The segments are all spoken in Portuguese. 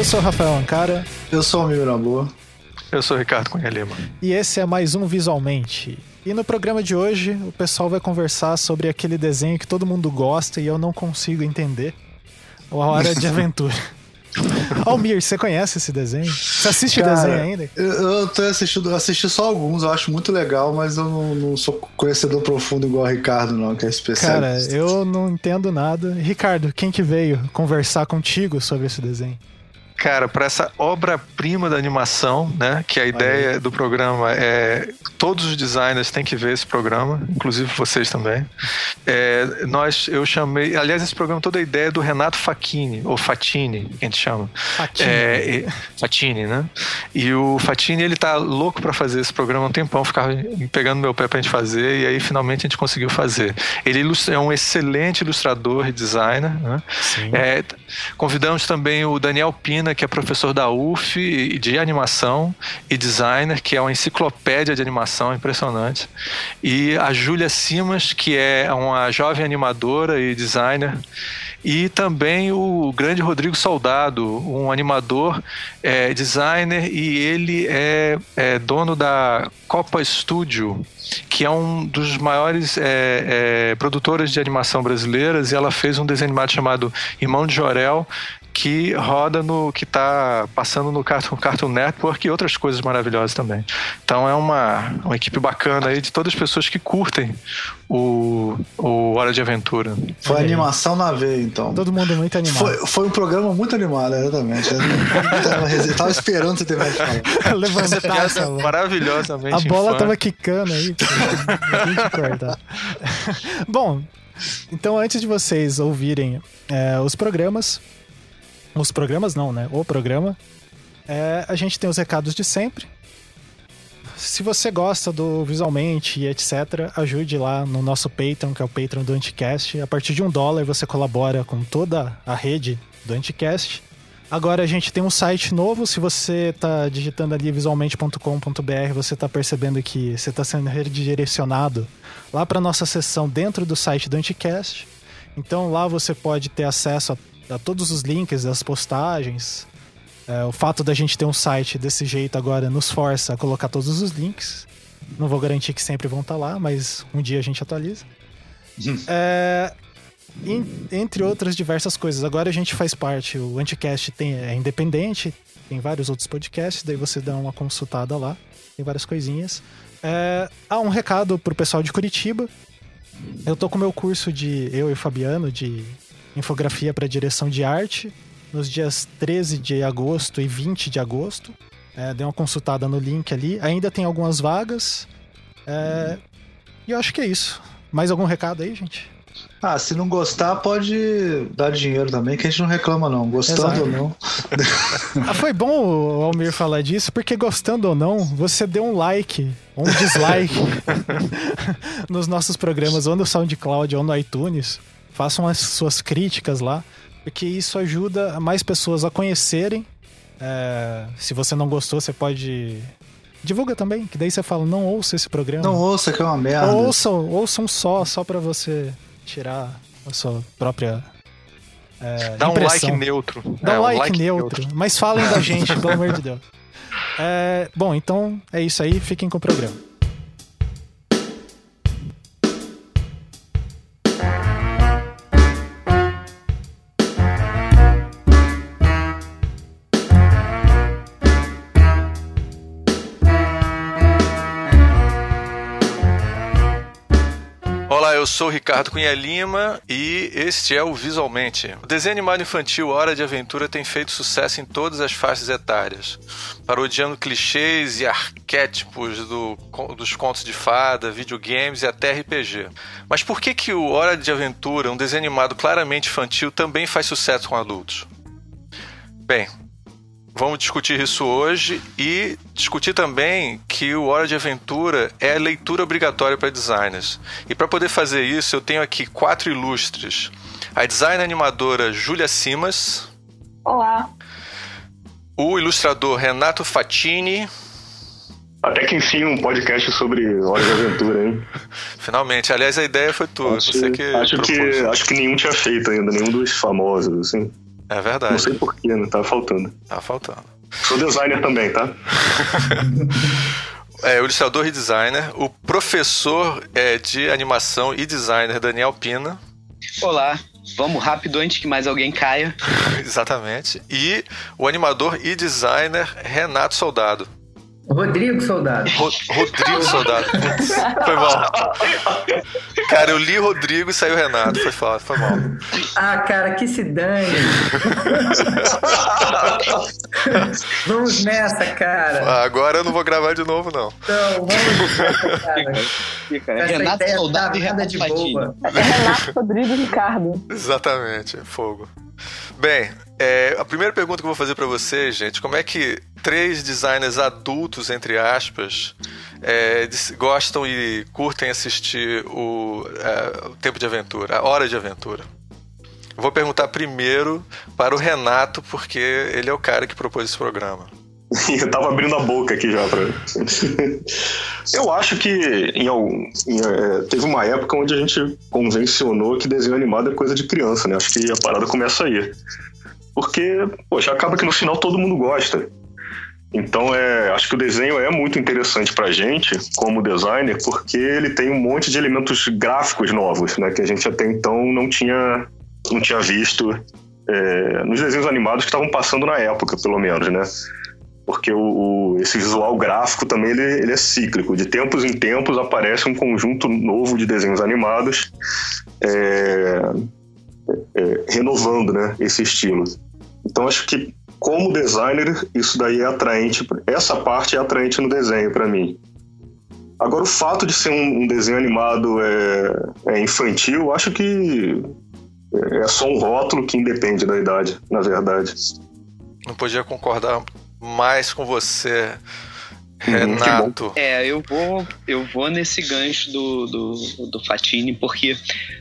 Eu sou o Rafael Ancara. Eu sou o Miro Boa. Eu sou o Ricardo Cunha Lima. E esse é mais um Visualmente. E no programa de hoje, o pessoal vai conversar sobre aquele desenho que todo mundo gosta e eu não consigo entender. A Hora de Aventura. Almir, você conhece esse desenho? Você assiste Cara, o desenho ainda? Eu, eu tô assistindo, assisti só alguns, eu acho muito legal, mas eu não, não sou conhecedor profundo igual o Ricardo, não, que é especialista. Cara, eu não entendo nada. Ricardo, quem que veio conversar contigo sobre esse desenho? Cara, para essa obra-prima da animação, né? Que a ideia do programa é todos os designers têm que ver esse programa, inclusive vocês também. É, nós, eu chamei, aliás, esse programa toda a ideia é do Renato Facchini ou Fatini, que a gente chama. Fatini. É, Fatini, né? E o Fatini ele tá louco para fazer esse programa há um tempão, ficava pegando meu pé pra gente fazer e aí finalmente a gente conseguiu fazer. Ele é um excelente ilustrador e designer, né? É, convidamos também o Daniel Pina que é professor da UF de animação e designer, que é uma enciclopédia de animação impressionante. E a Júlia Simas, que é uma jovem animadora e designer e também o grande Rodrigo Soldado, um animador, é, designer e ele é, é, dono da Copa Studio, que é um dos maiores é, é, de animação brasileiras e ela fez um desenho animado chamado Irmão de Jorel, que roda no que está passando no Cartoon, Cartoon Network e outras coisas maravilhosas também. Então é uma, uma equipe bacana aí de todas as pessoas que curtem o, o Hora de Aventura. Foi é. animação na veia, então. Todo mundo muito animado. Foi, foi um programa muito animado, exatamente. Eu tava esperando você ter mais falar. Levantar essa maravilhosamente. A bola infame. tava quicando aí. Bom, então antes de vocês ouvirem é, os programas, os programas não, né? O programa. É, a gente tem os recados de sempre. Se você gosta do visualmente e etc., ajude lá no nosso Patreon, que é o Patreon do Anticast. A partir de um dólar você colabora com toda a rede do Anticast. Agora a gente tem um site novo. Se você está digitando ali visualmente.com.br, você está percebendo que você está sendo redirecionado lá para nossa seção dentro do site do Anticast. Então lá você pode ter acesso a todos os links das postagens. É, o fato da gente ter um site desse jeito agora nos força a colocar todos os links. Não vou garantir que sempre vão estar tá lá, mas um dia a gente atualiza. é, entre outras diversas coisas. Agora a gente faz parte, o Anticast tem, é independente, tem vários outros podcasts, daí você dá uma consultada lá, tem várias coisinhas. É, ah, um recado pro pessoal de Curitiba. Eu tô com o meu curso de. Eu e o Fabiano, de infografia para direção de arte nos dias 13 de agosto e 20 de agosto. É, dê uma consultada no link ali. Ainda tem algumas vagas. É, e eu acho que é isso. Mais algum recado aí, gente? Ah, se não gostar, pode dar dinheiro também, que a gente não reclama, não. Gostando Exato. ou não. ah, foi bom o Almir falar disso, porque gostando ou não, você deu um like, um dislike nos nossos programas, ou no SoundCloud ou no iTunes façam as suas críticas lá, porque isso ajuda mais pessoas a conhecerem. É, se você não gostou, você pode. Divulga também, que daí você fala, não ouça esse programa. Não ouça, que é uma merda. Ouçam, ouçam só, só para você tirar a sua própria. É, Dá impressão. um like neutro. Dá é, um, like, like neutro, neutro. Mas falem da gente, pelo amor de Deus. É, bom, então é isso aí, fiquem com o programa. Eu sou Ricardo Cunha Lima e este é o Visualmente. O desenho animado infantil Hora de Aventura tem feito sucesso em todas as faixas etárias, parodiando clichês e arquétipos do, dos contos de fada, videogames e até RPG. Mas por que que o Hora de Aventura, um desenho animado claramente infantil, também faz sucesso com adultos? Bem, Vamos discutir isso hoje e discutir também que o Hora de Aventura é leitura obrigatória para designers. E para poder fazer isso, eu tenho aqui quatro ilustres. A designer animadora Júlia Simas. Olá. O ilustrador Renato Fatini. Até que enfim um podcast sobre Hora de Aventura, hein? Finalmente. Aliás, a ideia foi tua. Acho, você que acho que acho que nenhum tinha feito ainda, nenhum dos famosos, assim. É verdade. Não sei porquê, não tá faltando. Tá faltando. Sou designer também, tá? É, o ilustrador e designer, o professor é, de animação e designer Daniel Pina. Olá, vamos rápido antes que mais alguém caia. Exatamente. E o animador e designer Renato Soldado. Rodrigo Soldado. Ro Rodrigo Soldado. foi mal. Cara, eu li Rodrigo e saiu Renato. Foi foi mal. Ah, cara, que se dane. vamos nessa, cara. Ah, agora eu não vou gravar de novo, não. Então, vamos nessa, cara. Fica, Essa Renato Soldado tá e Renato de boa. É Renato Rodrigo Ricardo. Exatamente, fogo. Bem, é, a primeira pergunta que eu vou fazer pra vocês, gente, como é que três designers adultos, entre aspas, é, gostam e curtem assistir o, é, o Tempo de Aventura, a Hora de Aventura? Vou perguntar primeiro para o Renato, porque ele é o cara que propôs esse programa. Eu tava abrindo a boca aqui já pra. Eu acho que em em, é, teve uma época onde a gente convencionou que desenho animado é coisa de criança, né? Acho que a parada começa aí. Porque, poxa, acaba que no final todo mundo gosta. Então, é, acho que o desenho é muito interessante pra gente, como designer, porque ele tem um monte de elementos gráficos novos, né? Que a gente até então não tinha, não tinha visto é, nos desenhos animados que estavam passando na época, pelo menos, né? porque o, o- esse visual gráfico também ele, ele é cíclico. De tempos em tempos aparece um conjunto novo de desenhos animados é, é, renovando né, esse estilo. Então acho que como designer isso daí é atraente, essa parte é atraente no desenho para mim. Agora o fato de ser um, um desenho animado é, é infantil, acho que é só um rótulo que independe da idade, na verdade. Não podia concordar mais com você, Renato. É, eu vou, eu vou nesse gancho do, do, do Fatini, porque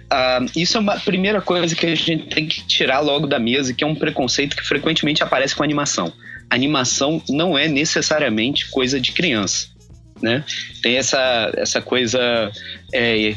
ah, isso é uma primeira coisa que a gente tem que tirar logo da mesa, que é um preconceito que frequentemente aparece com animação. Animação não é necessariamente coisa de criança, né? Tem essa, essa coisa é,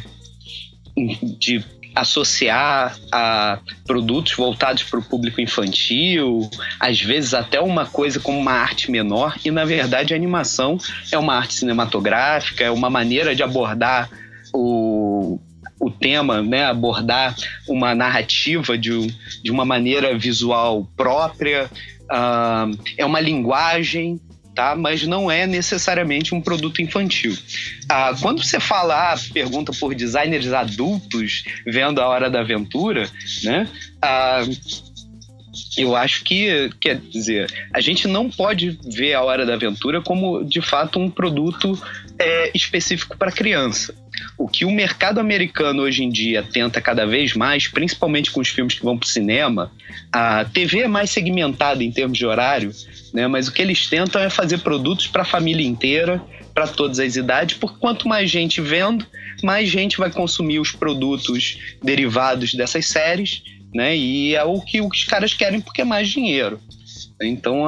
de associar a produtos voltados para o público infantil, às vezes até uma coisa como uma arte menor, e na verdade a animação é uma arte cinematográfica, é uma maneira de abordar o, o tema, né? abordar uma narrativa de, de uma maneira visual própria, ah, é uma linguagem. Tá? Mas não é necessariamente um produto infantil. Ah, quando você fala, ah, pergunta por designers adultos vendo a Hora da Aventura, né? Ah, eu acho que, quer dizer, a gente não pode ver a Hora da Aventura como, de fato, um produto é, específico para criança. O que o mercado americano hoje em dia tenta cada vez mais, principalmente com os filmes que vão para o cinema, a TV é mais segmentada em termos de horário, né? mas o que eles tentam é fazer produtos para a família inteira, para todas as idades, porque quanto mais gente vendo, mais gente vai consumir os produtos derivados dessas séries, né? E é o que os caras querem porque é mais dinheiro. Então,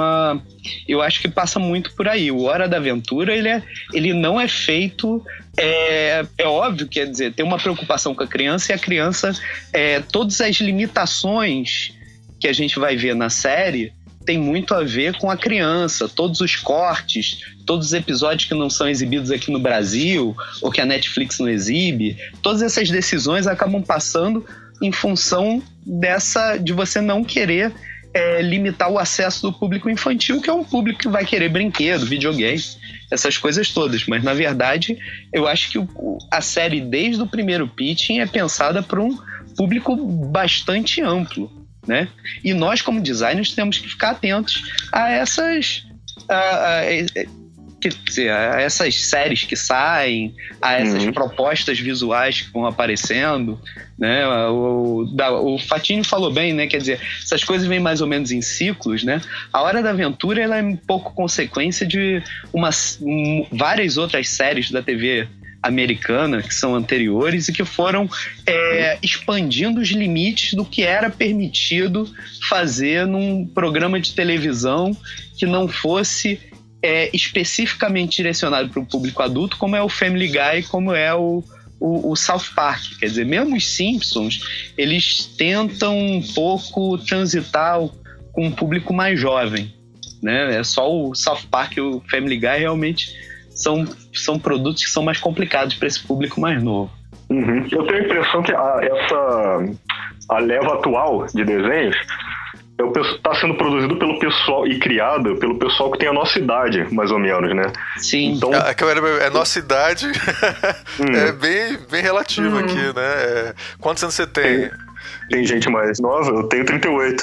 eu acho que passa muito por aí. O Hora da Aventura, ele, é, ele não é feito. É, é óbvio, quer dizer, tem uma preocupação com a criança e a criança, é, todas as limitações que a gente vai ver na série tem muito a ver com a criança. Todos os cortes, todos os episódios que não são exibidos aqui no Brasil, ou que a Netflix não exibe, todas essas decisões acabam passando em função dessa de você não querer é, limitar o acesso do público infantil, que é um público que vai querer brinquedo, videogame, essas coisas todas. Mas na verdade, eu acho que o- a série desde o primeiro pitching é pensada para um público bastante amplo, né? E nós como designers temos que ficar atentos a essas a, a- a- dizer, a essas séries que saem, a essas Uhum. propostas visuais que vão aparecendo, né? O, da- o Fatini falou bem, né? Quer dizer, essas coisas vêm mais ou menos em ciclos, né? A Hora da Aventura ela é um pouco consequência de umas, um, várias outras séries da TV americana que são anteriores e que foram é, expandindo os limites do que era permitido fazer num programa de televisão que não fosse é, especificamente direcionado para o público adulto, como é o Family Guy, como é o, o, o South Park. Quer dizer, mesmo os Simpsons, eles tentam um pouco transitar com um público mais jovem. Né? É só o South Park e o Family Guy realmente são, são produtos que são mais complicados para esse público mais novo. Uhum. Eu tenho a impressão que a, essa a leva atual de desenhos está sendo produzido pelo pessoal e criado pelo pessoal que tem a nossa idade, mais ou menos, né? Sim. Então, É, que eu- é nossa idade Hum. é bem, bem relativa aqui, né? É, quantos anos você tem? tem gente mais nova, eu tenho 38.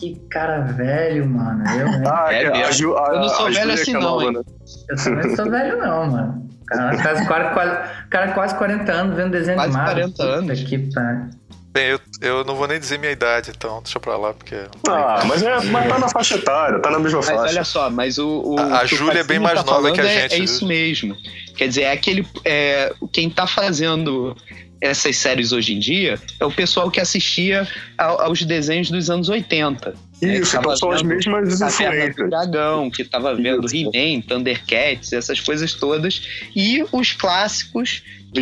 Que cara velho, mano. Eu, né? Ah, É a a- Eu não sou a velho assim é não, hein? né? Eu também não sou velho, não, mano. Cara, quase, quase, quase, cara, quase 40 anos vendo desenho Quase animado. 40 Puta anos. Que pariu. Bem, eu, eu não vou nem dizer minha idade, então deixa pra lá, porque. Ah, mas, é, mas tá na faixa etária, tá na mesma Mas faixa. olha só, mas o. o A- a Júlia é bem mais tá nova que a é- gente, É, viu? isso mesmo. Quer dizer, é aquele. É, quem tá fazendo essas séries hoje em dia é o pessoal que assistia ao- aos desenhos dos anos 80. né, que Isso, então são as mesmas influências. Dragão, que tava vendo Isso. He-Man, Thundercats, essas coisas todas. E os clássicos que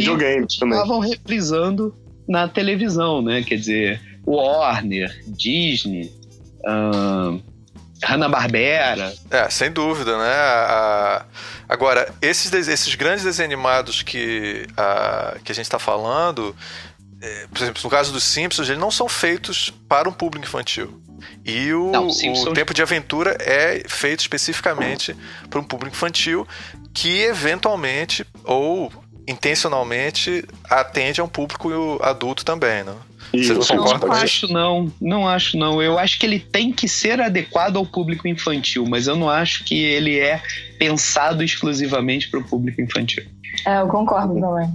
estavam reprisando na televisão, né? Quer dizer, Warner, Disney, Hanna-Barbera. É, sem dúvida, né? A- Agora, esses, esses grandes desenhos animados que a, que a gente está falando, é, por exemplo, no caso dos Simpsons, eles não são feitos para um público infantil. E o, Não, o Tempo de Aventura é feito especificamente para um público infantil que eventualmente ou intencionalmente atende a um público adulto também, né? Você não Isso, concorda Não com acho não, não acho não. Eu acho que ele tem que ser adequado ao público infantil, mas eu não acho que ele é pensado exclusivamente para o público infantil. É, eu concordo também.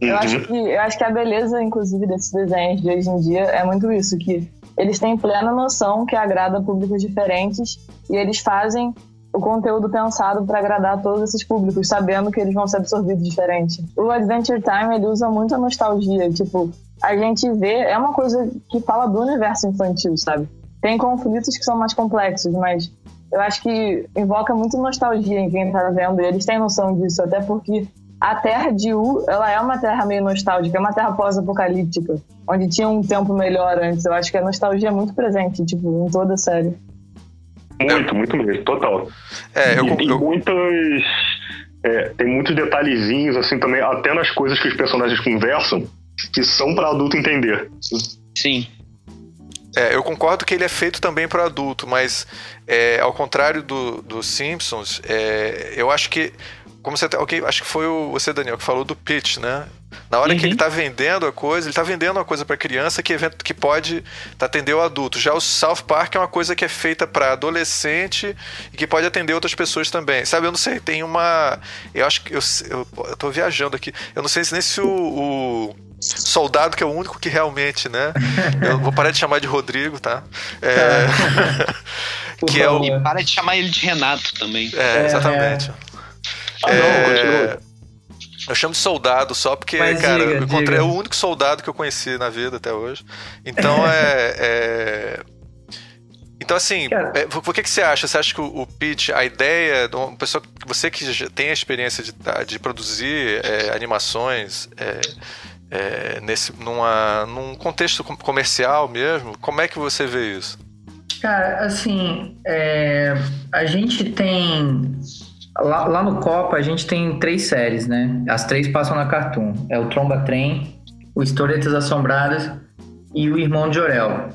Eu Uhum. acho, que, eu acho que a beleza, inclusive, desses desenhos de hoje em dia é muito isso, que eles têm plena noção que agrada públicos diferentes e eles fazem o conteúdo pensado para agradar todos esses públicos, sabendo que eles vão ser absorvidos diferente. O Adventure Time, ele usa muito a nostalgia, tipo, a gente vê, é uma coisa que fala do universo infantil, sabe? Tem conflitos que são mais complexos, mas eu acho que invoca muito nostalgia em quem tá vendo, e eles têm noção disso, até porque a Terra de U, ela é uma terra meio nostálgica, é uma terra pós-apocalíptica, onde tinha um tempo melhor antes. Eu acho que a nostalgia é muito presente, tipo, em toda a série. Muito, muito mesmo, total. É, eu, e tem eu, muitas. é, tem muitos detalhezinhos, assim, também, até nas coisas que os personagens conversam, que são pra adulto entender. Sim. É, eu concordo que ele é feito também para adulto, mas é, ao contrário do, do Simpsons, é, eu acho que. Como você até- ok, acho que foi o, você, Daniel, que falou do pitch, né? Na hora que Uhum. ele tá vendendo a coisa, ele tá vendendo uma coisa para criança que, event- que pode tá, atender o adulto. Já o South Park é uma coisa que é feita para adolescente e que pode atender outras pessoas também. Sabe, eu não sei, tem uma. Eu acho que. Eu, eu, eu tô viajando aqui. Eu não sei se nem se o- o Soldado, que é o único que realmente, né? Eu vou parar de chamar de Rodrigo, tá? É, que é o. favor. Para de chamar ele de Renato também. É, exatamente. Ah, não, É, continua. eu chamo de soldado só porque, Mas cara, diga, eu encontrei diga. é o único soldado que eu conheci na vida até hoje. Então é. é- Então, assim, é, o que, que você acha? Você acha que o, o pitch, a ideia de uma pessoa. Você que já tem a experiência de, tá, de produzir é, animações é, é, nesse, numa, num contexto com- comercial mesmo, como é que você vê isso? Cara, assim, é, a gente tem. Lá, lá no Copa, a gente tem três séries, né? As três passam na Cartoon. É o Tromba Trem, o Historietas Assombradas e o Irmão de Jorel.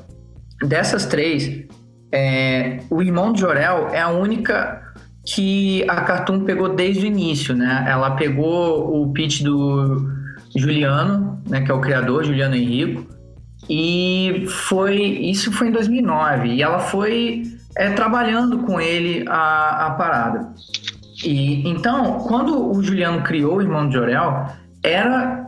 Dessas três, é, o Irmão de Jorel é a única que a Cartoon pegou desde o início, né? Ela pegou o pitch do Juliano, né, que é o criador, Juliano Henrico, e foi isso foi em 2009 e ela foi é, trabalhando com ele a, a parada. E então, quando o Juliano criou o Irmão de Jorel, era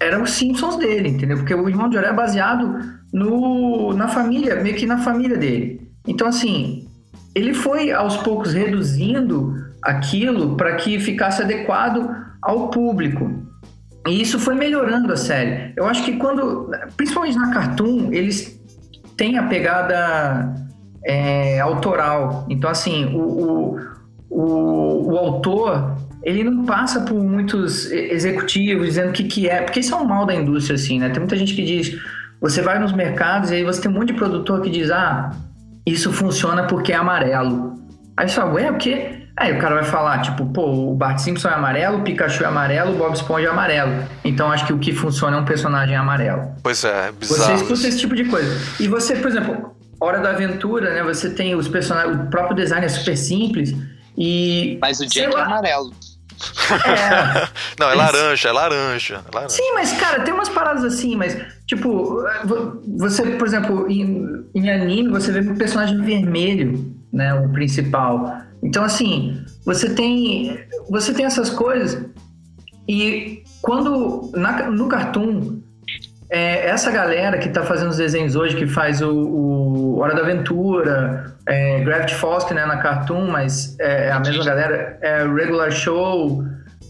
era os Simpsons dele, entendeu? Porque o Irmão de Jorel é baseado no, na família, meio que na família dele. Então, assim, ele foi aos poucos reduzindo aquilo para que ficasse adequado ao público. E isso foi melhorando a série. Eu acho que quando, principalmente na Cartoon, eles têm a pegada é, autoral. Então, assim, o, o, o, o autor ele não passa por muitos executivos dizendo o que, que é, porque isso é um mal da indústria, assim, né? Tem muita gente que diz, você vai nos mercados e aí você tem um monte de produtor que diz, ah, isso funciona porque é amarelo. Aí você fala, ué, o quê? Aí o cara vai falar, tipo, pô, o Bart Simpson é amarelo, o Pikachu é amarelo, o Bob Esponja é amarelo. Então acho que o que funciona é um personagem amarelo. Pois é, bizarro. Você escuta esse tipo de coisa. E você, por exemplo, Hora da Aventura, né? Você tem os personagens, o próprio design é super simples e... Mas o Jack é amarelo. É. Não, é laranja, é laranja, é laranja. Sim, mas, cara, tem umas paradas assim, mas, tipo, você, por exemplo, em, em anime, você vê um personagem vermelho, né? O principal. Então, assim, você tem, você tem essas coisas e quando na, no cartoon é, essa galera que está fazendo os desenhos hoje, que faz o, o Hora da Aventura, é, Gravity Falls, né, na Cartoon, mas é, é a mesma galera, é Regular Show.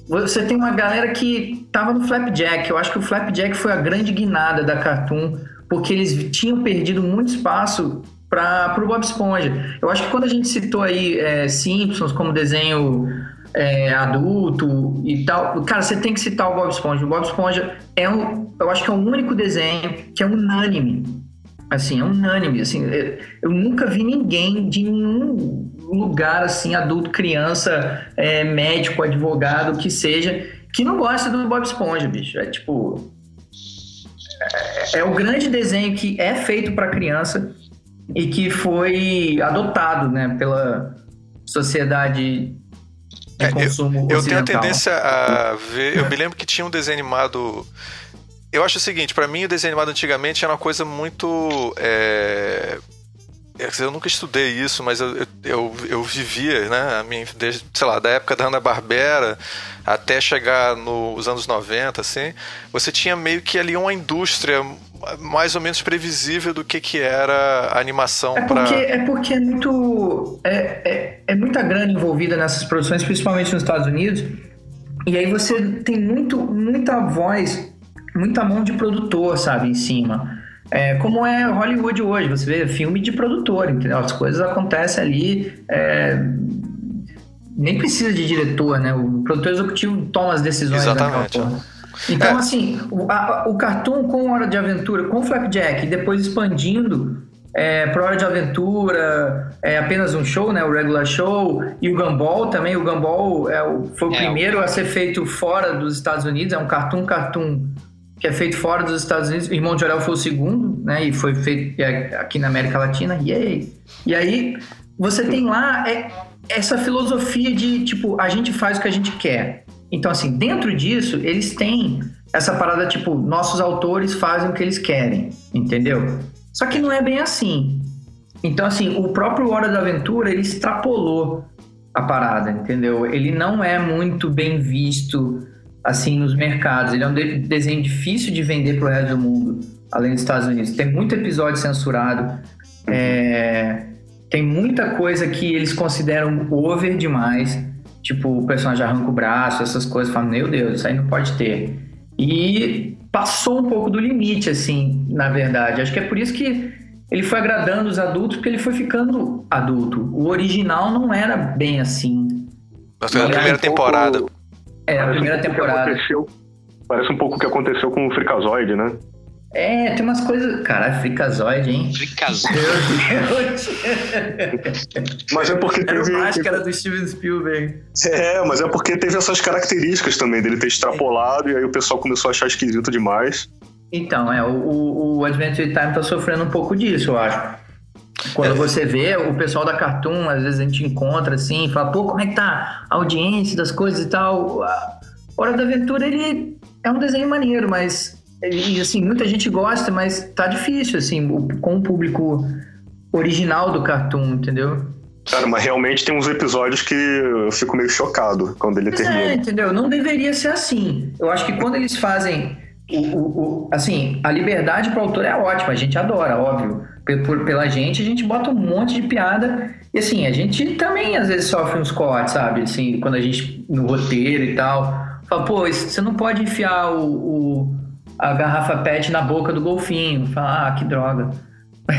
Você tem uma galera que tava no Flapjack. Eu acho que o Flapjack foi a grande guinada da Cartoon, porque eles tinham perdido muito espaço para o Bob Esponja. Eu acho que quando a gente citou aí é, Simpsons como desenho é, adulto e tal, cara, você tem que citar o Bob Esponja. O Bob Esponja é um, eu acho que é o único desenho que é unânime. Assim, é unânime. Assim, é, eu nunca vi ninguém de nenhum lugar assim, adulto, criança, é, médico, advogado, que seja, que não gosta do Bob Esponja, bicho. É tipo. É, é o grande desenho que é feito para criança e que foi adotado né, pela sociedade de consumo é, eu, eu tenho a tendência a ver. Eu me lembro que tinha um desenho animado. Eu acho o seguinte, para mim o desenho animado antigamente era uma coisa muito. É, eu nunca estudei isso, mas eu, eu, eu, vivia, né? A minha, desde, sei lá, da época da Ana-Barbera até chegar nos anos 90, assim, você tinha meio que ali uma indústria mais ou menos previsível do que, que era a animação é para. É porque é muito. É, é, é muita grana envolvida nessas produções, principalmente nos Estados Unidos. E aí você tem muito, muita voz, muita mão de produtor, sabe, em cima. É, como é Hollywood hoje, você vê filme de produtor, entendeu? As coisas acontecem ali. É, nem precisa de diretor, né? O produtor executivo toma as decisões Exatamente. Então, é. assim, o, a, o Cartoon com Hora de Aventura, com Flapjack, e depois expandindo é, para Hora de Aventura, é apenas um show, né? O regular show. E o Gumball também. O Gumball é o, foi o é, primeiro a ser feito fora dos Estados Unidos. É um cartoon cartoon que é feito fora dos Estados Unidos. O Irmão de Orel foi o segundo, né? E foi feito aqui na América Latina. Yay! E aí você tem lá é, essa filosofia de tipo a gente faz o que a gente quer. Então assim dentro disso eles têm essa parada tipo nossos autores fazem o que eles querem, entendeu? Só que não é bem assim. Então assim o próprio Hora da Aventura ele extrapolou a parada, entendeu? Ele não é muito bem visto assim nos mercados. Ele é um de desenho difícil de vender para o resto do mundo, além dos Estados Unidos. Tem muito episódio censurado. É... Tem muita coisa que eles consideram over demais. Tipo, o personagem arranca o braço, essas coisas. Falam, meu Deus, isso aí não pode ter. E passou um pouco do limite, assim, na verdade. Acho que é por isso que ele foi agradando os adultos, porque ele foi ficando adulto. O original não era bem assim. Nossa, na primeira um temporada. Pouco é, a primeira temporada. Parece um pouco o que aconteceu com o Freakazoid, né? É, tem umas coisas. Caralho, Freakazoid, hein? Freakazoid. mas é porque teve. Era máscara do Steven Spielberg. É, mas é porque teve essas características também, dele ter extrapolado, e aí o pessoal começou a achar esquisito demais. Então, é, o, o Adventure Time tá sofrendo um pouco disso, eu acho. Quando é. você vê o pessoal da Cartoon, às vezes a gente encontra assim, fala, pô, como é que tá a audiência das coisas e tal. A Hora da Aventura, ele é um desenho maneiro, mas e, assim, muita gente gosta, mas tá difícil, assim, com o público original do Cartoon, entendeu? Cara, mas realmente tem uns episódios que eu fico meio chocado quando ele mas termina. É, entendeu? Não deveria ser assim. Eu acho que quando eles fazem o, o, o, assim, a liberdade para o autor é ótima, a gente adora, óbvio. Por, pela gente, a gente bota um monte de piada. E assim, a gente também às vezes sofre uns cortes, sabe? Assim, quando a gente, no roteiro e tal, fala, pô, você não pode enfiar o, o a garrafa PET na boca do golfinho. Fala, ah, que droga.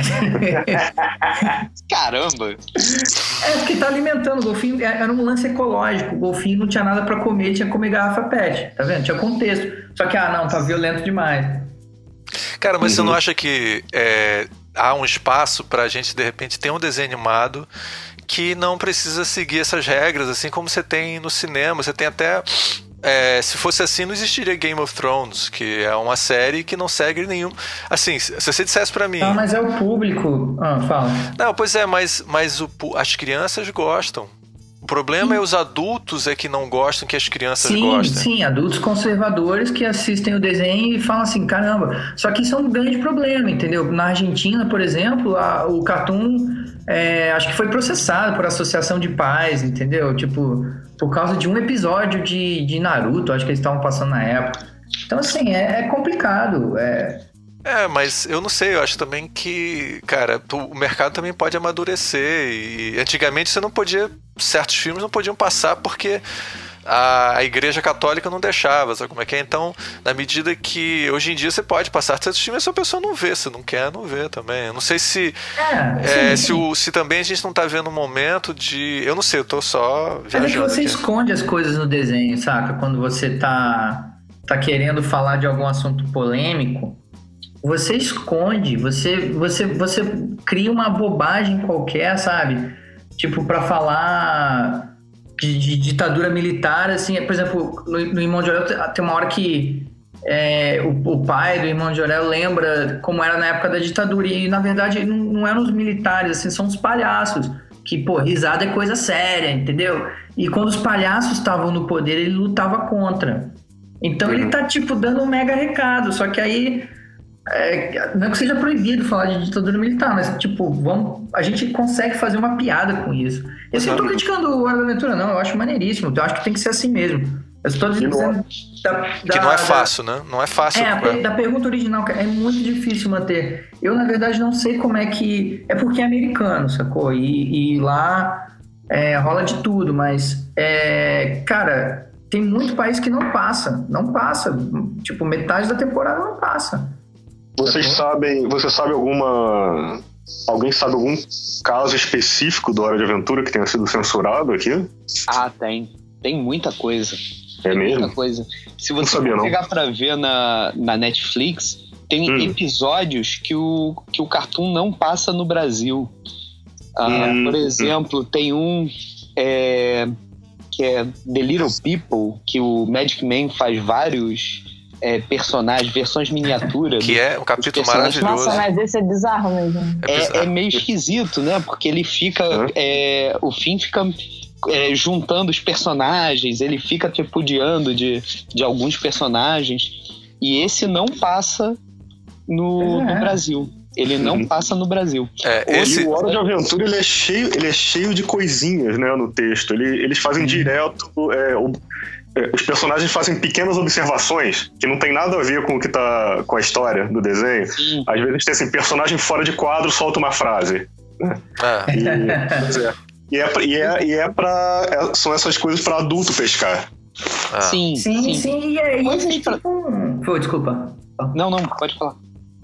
Caramba! É, porque tá alimentando. O golfinho é, era um lance ecológico. O golfinho não tinha nada pra comer, tinha que comer garrafa pet. Tá vendo? Tinha contexto. Só que, ah, não, tá violento demais. Cara, mas você Uhum. não acha que é, há um espaço pra gente, de repente, ter um desenho animado que não precisa seguir essas regras, assim como você tem no cinema? Você tem até. É, se fosse assim, não existiria Game of Thrones, que é uma série que não segue nenhum. Assim, se você dissesse pra mim. Ah, mas é o público. Ah, fala. Não, pois é, mas, mas o as crianças gostam. O problema é os adultos é que não gostam que as crianças Sim, gostem. sim, adultos conservadores que assistem o desenho e falam assim, caramba. Só que isso é um grande problema, entendeu? Na Argentina, por exemplo, a- o Cartoon é, acho que foi processado por associação de pais, entendeu? Tipo, por causa de um episódio de, de Naruto, acho que eles estavam passando na época. Então, assim, é, é complicado. É, É, mas eu não sei, eu acho também que, cara, o mercado também pode amadurecer. E antigamente você não podia. Certos filmes não podiam passar porque a, igreja católica não deixava, sabe como é que é? Então, na medida que hoje em dia você pode passar certos filmes, se a pessoa não vê, se não quer, não vê também. Eu não sei se. é, é, se, o, se também a gente não tá vendo um momento de. Eu não sei, eu tô só Mas é que você aqui. esconde as coisas no desenho, saca? Quando você tá, tá querendo falar de algum assunto polêmico, você esconde, você, você, você cria uma bobagem qualquer, sabe? Tipo, pra falar de, de ditadura militar, assim, por exemplo, no, no Irmão de Orel tem uma hora que é, o, o pai do Irmão de Orel lembra como era na época da ditadura, e na verdade não, não eram os militares, assim, são os palhaços que, pô, risada é coisa séria, entendeu? E quando os palhaços estavam no poder, ele lutava contra. Então ele tá, tipo, dando um mega recado, só que aí. É, não é que seja proibido falar de ditadura militar, mas, tipo, vamos, a gente consegue fazer uma piada com isso. Eu não tô criticando o Hora da Aventura, não, eu acho maneiríssimo, eu acho que tem que ser assim mesmo. Eu estou não- dizendo. Da, Que da- não é fácil, né? Não é fácil. é, a da pergunta original, cara, é muito difícil manter. Eu, na verdade, não sei como é que. É porque é americano, sacou? E, e lá é, rola de tudo, mas. É, cara, tem muito país que não passa. Não passa. Tipo, metade da temporada não passa. Vocês sabem, você sabe alguma. Alguém sabe algum caso específico do Hora de Aventura que tenha sido censurado aqui? Ah, tem. Tem muita coisa. É mesmo? Muita coisa. Se Não você sabia, não. pegar pra ver na, na Netflix, tem Hum. episódios que o, que o Cartoon não passa no Brasil. Ah, Hum, por hum. exemplo, tem um é, que é The Little People, que o Magic Man faz vários é, personagens, versões miniaturas. Que é um capítulo maravilhoso. Nossa, mas esse é bizarro mesmo. É É, bizarro. é meio esquisito, né? Porque ele fica. Hã? é, o fim fica é, juntando os personagens, ele fica tripudiando de, de alguns personagens. E esse não passa no, É. no Brasil. Ele não Uhum. passa no Brasil. É, esse, E o Hora de Aventura ele é cheio, ele é cheio de coisinhas, né, no texto. Ele- eles fazem direto. é, o- é, os personagens fazem pequenas observações que não tem nada a ver com o que tá com a história do desenho. Sim. Às vezes tem assim, personagem fora de quadro solta uma frase. ah, E, é. E é, pra- e é, e é pra. é- são essas coisas pra adulto pescar. ah. Sim, Sim, sim. sim, e aí. Pra- Tipo, Pô, desculpa. Não, não, pode falar.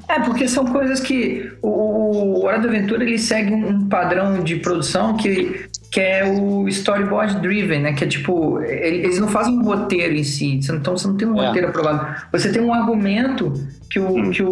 É, porque são coisas que o, o Hora da Aventura ele segue um padrão de produção que, que é o storyboard driven, né? Que é tipo, ele- eles não fazem um roteiro em si, você não- então você não tem um É. roteiro aprovado. Você tem um argumento que o, Hum. que o,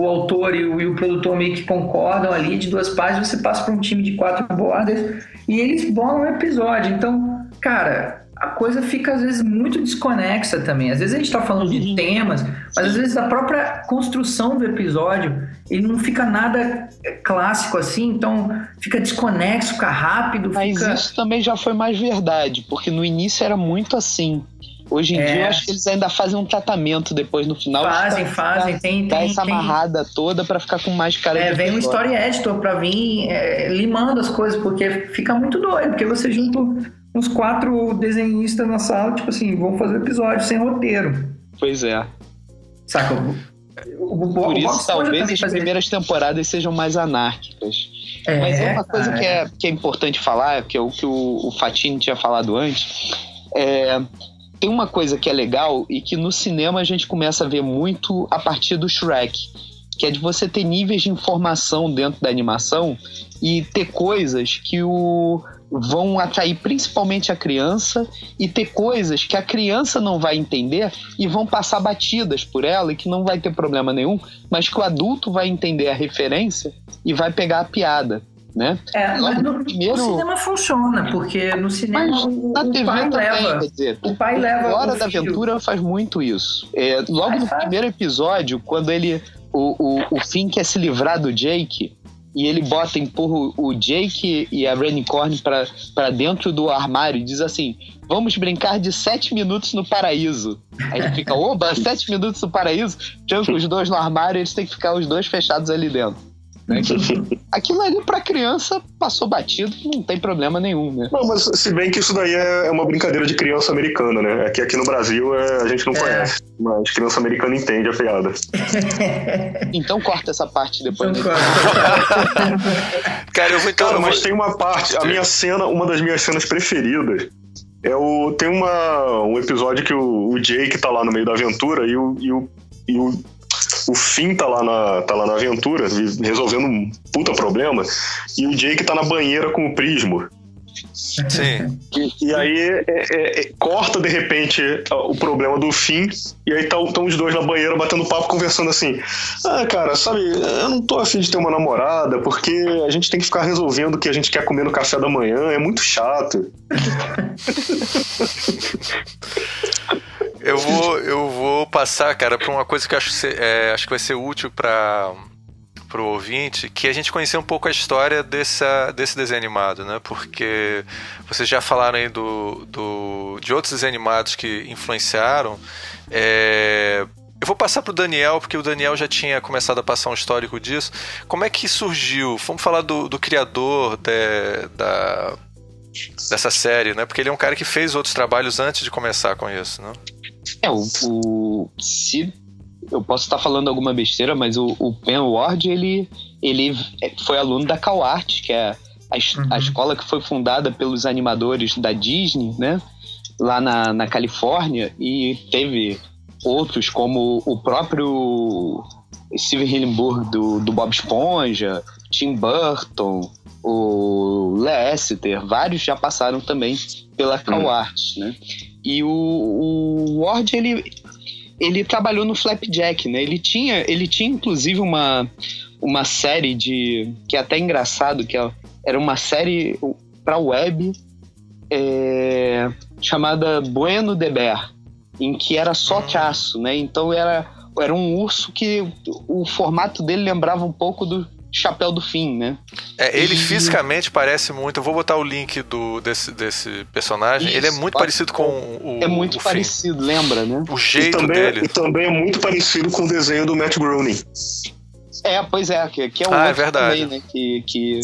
o autor e o, e o produtor meio que concordam ali de duas páginas, você passa para um time de quatro bordas e eles bolam um episódio. Então, cara. A coisa fica às vezes muito desconexa também. Às vezes a gente tá falando de temas, mas às vezes a própria construção do episódio ele não fica nada é, clássico assim, então fica desconexo, fica rápido, Mas fica. isso também já foi mais verdade, porque no início era muito assim. Hoje em É. dia eu acho que eles ainda fazem um tratamento depois no final. Fazem, pra- fazem, tem, Dá tem, essa tem. amarrada toda pra ficar com mais cara É, de vem um story editor pra vir é, limando as coisas, porque fica muito doido, porque você junta uns quatro desenhistas na sala, tipo assim, vão fazer episódio sem roteiro. Pois é. Saca? O, o, Por o isso, talvez as fazia- primeiras temporadas sejam mais anárquicas. É, Mas uma coisa cara. que é, que é importante falar, que é o que o, o Fatini tinha falado antes, é, tem uma coisa que é legal e que no cinema a gente começa a ver muito a partir do Shrek, que é de você ter níveis de informação dentro da animação e ter coisas que o vão atrair principalmente a criança e ter coisas que a criança não vai entender e vão passar batidas por ela e que não vai ter problema nenhum, mas que o adulto vai entender a referência e vai pegar a piada. Né? É, mas no, primeiro... no cinema funciona, porque no cinema mas o, na TV pai também, leva. Quer dizer, o pai leva. Hora da Aventura faz muito isso. É, logo mas no faz. primeiro episódio, quando ele. O, o, o Finn quer se livrar do Jake, e ele bota, empurra o Jake e a Renicorn para dentro do armário e diz assim: Vamos brincar de sete minutos no paraíso. Aí ele fica, oba, sete minutos no paraíso, tranca os dois no armário e eles têm que ficar os dois fechados ali dentro. Né? Aquilo ali pra criança passou batido, não tem problema nenhum, né? Não, mas se bem que isso daí é, é uma brincadeira de criança americana, né? Aqui, aqui no Brasil é, a gente não é. conhece, mas criança americana entende a piada. então corta essa parte depois. Então Cara, eu vou então. Cara, mas tem uma parte, a minha cena, uma das minhas cenas preferidas. É o, tem uma, um episódio que o, o Jake tá lá no meio da aventura e o, e o, e o o Finn tá lá na, tá lá na aventura, resolvendo um puta problema, e o Jake tá na banheira com o Prismo. Sim. E, e aí é, é, é, corta de repente o problema do fim, e aí estão tá, os dois na banheira batendo papo, conversando assim: Ah, cara, sabe, eu não tô afim de ter uma namorada, porque a gente tem que ficar resolvendo o que a gente quer comer no café da manhã, é muito chato. Eu vou, eu vou passar, cara, para uma coisa que acho, é, acho que vai ser útil para o ouvinte, que a gente conhecer um pouco a história dessa, desse desenho animado, né? Porque vocês já falaram aí do, do, de outros desenhos animados que influenciaram. É, eu vou passar para o Daniel, porque o Daniel já tinha começado a passar um histórico disso. Como é que surgiu? Vamos falar do, do criador de, da, dessa série, né? Porque ele é um cara que fez outros trabalhos antes de começar com isso, né? É, o, o se eu posso estar falando alguma besteira, mas o, o Pen Ward, ele, ele foi aluno da CalArt, que é a, uhum. a, escola que foi fundada pelos animadores da Disney, né? Lá na, na Califórnia, e teve outros, como o próprio Steven Hillenburg do, do Bob Esponja, Tim Burton, o Leicester, vários já passaram também pela CalArt, uhum. né? E o, o Ward, ele, ele trabalhou no Flapjack, né? Ele tinha, ele tinha inclusive uma, uma série de. que é até engraçado, que é, era uma série para web é, chamada Bueno de Bear, em que era só traço, né? Então era, era um urso que o formato dele lembrava um pouco do, chapéu do fim, né? É, ele e... fisicamente parece muito. Eu vou botar o link do, desse, desse personagem. Isso, ele é muito parecido com o. É muito parecido, lembra, né? O jeito e também, dele. E também é muito parecido com o desenho do Matt Groening. É, pois é, que, que é um ah, é verdade. também, né? Que, que,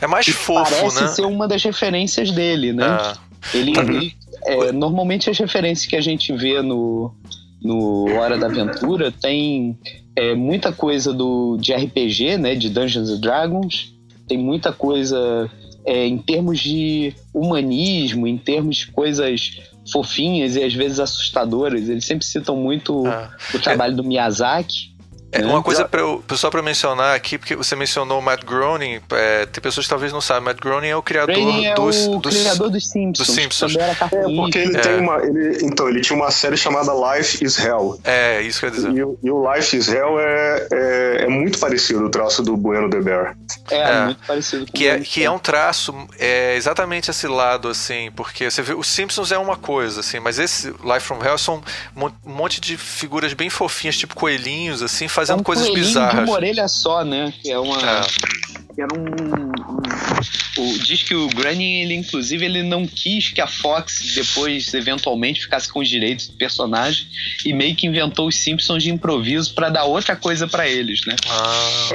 é mais fofo, parece né? ser uma das referências dele, né? Ah. Ele, uhum. ele é, normalmente as referências que a gente vê no, no Hora da Aventura tem é, muita coisa do, de RPG, né, de Dungeons and Dragons, tem muita coisa é, em termos de humanismo, em termos de coisas fofinhas e às vezes assustadoras. Eles sempre citam muito ah. o trabalho é. do Miyazaki. É, uma coisa pra eu, só para mencionar aqui, porque você mencionou o Matt Groening, é, tem pessoas que talvez não sabem, Matt Groening é o criador é dos, o dos, criador dos Simpsons. Dos Simpsons. É, porque ele é. tem uma, ele, então ele tinha uma série chamada Life is Hell. É, isso quer dizer. E, e o Life is Hell é, é, é, muito parecido o traço do Bueno the Bear. É, é muito parecido. que é, que é um traço é exatamente esse lado assim, porque você vê os Simpsons é uma coisa assim, mas esse Life from Hell são um monte de figuras bem fofinhas, tipo coelhinhos assim, fazendo um coisas bizarras de uma orelha só, né? Que é uma. É. Era um, um, o, diz que o Groening, ele inclusive, ele não quis que a Fox depois, eventualmente, ficasse com os direitos do personagem e meio que inventou os Simpsons de improviso para dar outra coisa para eles, né? Ah.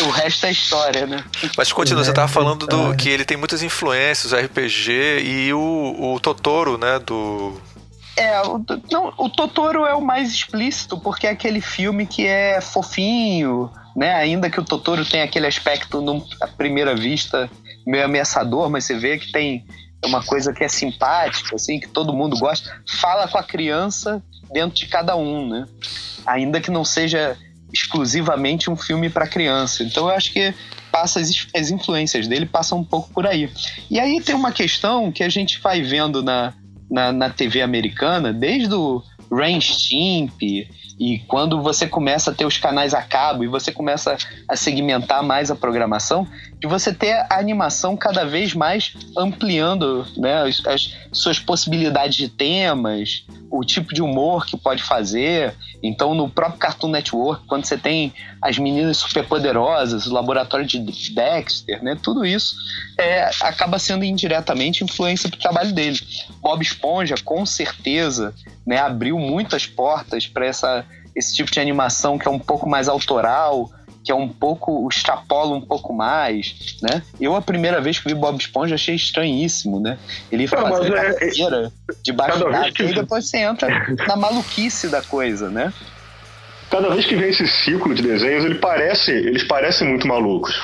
o resto é história, né? Mas continua, você tava falando do que ele tem muitas influências, RPG e o, o Totoro, né? Do é, o, não, o Totoro é o mais explícito, porque é aquele filme que é fofinho, né? Ainda que o Totoro tenha aquele aspecto, à primeira vista, meio ameaçador, mas você vê que tem uma coisa que é simpática, assim, que todo mundo gosta. Fala com a criança dentro de cada um, né? Ainda que não seja exclusivamente um filme para criança. Então eu acho que passa as, as influências dele passam um pouco por aí. E aí tem uma questão que a gente vai vendo na, na, na TV americana, desde o Rain Stimp, e quando você começa a ter os canais a cabo e você começa a segmentar mais a programação, de você ter a animação cada vez mais ampliando né, as, as suas possibilidades de temas, o tipo de humor que pode fazer. Então, no próprio Cartoon Network, quando você tem as meninas superpoderosas, o laboratório de Dexter, né, tudo isso é, acaba sendo indiretamente influência para o trabalho dele. Bob Esponja, com certeza, né, abriu muitas portas para essa esse tipo de animação que é um pouco mais autoral, que é um pouco extrapola um pouco mais, né? Eu a primeira vez que vi Bob Esponja achei estranhíssimo, né? Ele fazia é, carreira debaixo d'água que... e depois você entra na maluquice da coisa, né? Cada vez que vem esse ciclo de desenhos, ele parece, eles parecem muito malucos.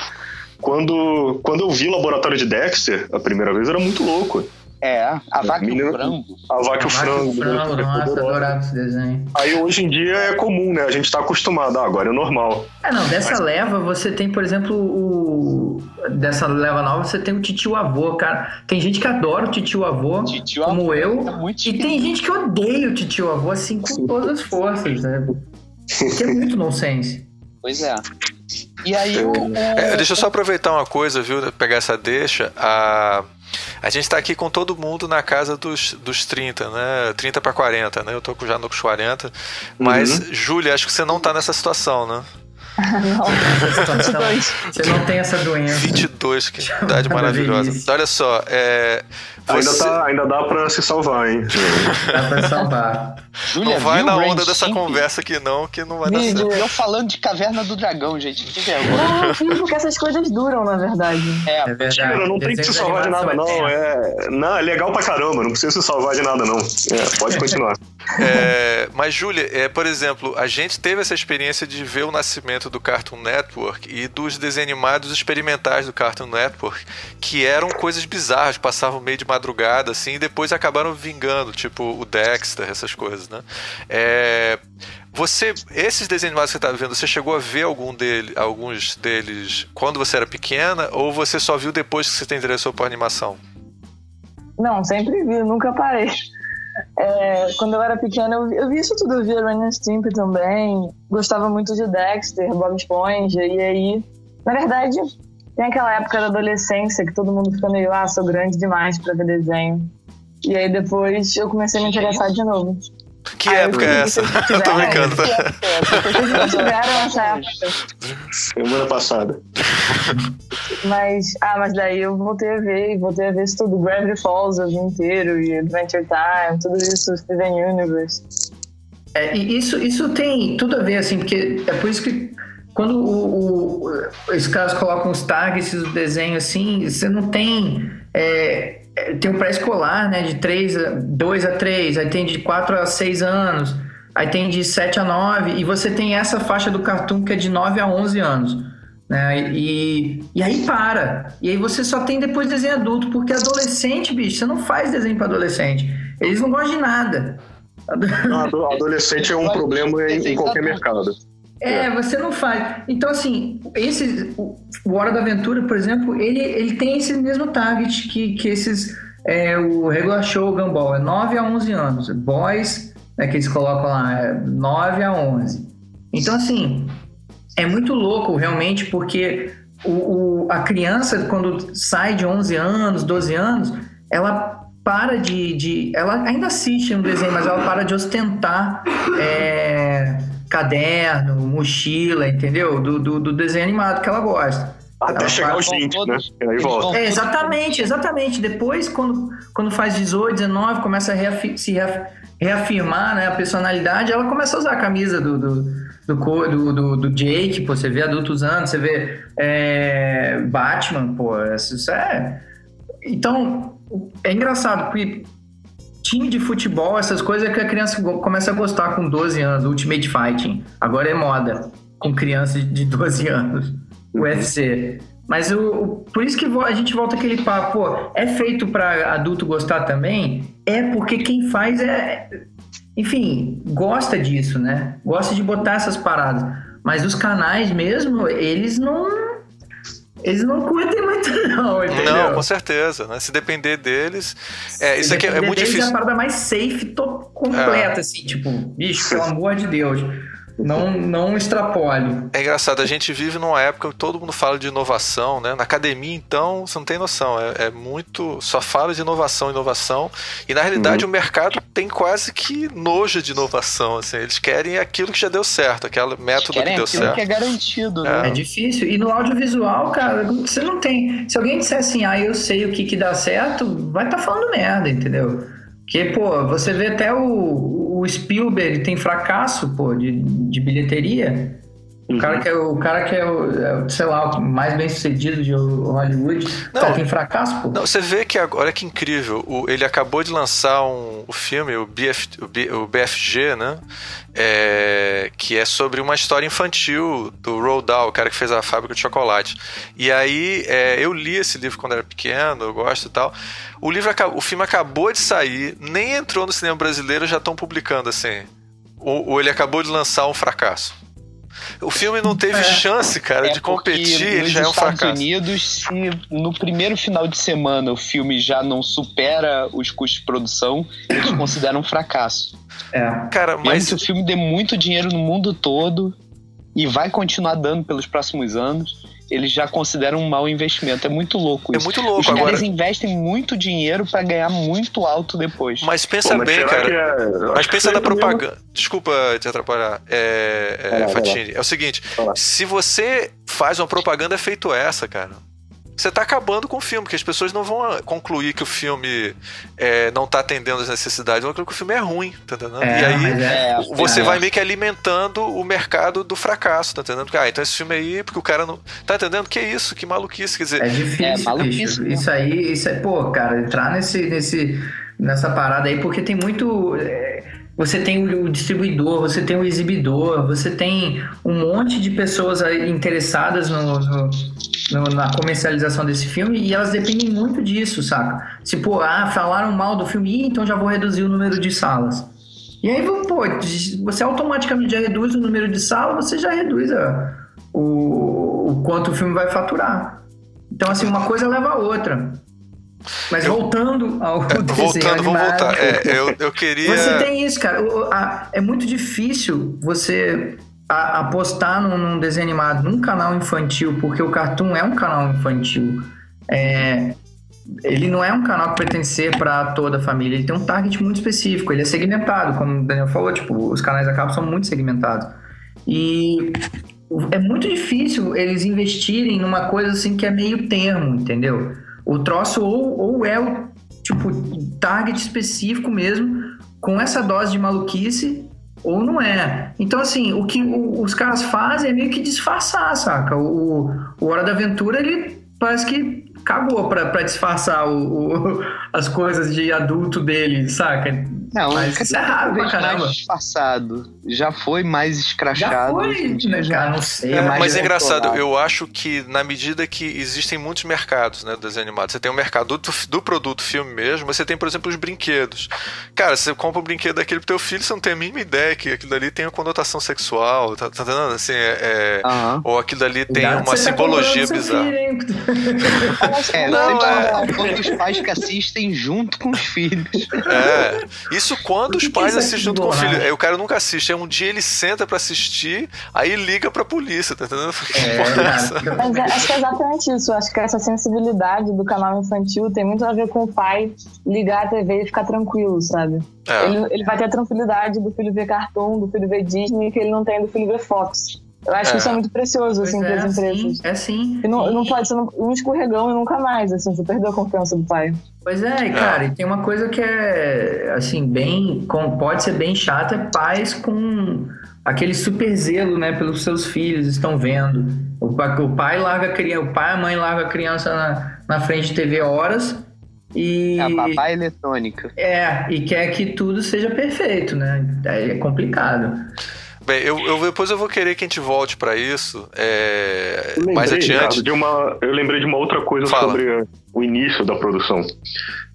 Quando, quando eu vi o Laboratório de Dexter a primeira vez, era muito louco. É, a vaca e o frango. A vaca e o frango. frango nossa, adorava esse desenho. Aí hoje em dia é comum, né? A gente tá acostumado, ah, agora é normal. É, não, dessa Mas... leva você tem, por exemplo, o. Dessa leva nova você tem o titio avô, cara. Tem gente que adora o titio avô, titio como avô, eu. É e tem gente que odeia o titio avô, assim, com todas as forças, né? Que é muito nonsense. Pois é. E aí o, é, Deixa eu só aproveitar uma coisa, viu? Pegar essa deixa. A. A gente está aqui com todo mundo na casa dos, dos 30, né? 30 para 40, né? Eu tô já nos 40. Mas, uhum. Júlia, acho que você não está nessa situação, né? Não, você não tem essa doença. 22, que idade maravilhosa. Olha só, é, você... Ainda, tá, ainda dá pra se salvar, hein? dá pra salvar. Julia, não vai na onda dessa conversa aqui não, que não vai dar certo. Eu falando de Caverna do Dragão, gente. Que vergonha. Não, porque essas coisas duram, na verdade. É, é verdade. não tem que se salvar de nada, não. É, não, é legal pra caramba, não precisa se salvar de nada, não. É, pode continuar. É, mas, Júlia, é, por exemplo, a gente teve essa experiência de ver o nascimento do Cartoon Network e dos desenhos animados experimentais do Cartoon Network, que eram coisas bizarras, passavam meio de madrugada, assim, e depois acabaram vingando, tipo o Dexter, essas coisas, né? É, você, esses desenhos animados que você está vendo, você chegou a ver algum dele, alguns deles quando você era pequena, ou você só viu depois que você te interessou por animação? Não, sempre vi, nunca parei. É, quando eu era pequena, eu vi, eu vi isso tudo, via Ren Stimpy também, gostava muito de Dexter, Bob Esponja, e aí, na verdade, tem aquela época da adolescência que todo mundo fica meio, ah, sou grande demais pra ver desenho. E aí depois eu comecei a me interessar de novo. Que ah, época é essa? Eu tô brincando. Vocês não tiveram essa época. Semana passada. Mas, ah, mas daí eu voltei a ver, voltei a ver isso tudo. Gravity Falls o dia inteiro, e Adventure Time, tudo isso, Steven Universe. É, e isso, isso tem tudo a ver, assim, porque é por isso que quando o, o, esses caras colocam os tags do desenho assim, você não tem. É, é tem um pré-escolar, né? De 3 a, 2 a 3, aí tem de 4 a 6 anos, aí tem de 7 a 9, e você tem essa faixa do cartoon que é de 9 a 11 anos. Né? E, e aí para. E aí você só tem depois desenho adulto, porque adolescente, bicho, você não faz desenho para adolescente. Eles não gostam de nada. Não, adolescente é um problema em, em qualquer mercado. É, você não faz. Então, assim, esse, o Hora da Aventura, por exemplo, ele, ele tem esse mesmo target que, que esses. É, o Regular Show Gumball, é 9 a 11 anos. Boys, né, que eles colocam lá, é 9 a 11. Então, assim, é muito louco realmente, porque o, o, a criança, quando sai de 11 anos, 12 anos, ela para de. de ela ainda assiste um desenho, mas ela para de ostentar. É, caderno, mochila, entendeu? Do, do, do desenho animado que ela gosta. Até ela chegar aos 20, né? Aí volta. É, exatamente, exatamente. Depois, quando, quando faz 18, 19, começa a reafir, se reafirmar né, a personalidade, ela começa a usar a camisa do, do, do, do, do Jake, pô, você vê adulto usando, você vê é, Batman, pô, isso é... Então, é engraçado, porque time de futebol, essas coisas que a criança começa a gostar com 12 anos, Ultimate Fighting. Agora é moda, com crianças de 12 anos, UFC. Mas o, o- por isso que a gente volta aquele papo, pô, é feito pra adulto gostar também? É porque quem faz é. Enfim, gosta disso, né? Gosta de botar essas paradas. Mas os canais mesmo, eles não. Eles não curtem muito, não, entendeu? Não, com certeza, né? Se depender deles. É, isso aqui é, é muito Deles É a difícil. parada mais safe, to- completa, assim, tipo, bicho, pelo amor de Deus. Não, não extrapole. É engraçado, a gente vive numa época que todo mundo fala de inovação, né? Na academia, então, você não tem noção. É, é muito. Só fala de inovação, inovação. E na realidade o mercado tem quase que nojo de inovação. Assim. Eles querem aquilo que já deu certo, aquele método que deu aquilo certo. que é garantido, né? É difícil. E no audiovisual, cara, você não tem. Se alguém disser assim, ah, eu sei o que, que dá certo, vai estar falando merda, entendeu? Porque, pô, você vê até o, o Spielberg tem fracasso, pô, de, de bilheteria. O cara que é o, cara que é o, é sei lá, o mais bem sucedido de Hollywood, Não. tem fracasso, pô. Não, você vê que agora, olha que incrível, o- ele acabou de lançar um, o filme, o, BF, o, B- o BFG, né? É, que é sobre uma história infantil do Roald Dahl, o cara que fez a fábrica de chocolate. E aí, é, eu li esse livro quando era pequeno, eu gosto e tal. O livro, o filme acabou de sair, nem entrou no cinema brasileiro, já estão publicando assim. Ou, ou ele acabou de lançar um fracasso. O filme não teve É. chance, cara, É de competir, ele já é um Estados fracasso. Unidos, se no primeiro final de semana o filme já não supera os custos de produção, eles consideram um fracasso. É. Cara, Mesmo mas que o filme dê muito dinheiro no mundo todo e vai continuar dando pelos próximos anos, eles já consideram um mau investimento. É muito louco é isso. muito Os louco. caras Agora, investem muito dinheiro pra ganhar muito alto depois. mas pensa Pô, mas bem, cara. que é- Mas pensa na foi mesmo. propaganda. Desculpa te atrapalhar, é, é, Fatini. É o seguinte: se você faz uma propaganda feito essa, cara, você tá acabando com o filme, porque as pessoas não vão ah, concluir que o filme é, não tá atendendo as necessidades, vão concluir que o filme é ruim, tá entendendo? É, e aí mas é- É, você é. vai meio que alimentando o mercado do fracasso, tá entendendo? Ah, então esse filme aí, porque o cara não. Tá entendendo? Que isso? Que maluquice. Quer dizer, É difícil, É, maluquice bicho. mesmo. Isso aí, isso é, pô, cara, entrar nesse, nesse, nessa parada aí, porque tem muito. Você tem o, distribuidor, você tem o exibidor, você tem um monte de pessoas interessadas no, no- no- na comercialização desse filme e elas dependem muito disso, saca? Se, pô, ah, falaram mal do filme, Ih, então já vou reduzir o número de salas. E aí, pô, você automaticamente já reduz o número de salas, você já reduz a- o, o quanto o filme vai faturar. Então, assim, uma coisa leva a outra. Mas voltando ao desenho voltando, animado, voltar. É, eu, eu queria. Você tem isso, cara. O- a- é muito difícil você a- apostar num, num desenho animado, num canal infantil, porque o Cartoon é um canal infantil. É, ele não é um canal que pretende ser para toda a família. Ele tem um target muito específico. Ele é segmentado, como o Daniel falou. Tipo, os canais da cabo são muito segmentados. E é muito difícil eles investirem numa coisa assim que é meio termo, entendeu? O troço ou, ou é o tipo target específico mesmo, com essa dose de maluquice, ou não é. Então, assim, o que os caras fazem é meio que disfarçar, saca? O, o Hora da Aventura, ele parece que cagou pra disfarçar o, o- as coisas de adulto dele, saca? Não, Mas isso é raro pra caramba. mais disfarçado. Já foi mais Já escrachado. hoje em foi, né, já- cara? Não sei. É, mais mas é engraçado, controlado. eu acho que na medida que existem muitos mercados, né, do desenho animado, você tem o mercado do, do produto filme mesmo, mas você tem, por exemplo, os brinquedos. Cara, você compra um brinquedo daquele pro teu filho, você não tem a mínima ideia que aquilo ali tem uma conotação sexual, tá, tá entendendo? Assim, é, é- ou aquilo ali tem Cuidado uma tá simbologia seu bizarra. filho, hein? É, Não, é- os pais que assistem junto com os filhos. É. Isso quando os pais assistem junto com o filho. Aí o cara nunca assiste. Aí um dia ele senta pra assistir, aí liga pra polícia, tá entendendo? Que É, porra é? Mas é- acho que é exatamente isso. Acho que essa sensibilidade do canal infantil tem muito a ver com o pai ligar a TV e ficar tranquilo, sabe? É. Ele, ele vai ter a tranquilidade do filho ver cartoon, do filho ver Disney, que ele não tem do filho ver Fox. Eu acho É. que isso é muito precioso, Pois assim, é, para as empresas. sim, é sim. E não, não pode ser um escorregão e nunca mais, assim, você perdeu a confiança do pai. Pois é, e, cara, e tem uma coisa que é, assim, bem. com- pode ser bem chata, é pais com aquele super zelo, né, pelos seus filhos, estão vendo. O, pa- o pai larga a criança, o pai e a mãe larga a criança na, na frente de TV horas e. É a babá eletrônica. É, e quer que tudo seja perfeito, né? É complicado. Bem, eu, eu, depois eu vou querer que a gente volte para isso é, Eu lembrei, mais adiante. De uma, eu lembrei de uma outra coisa Fala. sobre o início da produção.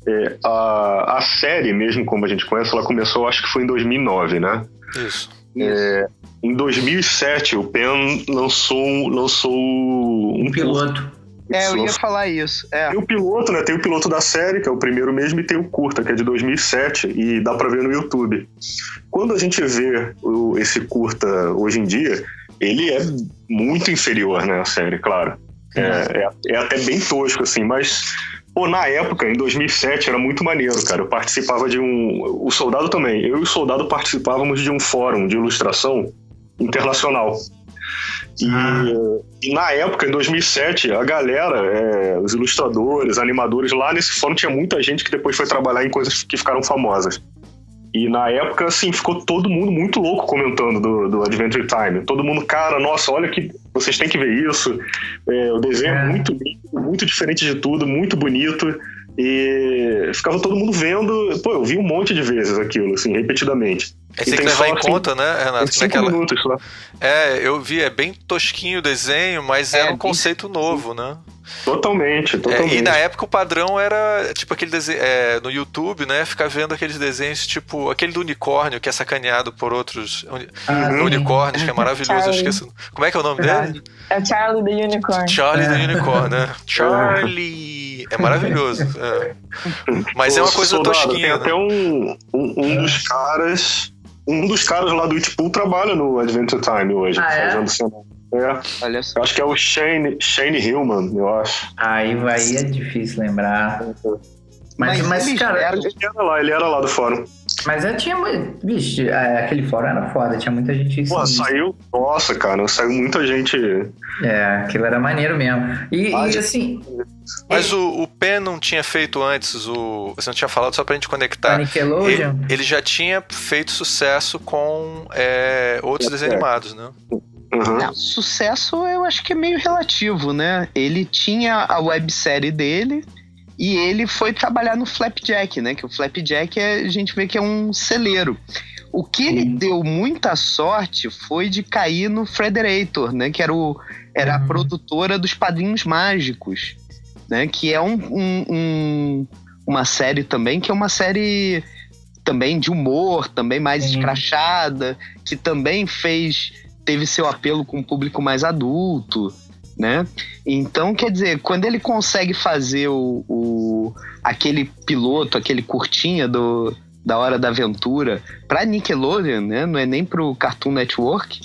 É, a, a série, mesmo como a gente conhece, ela começou, acho que foi em 2009, né? Isso. É, em 2007, o Penn lançou, lançou um Um piloto. É, eu ia falar isso. É. Tem o piloto, né? Tem o piloto da série, que é o primeiro mesmo, e tem o curta, que é de 2007, e dá pra ver no YouTube. Quando a gente vê o- esse curta hoje em dia, ele é muito inferior, né? À série, claro. É, é- é até bem tosco, assim, mas. Pô, na época, em 2007, era muito maneiro, cara. Eu participava de um. O soldado também. Eu e o soldado participávamos de um fórum de ilustração internacional. E, Ah. e na época, em 2007, a galera, é, os ilustradores, animadores, lá nesse fórum tinha muita gente que depois foi trabalhar em coisas que ficaram famosas. E na época, assim, ficou todo mundo muito louco comentando do, do Adventure Time. Todo mundo, cara, nossa, olha que. Vocês têm que ver isso. É, o desenho é É. muito lindo, muito diferente de tudo, muito bonito. E ficava todo mundo vendo. Pô, eu vi um monte de vezes aquilo, assim, repetidamente. É, tem que tem levar em assim, conta, né, Renato? que Cinco naquela- minutos só. É, eu vi, é bem tosquinho o desenho, mas É, era um bem- conceito novo, né? Totalmente, É, totalmente. e na época o padrão era tipo aquele desenho. é, no YouTube, né? Ficar vendo aqueles desenhos, tipo aquele do unicórnio que é sacaneado por outros uni- Ah, unicórnios, que é maravilhoso. Eu. Como é que é o nome dele? É Charlie the Unicorn. Charlie do É. Unicórnio, né? Charlie! É maravilhoso. é. Mas é uma coisa soldado, tosquinha. Tem até né? um, um, um dos caras. Um dos caras lá do Itpool trabalha no Adventure Time hoje, Ah, é? fazendo cenário. É, Olha só. eu acho que é o Shane, Shane Hillman, eu acho. Aí vai é difícil lembrar. Mas, Mas mas, eles cara, eram- Ele era lá, ele era lá do fórum. Mas é, tinha muito. Vixe, é, aquele fórum era foda, tinha muita gente. Pô, sinistra. saiu. Nossa, cara, saiu muita gente. É, aquilo era maneiro mesmo. E, Ah, e de- assim, Mas o, o Pen não tinha feito antes, o. Você não tinha falado só pra gente a conectar. Nickelodeon. Ele, ele já tinha feito sucesso com é, outros É, desenhos é. animados, né? Uhum. Não, sucesso eu acho que é meio relativo, né? Ele tinha a websérie dele e ele foi trabalhar no Flapjack, né? Que o Flapjack é, a gente vê que é um celeiro. O que ele Sim. deu muita sorte foi de cair no Frederator, né? Que era, o, era a Uhum. produtora dos Padrinhos Mágicos, né? Que é um, um- um- uma série também, que é uma série também de humor, também mais Sim. escrachada, que também fez teve seu apelo com um público mais adulto, né? Então, quer dizer, quando ele consegue fazer o, o- aquele piloto, aquele curtinha do, da Hora da Aventura pra Nickelodeon, né? Não é nem pro Cartoon Network,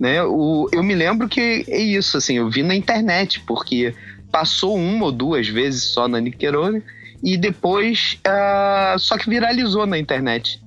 né? O, eu me lembro que é isso, assim, eu vi na internet, porque passou uma ou duas vezes só na Nickelodeon e depois ah, só que viralizou na internet.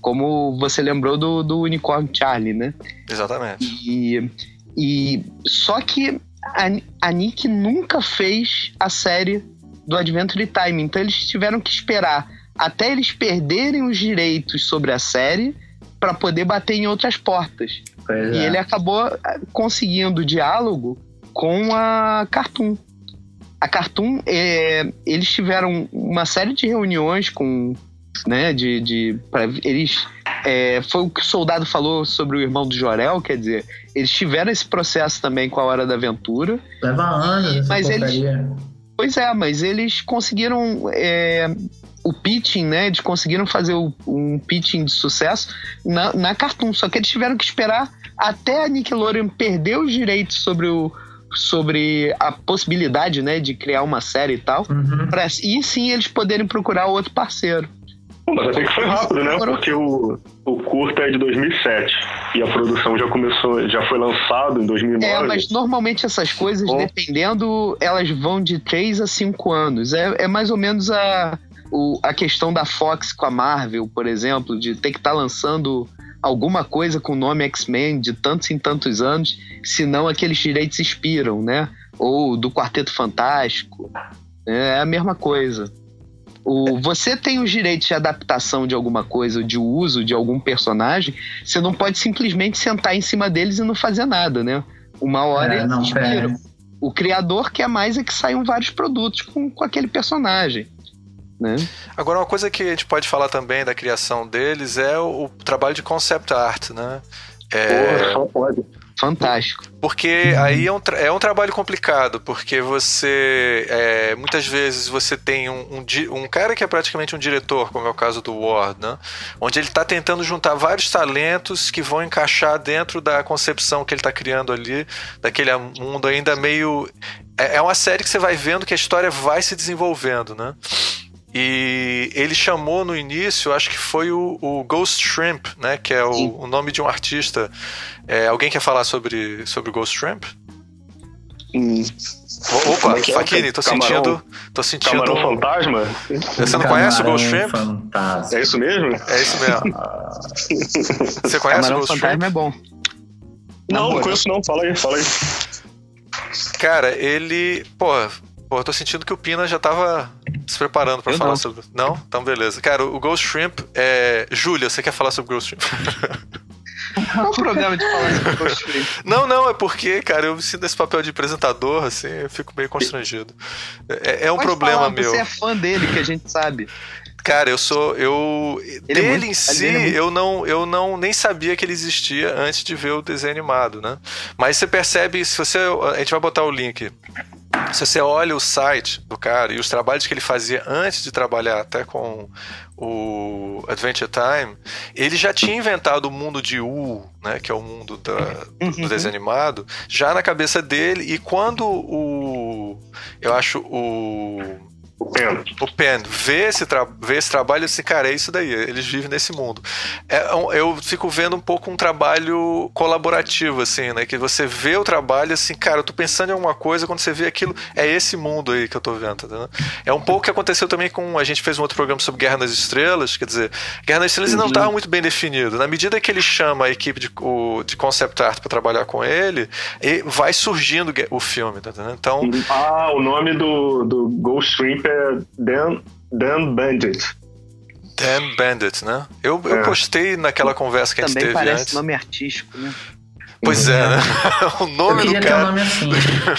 Como você lembrou do, do Unicorn Charlie, né? Exatamente. E, e só que a, a Nick nunca fez a série do Adventure Time, então eles tiveram que esperar até eles perderem os direitos sobre a série para poder bater em outras portas. Pois E é. ele acabou ah, conseguindo diálogo com a Cartoon. A Cartoon, é, eles tiveram uma série de reuniões com, né, de, de pra, eles, é, foi o que o soldado falou sobre o irmão do Jorel, quer dizer, eles tiveram esse processo também com a Hora da Aventura. Leva anos Mas eles-. Pois é, mas eles conseguiram é, o pitching, né? Eles conseguiram fazer o- um pitching de sucesso na, na Cartoon. Só que eles tiveram que esperar até a Nickelodeon perder os direitos sobre o sobre a possibilidade, né, de criar uma série e tal, Uhum. e sim eles poderem procurar outro parceiro. Mas até que foi rápido, né? Porque o, o curta é de 2007 e a produção já começou, já foi lançado em 2009. É, mas normalmente essas coisas, Bom. dependendo, elas vão de 3 a 5 anos. É, é mais ou menos a, o- a questão da Fox com a Marvel, por exemplo, de ter que estar lançando alguma coisa com o nome X-Men de tantos em tantos anos, senão aqueles direitos expiram, né? Ou do Quarteto Fantástico. É a mesma coisa. O, você tem os direitos de adaptação de alguma coisa, de uso de algum personagem, você não pode simplesmente sentar em cima deles e não fazer nada, né? Uma hora É, eles não, expiram. pera. O criador quer mais é que saiam vários produtos com, com aquele personagem. Né? Agora, uma coisa que a gente pode falar também da criação deles é o, o trabalho de concept art, né? É, Porra, só pode. Fantástico. porque aí é um, é um trabalho complicado, porque você é, muitas vezes você tem um, um, um cara que é praticamente um diretor, como é o caso do Ward, né? onde ele está tentando juntar vários talentos que vão encaixar dentro da concepção que ele está criando ali, daquele mundo ainda meio. É é uma série que você vai vendo que a história vai se desenvolvendo, né? E ele chamou no início, acho que foi o, o Ghost Shrimp, né? Que é o, o nome de um artista. É, alguém quer falar sobre, sobre o Ghost Shrimp? Hum, O- Opa, é é? Faquini, tô Camarão- sentindo. Tô sentindo. Camarão fantasma? Você não conhece o Ghost Camarão Shrimp? Fantasma. É isso mesmo? É isso mesmo. Você conhece o Camarão Ghost Fantasma Shrimp? é bom. Não, não boa. conheço não. Fala aí, fala aí. Cara, ele. Pô, pô, eu tô sentindo que o Pina já tava se preparando pra Eu falar não. sobre. Não? Então beleza. Cara, o Ghost Shrimp é. Júlia, você quer falar sobre o Ghost Shrimp? Qual o programa de falar sobre Ghost Shrimp? Não, não, é porque, cara, eu me sinto nesse papel de apresentador, assim, eu fico meio constrangido. É, é um Pode problema falar, meu. Você é fã dele, que a gente sabe. Cara, eu sou. Eu. Ele é dele muito- em si, é muito- eu não, eu não nem sabia que ele existia antes de ver o desenho animado, né? Mas você percebe, se você. A gente vai botar o link. Se você olha o site do cara e os trabalhos que ele fazia antes de trabalhar até com o Adventure Time, ele já tinha inventado o mundo de U, né, que é o mundo da- do Uhum. desenho animado, já na cabeça dele. E quando o. Eu acho o O Pena. o Pen vê esse, tra vê esse trabalho assim, cara, é isso daí, eles vivem nesse mundo. É, um- eu fico vendo um pouco um trabalho colaborativo, assim, né? Que você vê o trabalho assim, cara, eu tô pensando em alguma coisa, quando você vê aquilo, é esse mundo aí que eu tô vendo, tá entendendo? É um pouco o que aconteceu também com. A gente fez um outro programa sobre Guerra nas Estrelas, quer dizer, Guerra nas Estrelas não estava muito bem definido. Na medida que ele chama a equipe de, o- de concept art para trabalhar com ele, e vai surgindo o filme, tá entendendo? Então. Ah, o nome do, do Ghost Shrimp é Dan, Dan Bandit. Dan Bandit, né? Eu, eu É. postei naquela conversa que a gente Também teve parece antes. nome artístico, né? Pois é, né? o Eu nome do ter um cara. nome assim.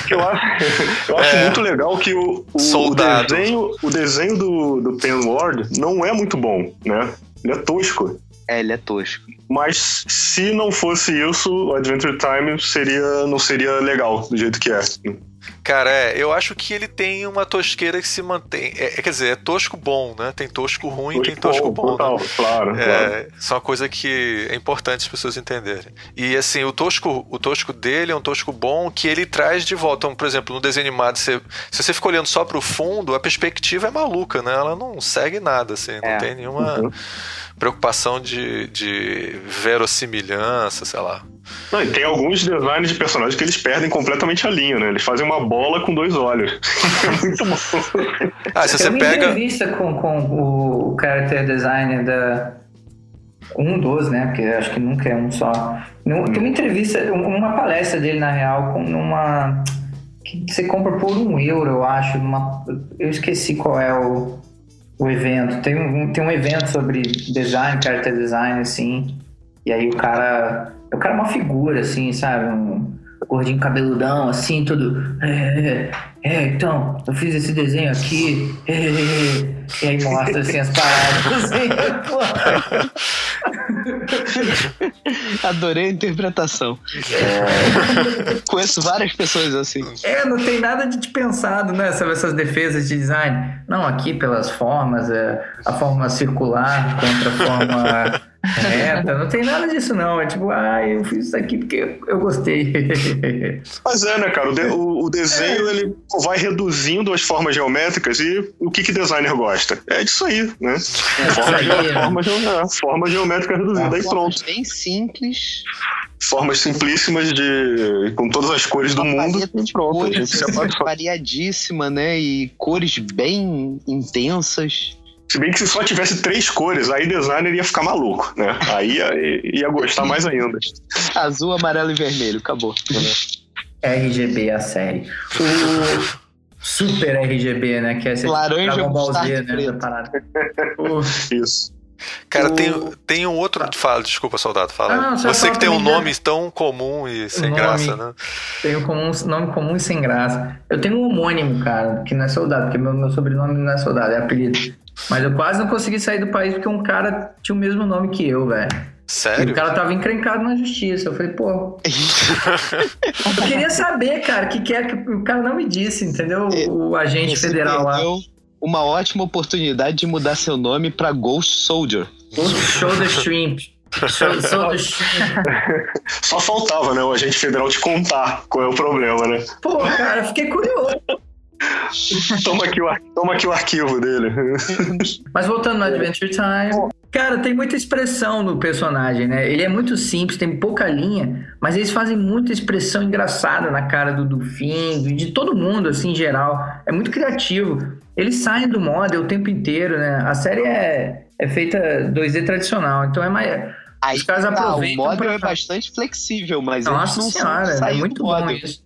Que eu acho, eu acho É. muito legal que o, o, o desenho, o desenho do, do Pen Ward não é muito bom, né? Ele é tosco. É, ele é tosco. Mas se não fosse isso, o Adventure Time seria, não seria legal do jeito que é. Cara, é, eu acho que ele tem uma tosqueira que se mantém. É, é, quer dizer, é tosco bom, né? Tem tosco ruim, tem tosco bom. né? total, claro, claro. É, isso é uma coisa que é importante as pessoas entenderem. E assim, o tosco, o tosco dele é um tosco bom que ele traz de volta. Então, por exemplo, no desenho animado, você, se você fica olhando só pro fundo, a perspectiva é maluca, né? Ela não segue nada, assim, não É. tem nenhuma Uhum. preocupação de, de verossimilhança, sei lá. Não, e tem alguns designs de personagens que eles perdem completamente a linha, né? Eles fazem uma bola com dois olhos. É muito bom. Ah, se Tem você uma pega. entrevista com, com o character designer da. Um dos, né? Porque acho que nunca é um só. Tem uma entrevista, um- uma palestra dele, na real, com numa. que você compra por um euro, eu acho. Numa, eu esqueci qual é o, o evento. Tem um, tem um evento sobre design, character design, assim. E aí o cara. O cara é uma figura, assim, sabe? Um gordinho cabeludão, assim, tudo. É, é, é, então, eu fiz esse desenho aqui. É, é, é. E aí mostra assim as paradas. Assim. Adorei a interpretação. Conheço várias pessoas assim. É, não tem nada de pensado, né? Sobre essas defesas de design. Não, aqui pelas formas, é, a forma circular contra a forma reta. Não tem nada disso, não. É tipo, ah, eu fiz isso aqui porque eu, eu gostei. Mas é, né, cara? O, de- o- o desenho ele vai reduzindo as formas geométricas e o que que designer gosta? É disso aí, né? Forma, isso aí, né? forma, geo- é, forma geométrica reduzida. Aí pronto. Bem simples. Formas simplíssimas de. com todas as cores do mundo. de Pronto, a cores gente se apaixona. variadíssima, né? E cores bem intensas. Se bem que se só tivesse três cores, aí designer ia ficar maluco, né? Aí ia, ia gostar mais ainda. Azul, amarelo e vermelho. Acabou. RGB, a série. O Super RGB, né? Que é esse Laranja Dragon Ball Z, né? parada. Isso. Cara, O- tem, tem um outro. Fala, desculpa, soldado, fala. Ah, não, Você que tem um nome tão comum e sem nome. graça, né? Tem um comum, nome comum e sem graça. Eu tenho um homônimo, cara, que não é soldado, porque meu, meu sobrenome não é soldado, é apelido. Mas eu quase não consegui sair do país porque um cara tinha o mesmo nome que eu, velho. E Sério? o cara tava encrencado na justiça. Eu falei, pô. eu queria saber, cara, o que, que é que o cara não me disse, entendeu? O agente Você federal lá. uma ótima oportunidade de mudar seu nome pra Ghost Soldier. Show the shrimp. Só faltava, né? O agente federal te contar qual é o problema, né? Pô, cara, eu fiquei curioso. Toma aqui o, toma aqui o arquivo dele. Mas voltando no Adventure Time. Cara, tem muita expressão no personagem, né? Ele é muito simples, tem pouca linha, mas eles fazem muita expressão engraçada na cara do, do- de todo mundo, assim, em geral. É muito criativo. Eles saem do model o tempo inteiro, né? A série é, é feita 2D tradicional, então é mais. Aí Os caras tá, aproveitam o model pra- é bastante flexível, mas Nossa eles não senhora, é saem muito do bom isso.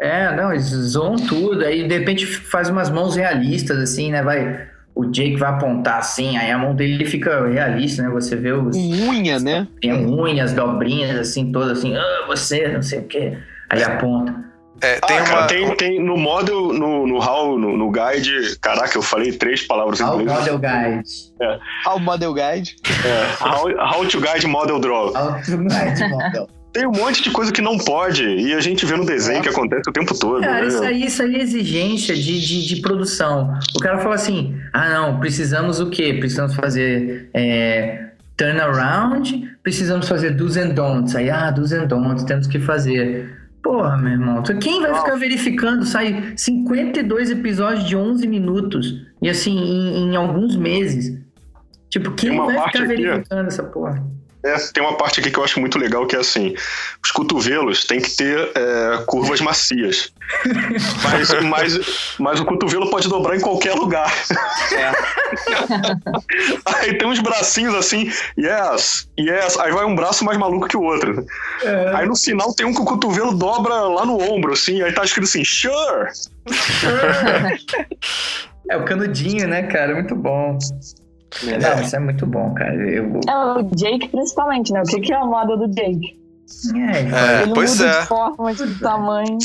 É, não, eles zoam tudo, aí de repente faz umas mãos realistas, assim, né? Vai. O Jake vai apontar assim, aí a mão dele fica realista, né? Você vê os. Unha, né? Tem unhas, dobrinhas, assim, todas assim, ah, você, não sei o quê. Aí aponta. É, tem ah, uma. cara, tem, tem no model, no, no HAL, no, no guide. Caraca, eu falei três palavras em inglês. Model Guide. Ao Model Guide. É, how, how to Guide Model Draw. Ao Guide Model. Tem um monte de coisa que não pode. E a gente vê no desenho que acontece o tempo todo. Cara, né? isso aí, isso aí é exigência de, de, de produção. O cara fala assim: ah, não, precisamos o quê? Precisamos fazer é, turnaround, precisamos fazer do's and don'ts. Aí, ah, do's and don'ts, temos que fazer. Porra, meu irmão, quem vai ficar verificando? Sai 52 episódios de 11 minutos e assim, em, em alguns meses. Tipo, quem vai ficar aqui, verificando essa porra? É, tem uma parte aqui que eu acho muito legal que é assim: os cotovelos têm que ter é, curvas macias. Mas, mas, mas o cotovelo pode dobrar em qualquer lugar. Aí tem uns bracinhos assim, yes, yes. Aí vai um braço mais maluco que o outro. Aí no final tem um que o cotovelo dobra lá no ombro, assim, aí tá escrito assim, sure. É o canudinho, né, cara? Muito bom. Não, isso é muito bom, cara. Eu, É o Jake principalmente, né? O que, que é a moda do Jake? é, É, ele pois muda é. de forma, de tamanho.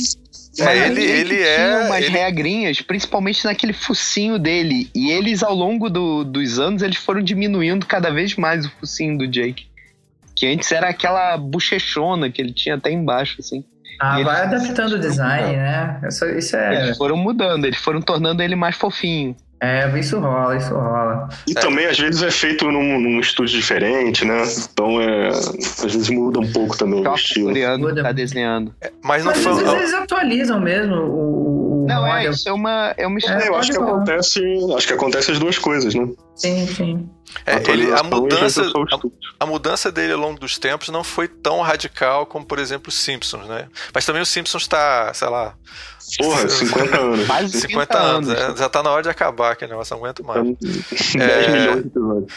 É, Mas ele, ele tinha é. umas ele- regrinhas, principalmente naquele focinho dele. E eles, ao longo do- dos anos, eles foram diminuindo cada vez mais o focinho do Jake. Que antes era aquela bochechona que ele tinha até embaixo, assim. Ah, E vai eles- adaptando o design, né? Isso, isso é. Eles foram mudando, eles foram tornando ele mais fofinho. É, isso rola, isso rola. E também às vezes é feito num, num estúdio diferente, né? Então é, às vezes muda um pouco também o Toca estilo. Muda. tá desenhando. Mas não Mas foi. às vezes eles atualizam mesmo o, o Não, é, isso é uma, é uma É, história. É, eu acho que acontece, acho que acontece as duas coisas, né? Sim, sim. É, ele, a mudança. a- a mudança dele ao longo dos tempos não foi tão radical como, por exemplo, os Simpsons, né? Mas também os Simpsons tá, sei lá, Porra, 50 anos. Mais de 50 anos, é, já tá na hora de acabar aquele negócio, não aguento mais. 10 É. milhões de episódios.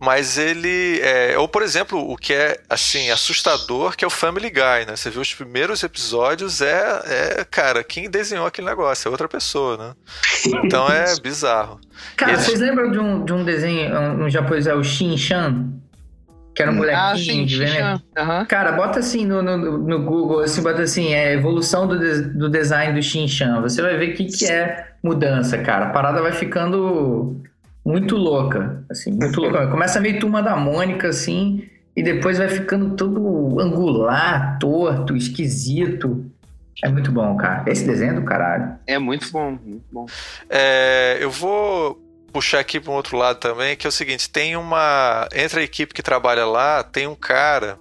Mas ele. É, ou, por exemplo, o que é assim, assustador, que é o Family Guy, né? Você viu os primeiros episódios, é, é. Cara, quem desenhou aquele negócio? É outra pessoa, né? Então é bizarro. Cara, Eles- vocês lembram de um, de um desenho um, um japonês, é o Shin-Chan? Que era um molequinho Ah, sim, de veneno. Aham. Cara, bota assim no, no, no Google, assim, bota assim, é evolução do, de- do design do Shin-Chan. Você vai ver o que, que é mudança, cara. A parada vai ficando muito louca, assim, muito louca. Começa meio turma da Mônica, assim, e depois vai ficando todo angular, torto, esquisito. É muito bom, cara. Esse desenho é do caralho. É muito bom, muito bom. É, eu vou puxar aqui para um outro lado também, que é o seguinte: tem uma. Entre a equipe que trabalha lá, tem um cara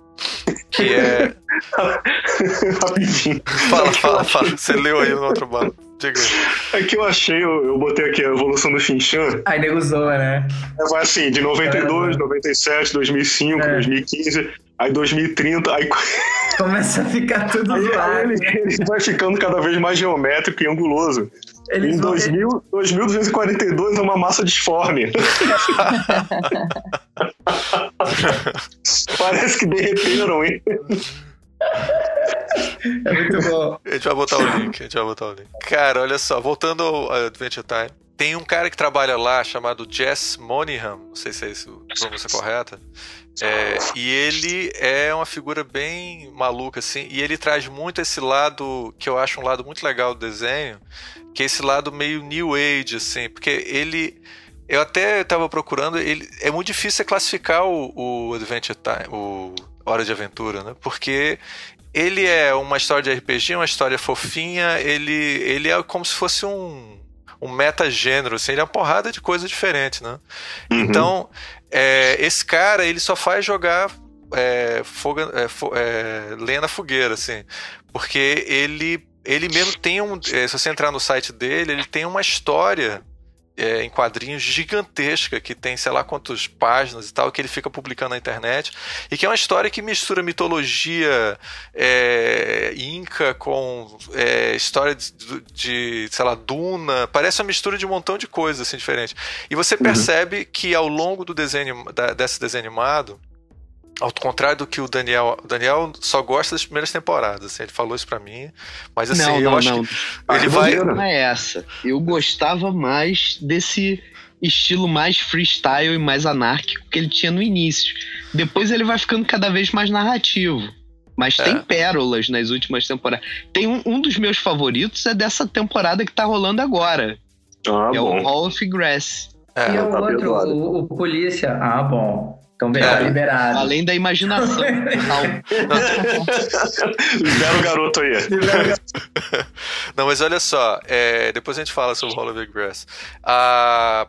que é. Rapidinho. Fala, fala, fala. Você leu aí no outro balo. Diga aí. É que eu achei, eu, eu botei aqui a evolução do Shin-Chan. Aí nego zoa, né? É, Vai assim, de 92, 97, 2005, É. 2015, aí 2030, aí Começa a ficar tudo zoado. ele, ele vai ficando cada vez mais geométrico e anguloso. Eles em vão- 2000, 2242 é uma massa disforme. Parece que derreteram, hein? É muito bom. A gente vai botar o link, a gente vai botar o link. Cara, olha só, voltando ao Adventure Time. Tem um cara que trabalha lá chamado Jess Monaghan, não sei se é isso a pronúncia correta. É, e ele é uma figura bem maluca, assim, e ele traz muito esse lado, que eu acho um lado muito legal do desenho, que é esse lado meio New Age, assim, porque ele Eu até estava procurando, ele é muito difícil você classificar o, o Adventure Time, o Hora de Aventura, né? Porque ele é uma história de RPG, uma história fofinha, ele, ele é como se fosse um, um metagênero, assim, ele é uma porrada de coisa diferente, né? Uhum. Então, é, esse cara, ele só faz jogar é, foga, é, fo, é, lenha na fogueira, assim, porque ele, ele mesmo tem um, é, se você entrar no site dele, ele tem uma história é, em quadrinhos gigantesca, que tem sei lá quantas páginas e tal, que ele fica publicando na internet, e que é uma história que mistura mitologia é, inca com é, história de, de, sei lá, Duna, parece uma mistura de um montão de coisas assim diferentes. E você percebe que ao longo do desenho, da, desse desenho animado, ao contrário do que o Daniel. O Daniel só gosta das primeiras temporadas. Assim, ele falou isso para mim. Mas assim, não, eu não, acho não. que ele vai. Não é essa. Eu gostava mais desse estilo mais freestyle e mais anárquico que ele tinha no início. Depois ele vai ficando cada vez mais narrativo. Mas É. tem pérolas nas últimas temporadas. Tem um, um dos meus favoritos é dessa temporada que tá rolando agora. Ah, é o bom. Hall of Grass. É, E o tá outro, o, o polícia. Ah, bom. Então bem, É. tá liberado. Além da imaginação. Libera o garoto aí. Não, mas olha só, é, depois a gente fala sobre o Hall of Grass. Ah,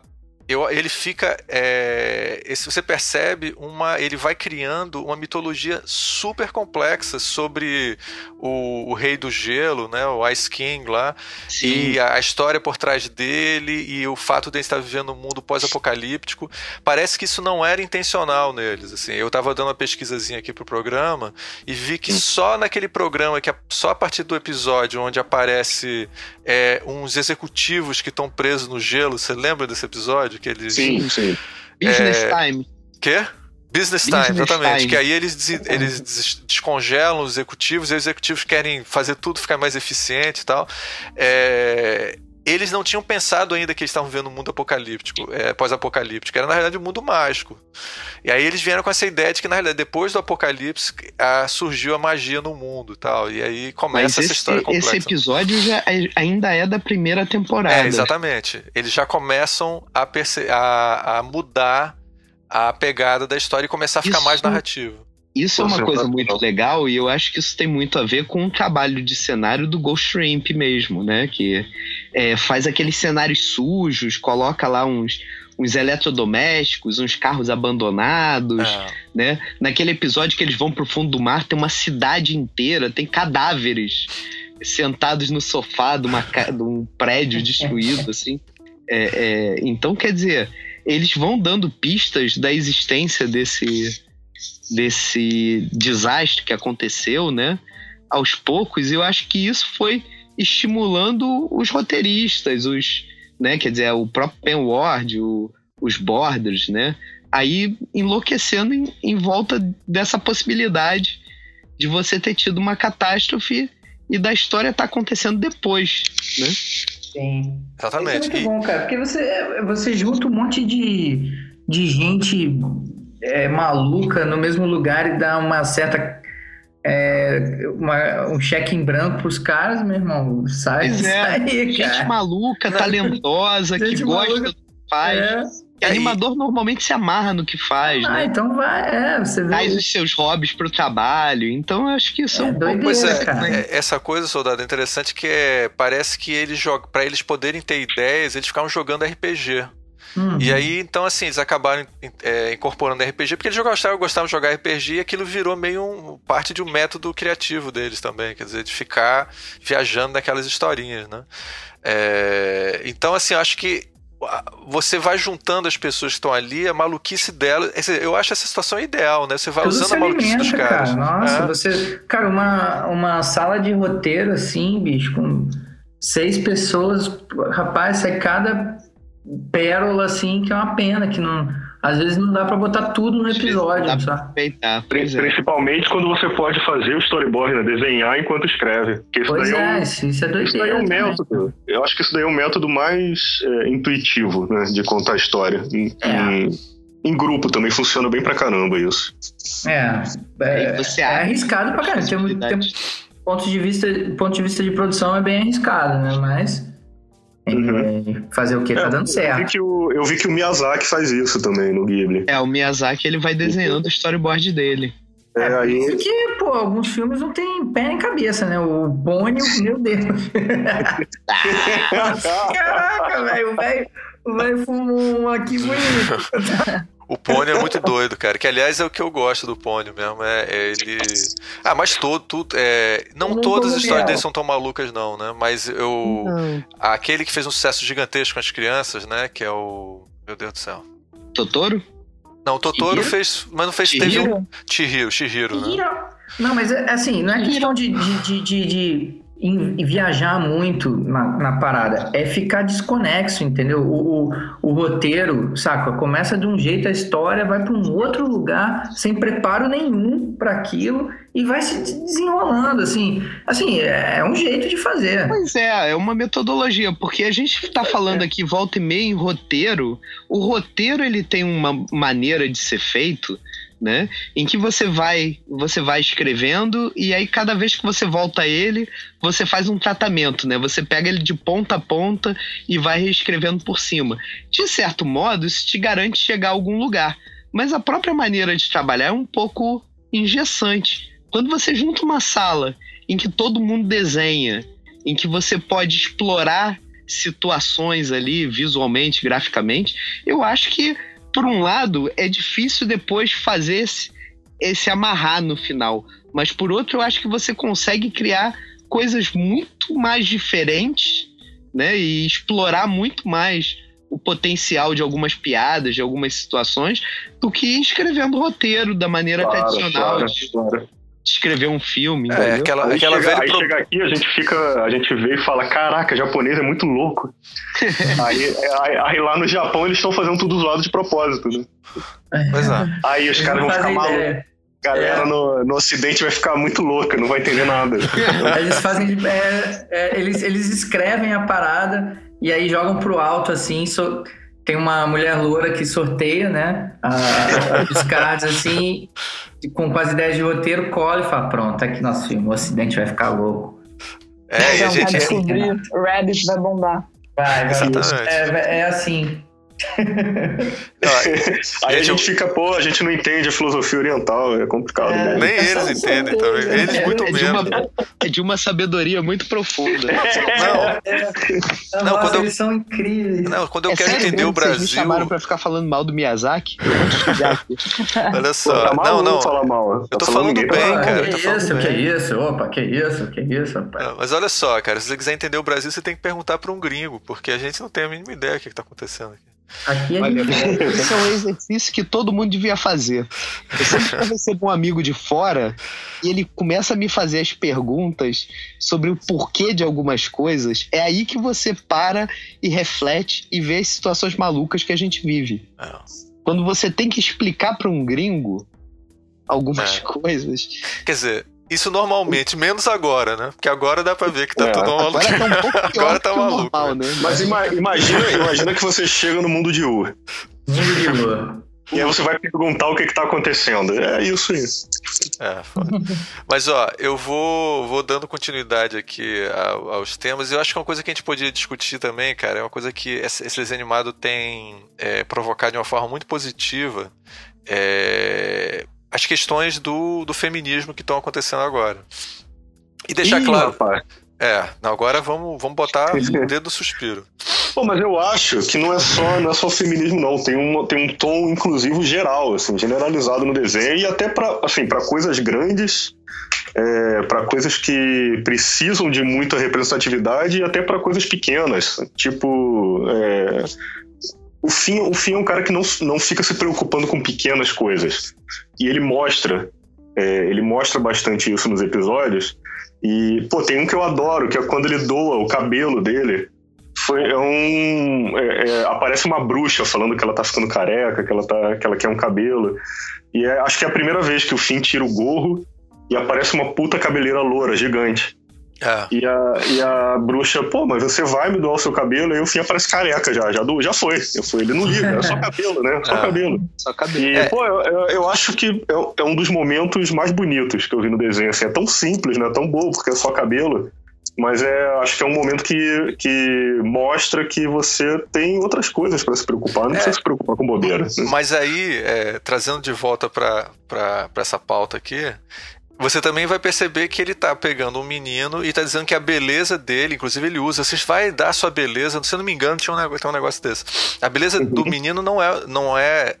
eu, ele fica. é, esse- você percebe uma. Ele vai criando uma mitologia super complexa sobre o, o Rei do Gelo, né? O Ice King lá. Sim. E a, a história por trás dele e o fato de ele estar vivendo um mundo pós-apocalíptico. Parece que isso não era intencional neles. Assim, eu estava dando uma pesquisazinha aqui pro programa e vi que só naquele programa, que a- só a partir do episódio onde aparece é, uns executivos que estão presos no gelo, você lembra desse episódio? Que eles. Sim, sim. Business É, Time. Quê? Business Time, Business exatamente. time. Que aí eles, des- eles des- descongelam os executivos e os executivos querem fazer tudo ficar mais eficiente e tal. É, Eles não tinham pensado ainda que eles estavam vivendo um mundo apocalíptico, é, pós-apocalíptico. Era, na realidade, um mundo mágico. E aí eles vieram com essa ideia de que, na realidade, depois do apocalipse, ah, surgiu a magia no mundo e tal. E aí Mas começa essa esse, história complexa. esse episódio já é- ainda é da primeira temporada. É, exatamente. Eles já começam a, perce- a, a mudar a pegada da história e começar a ficar Isso- mais narrativo. Isso é uma coisa muito legal e eu acho que isso tem muito a ver com o trabalho de cenário do Ghost Shrimp mesmo, né? Que é, faz aqueles cenários sujos, coloca lá uns, uns eletrodomésticos, uns carros abandonados, É. né? Naquele episódio que eles vão pro fundo do mar, tem uma cidade inteira, tem cadáveres sentados no sofá de, uma, de um prédio destruído, assim. É, é, então, quer dizer, eles vão dando pistas da existência desse, desse desastre que aconteceu, né? Aos poucos, e eu acho que isso foi estimulando os roteiristas, os, né? Quer dizer, o próprio Pen Ward, o- os Borders, né? Aí enlouquecendo em, em volta dessa possibilidade de você ter tido uma catástrofe e da história estar acontecendo depois, né? Sim. Exatamente. Isso é E- muito bom, cara, porque você, você junta um monte de, de gente é, maluca no mesmo lugar e dá uma certa. É, uma- um cheque em branco pros caras, meu irmão. Sai Pois é, aí, Gente cara. maluca, talentosa, que Gente gosta maluca. do que faz. É. E animador normalmente se amarra no que faz, Ah, né? então vai, é, você vê. Traz os seus hobbies pro trabalho. Então eu acho que isso é, doideira, Pois é, cara. é, essa coisa, soldado, é interessante que é, parece que eles jogam, para eles poderem ter ideias, eles ficavam jogando RPG. Hum. E aí, então, assim, eles acabaram é, incorporando RPG, porque eles gostavam, gostavam de jogar RPG e aquilo virou meio um, parte de um método criativo deles também, quer dizer, de ficar viajando naquelas historinhas, né? É, então, assim, eu acho que você vai juntando as pessoas que estão ali, a maluquice delas. Eu acho essa situação ideal, né? Você vai Tudo usando a maluquice dos alimenta, caras. cara. Nossa, É. você. Cara, uma, uma sala de roteiro assim, bicho, com seis pessoas, rapaz, sai cada pérola assim, que é uma pena, que não. Às vezes não dá pra botar tudo no episódio, sabe? É. Principalmente quando você pode fazer o storyboard, né? Desenhar enquanto escreve. Porque isso Pois daí é um, é, isso, isso é Isso daí é um também. método. Eu acho que isso daí é um método mais é, intuitivo, né? De contar a história. Em, É. em- em grupo também funciona bem pra caramba isso. É, é, é arriscado pra caramba. Tem, um- tem um ponto de vista, ponto de vista de produção é bem arriscado, né? Mas Uhum. Fazer o quê? Tá É, dando Eu vi, certo. que o, eu vi que o Miyazaki faz isso também no Ghibli. É, o Miyazaki ele vai desenhando o storyboard dele. É, aí Porque, pô, alguns filmes não tem pé nem cabeça, né? O Pônio, meu Deus. Caraca, velho, o velho o velho fumou um aqui bonito. O Pônio é muito doido, cara. Que aliás é o que eu gosto do Pônio mesmo. É, é ele. Ah, mas todo. tudo é... Não não todas as histórias dele são tão malucas, não, né? Mas eu. Aquele que fez um sucesso gigantesco com as crianças, né? Que é o. Meu Deus do céu. Totoro? Não, o Totoro Chihiro? fez. Mas não fez. Teve um. Chihiro, Chihiro, né? Não, mas é, assim, não é questão de, de, de, de- de em- viajar muito na, na parada, é ficar desconexo, entendeu? O, o, o roteiro, saca? Começa de um jeito, a história vai para um outro lugar, sem preparo nenhum para aquilo e vai se desenrolando, assim. Assim, é, é um jeito de fazer. Pois é, é uma metodologia, porque a gente tá falando aqui volta e meia em roteiro. O roteiro ele tem uma maneira de ser feito, né? Em que você vai, você vai escrevendo e aí cada vez que você volta a ele, você faz um tratamento, né? Você pega ele de ponta a ponta e vai reescrevendo por cima. De certo modo, isso te garante chegar a algum lugar. Mas a própria maneira de trabalhar é um pouco engessante. Quando você junta uma sala em que todo mundo desenha, em que você pode explorar situações ali visualmente, graficamente, eu acho que, por um lado, é difícil depois fazer esse, esse amarrar no final. Mas por outro, eu acho que você consegue criar coisas muito mais diferentes, né? E explorar muito mais o potencial de algumas piadas, de algumas situações, do que escrevendo roteiro da maneira Claro, tradicional claro, de claro. Escrever um filme. É, entendeu? aquela, Aí, aquela chega, velha. aí pro- chega aqui, a gente fica, a gente vê e fala, caraca, japonês é muito louco. aí, aí, aí lá no Japão eles estão fazendo tudo zoado de propósito, né? Pois é. Aí os caras vão ficar malucos. galera É. no, no ocidente vai ficar muito louca, não vai entender nada. Eles fazem. é, é, eles, eles escrevem a parada e aí jogam pro alto assim. so- tem uma mulher loura que sorteia, né? a- os cards assim, com, as ideias de roteiro, cola e fala: pronto, tá aqui nosso filme, o Ocidente vai ficar louco. É, e a gente. vai descobrir, o Reddit vai bombar. Vai, vai. Exatamente. É, é assim. Aí a Gente, fica, pô, a gente não entende a filosofia oriental, é complicado. É. né? Nem É eles entendem também. Eles né? muito é, de menos. uma, é de uma sabedoria muito profunda. Não, Nossa, quando eu- eles são incríveis. não, quando eu É quero entender o que Vocês me Brasil. chamaram pra ficar falando mal do Miyazaki? Eu vou desligar aqui. Olha Pô, só. tá não, não. falar mal. Eu tô Tá falando tá bem, falando. cara. que falando isso, que isso, opa, que isso, que isso, rapaz. Não, mas olha só, cara, se você quiser entender o Brasil, você tem que perguntar pra um gringo, porque a gente não tem a mínima ideia do que, que tá acontecendo aqui. Aqui Olha, gente. esse é um exercício que todo mundo devia fazer. Eu sempre recebo um amigo de fora e ele começa a me fazer as perguntas sobre o porquê de algumas coisas, é aí que você para e reflete e vê as situações malucas que a gente vive. É. Quando você tem que explicar para um gringo algumas É. coisas, Quer dizer, isso normalmente, menos agora, né? Porque agora dá pra ver que tá É, tudo maluco. agora tá um pouco pior tá maluco, normal, né? Mas ima- imagina, imagina que você chega no mundo de U. Mundo de lua. E aí você vai perguntar o que, que tá acontecendo. É isso aí. É, foda. Mas ó, eu vou, vou dando continuidade aqui aos temas. Eu acho que uma coisa que a gente podia discutir também, cara, é uma coisa que esse esse desenho animado tem é, provocado de uma forma muito positiva. é, as questões do, do feminismo que estão acontecendo agora. E deixar Ih, claro. rapaz. É, agora vamos, vamos botar o dedo no suspiro. Pô, mas eu acho que não é só, não é só feminismo, não. Tem um, tem um tom inclusivo geral, assim, generalizado no desenho e até para assim, para coisas grandes, é, para coisas que precisam de muita representatividade e até para coisas pequenas. Tipo, é, o Finn, o Finn é um cara que não, não fica se preocupando com pequenas coisas. E ele mostra, é, ele mostra bastante isso nos episódios. E, pô, tem um que eu adoro, que é quando ele doa o cabelo dele. Foi é um. é, é, aparece uma bruxa falando que ela tá ficando careca, que ela, tá, que ela quer um cabelo. E é- acho que é a primeira vez que o Finn tira o gorro e aparece uma puta cabeleira loura, gigante. É, E a, e a bruxa, pô, mas você vai me doar o seu cabelo? Aí o Finn aparece careca já, já, do- já foi. Eu fui, ele não liga, é só cabelo, né? Só Ah. cabelo. Só cabelo. E, É. pô, eu, eu- eu acho que é, é um dos momentos mais bonitos que eu vi no desenho. Assim, é tão simples, né? Tão bobo, porque é só cabelo. Mas é, acho que é um momento que, que mostra que você tem outras coisas para se preocupar, não É. precisa se preocupar com bobeira. Mas aí, é, trazendo de volta pra, pra, pra essa pauta aqui, você também vai perceber que ele tá pegando um menino e tá dizendo que a beleza dele, inclusive ele usa, você vai dar sua beleza, se eu não me engano, tinha um negócio, tem um negócio desse. A beleza do menino não é, não é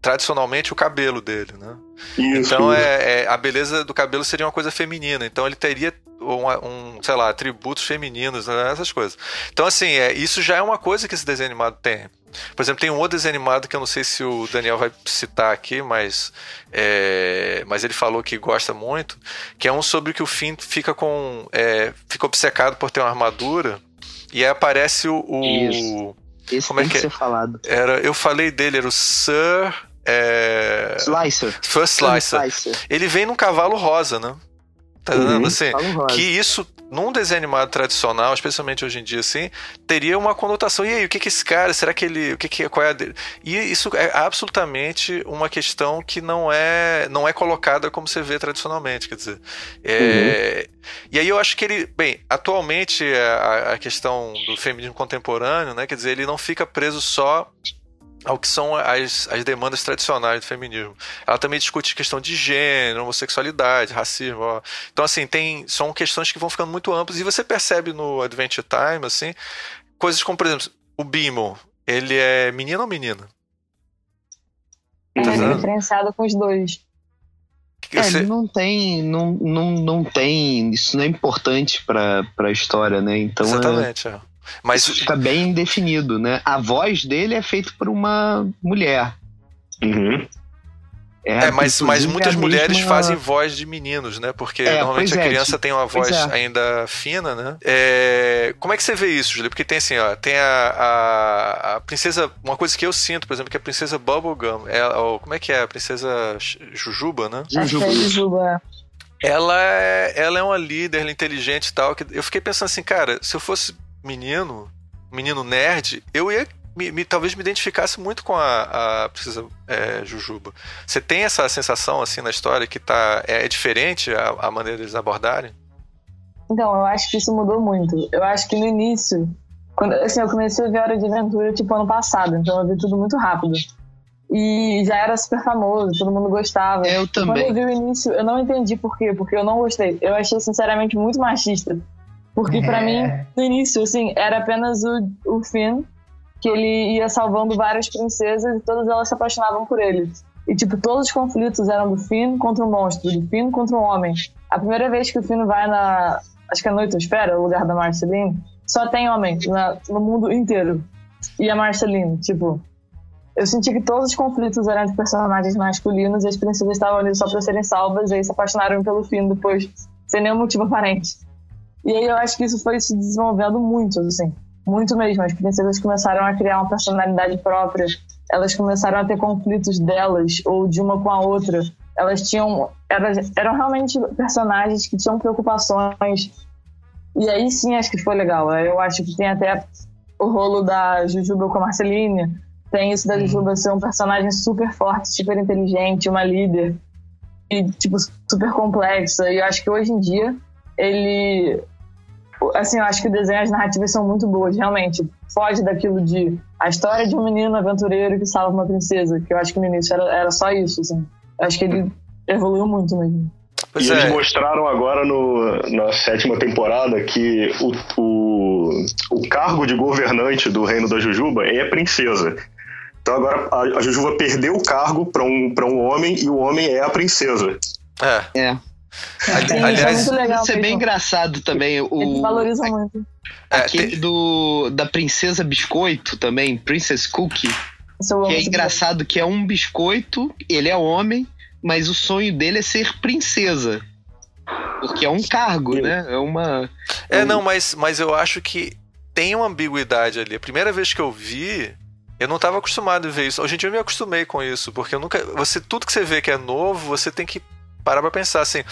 tradicionalmente o cabelo dele, né? Isso. Então é, é- a beleza do cabelo seria uma coisa feminina. Então ele teria um, um, sei lá, atributos femininos, né, essas coisas. Então assim, é, isso já é uma coisa que esse desenho animado tem. Por exemplo, tem um outro desenho animado que eu não sei se o Daniel vai citar aqui, mas é, mas ele falou que gosta muito, que é um sobre que o Finn fica com é, fica obcecado por ter uma armadura e aí aparece o, o- Isso. Esse Como é que é? ser falado. era eu falei dele era o Sir é, Slicer. First Slicer. Ele vem num cavalo rosa, né? Tá Uhum. Assim, que isso, num desenho animado tradicional, especialmente hoje em dia, assim, teria uma conotação. E aí, o que que esse cara, será que ele, o que que qual é a dele? E isso é absolutamente uma questão que não é, não é colocada como você vê tradicionalmente, quer dizer. É, E aí eu acho que ele, bem, atualmente a, a questão do feminismo contemporâneo, né, quer dizer, ele não fica preso só ao que são as, as demandas tradicionais do feminismo. Ela também discute questão de gênero, homossexualidade, racismo. ó. Então, assim, tem, são questões que vão ficando muito amplas. E você percebe no Adventure Time, assim, coisas como, por exemplo, o Bimo. Ele é menino ou menina? É Tá vendo? diferenciado com os dois. Que É, você- ele não tem, não, não, não tem, isso não é importante pra, pra história, né? Então é, Exatamente, é. Mas isso fica bem definido, né? A voz dele é feita por uma mulher. Uhum. É, mas, mas inclusive, muitas a mulheres mesma- fazem voz de meninos, né? Porque É, normalmente a é, criança tem uma voz é. ainda fina, né? É, como é que você vê isso, Julia? Porque tem assim, ó, tem a, a, a princesa. Uma coisa que eu sinto, por exemplo, que a princesa Bubblegum, ela, ou como é que é? A princesa Jujuba, né? É Jujuba. Ela é, ela é uma líder, ela é inteligente e tal. Que eu fiquei pensando assim, cara, se eu fosse menino, menino nerd, eu ia. Me, me- talvez me identificasse muito com a, a princesa é, Jujuba. Você tem essa sensação assim na história que tá é, é diferente a, a maneira deles abordarem? Então, eu acho que isso mudou muito. Eu acho que no início, quando, assim, eu comecei a ver Hora de Aventura tipo ano passado, então eu vi tudo muito rápido. E já era super famoso, todo mundo gostava. Eu E Quando também. eu vi o início, eu não entendi por quê, porque eu não gostei. Eu achei, sinceramente, muito machista. Porque pra É. mim, no início, assim, era apenas o, o Finn, que ele ia salvando várias princesas e todas elas se apaixonavam por ele. E, tipo, todos os conflitos eram do Finn contra o monstro, do Finn contra o homem. A primeira vez que o Finn vai na. Acho que é Noitosfera, o lugar da Marceline, só tem homem na- no mundo inteiro. E a Marceline, tipo. Eu senti que todos os conflitos eram de personagens masculinos e as princesas estavam ali só pra serem salvas e aí se apaixonaram pelo Finn depois, sem nenhum motivo aparente. E aí eu acho que isso foi se desenvolvendo muito, assim. Muito mesmo. As princesas começaram a criar uma personalidade própria. Elas começaram a ter conflitos delas ou de uma com a outra. Elas tinham. Elas, eram realmente personagens que tinham preocupações. E aí sim acho que foi legal. Eu acho que tem até o rolo da Jujuba com a Marceline. Tem isso da Jujuba ser um personagem super forte, super inteligente, uma líder. E, tipo, super complexa. E eu acho que hoje em dia ele assim, eu acho que o desenho, as narrativas são muito boas, realmente. Foge daquilo de a história de um menino aventureiro que salva uma princesa, que eu acho que no início era, era só isso, assim. Eu acho que ele evoluiu muito mesmo. Pois e eles é. mostraram agora no, na sétima temporada que o, o, o cargo de governante do reino da Jujuba é a princesa. Então agora a, a Jujuba perdeu o cargo para um, pra um homem e o homem é a princesa. É. É. Aliás, isso é. Isso é bem mesmo. engraçado também. Eles O, valorizam muito. é, aquele tem- do, da Princesa Biscoito também, Princess Cookie. Que é engraçado que é um biscoito, ele é homem, mas o sonho dele é ser princesa. Porque é um cargo, né? É uma. É, não, mas, mas eu acho que tem uma ambiguidade ali. A primeira vez que eu vi, eu não estava acostumado a ver isso. Hoje em dia eu me acostumei com isso, porque eu nunca. Você, tudo que você vê que é novo, você tem que parar pra pensar, assim.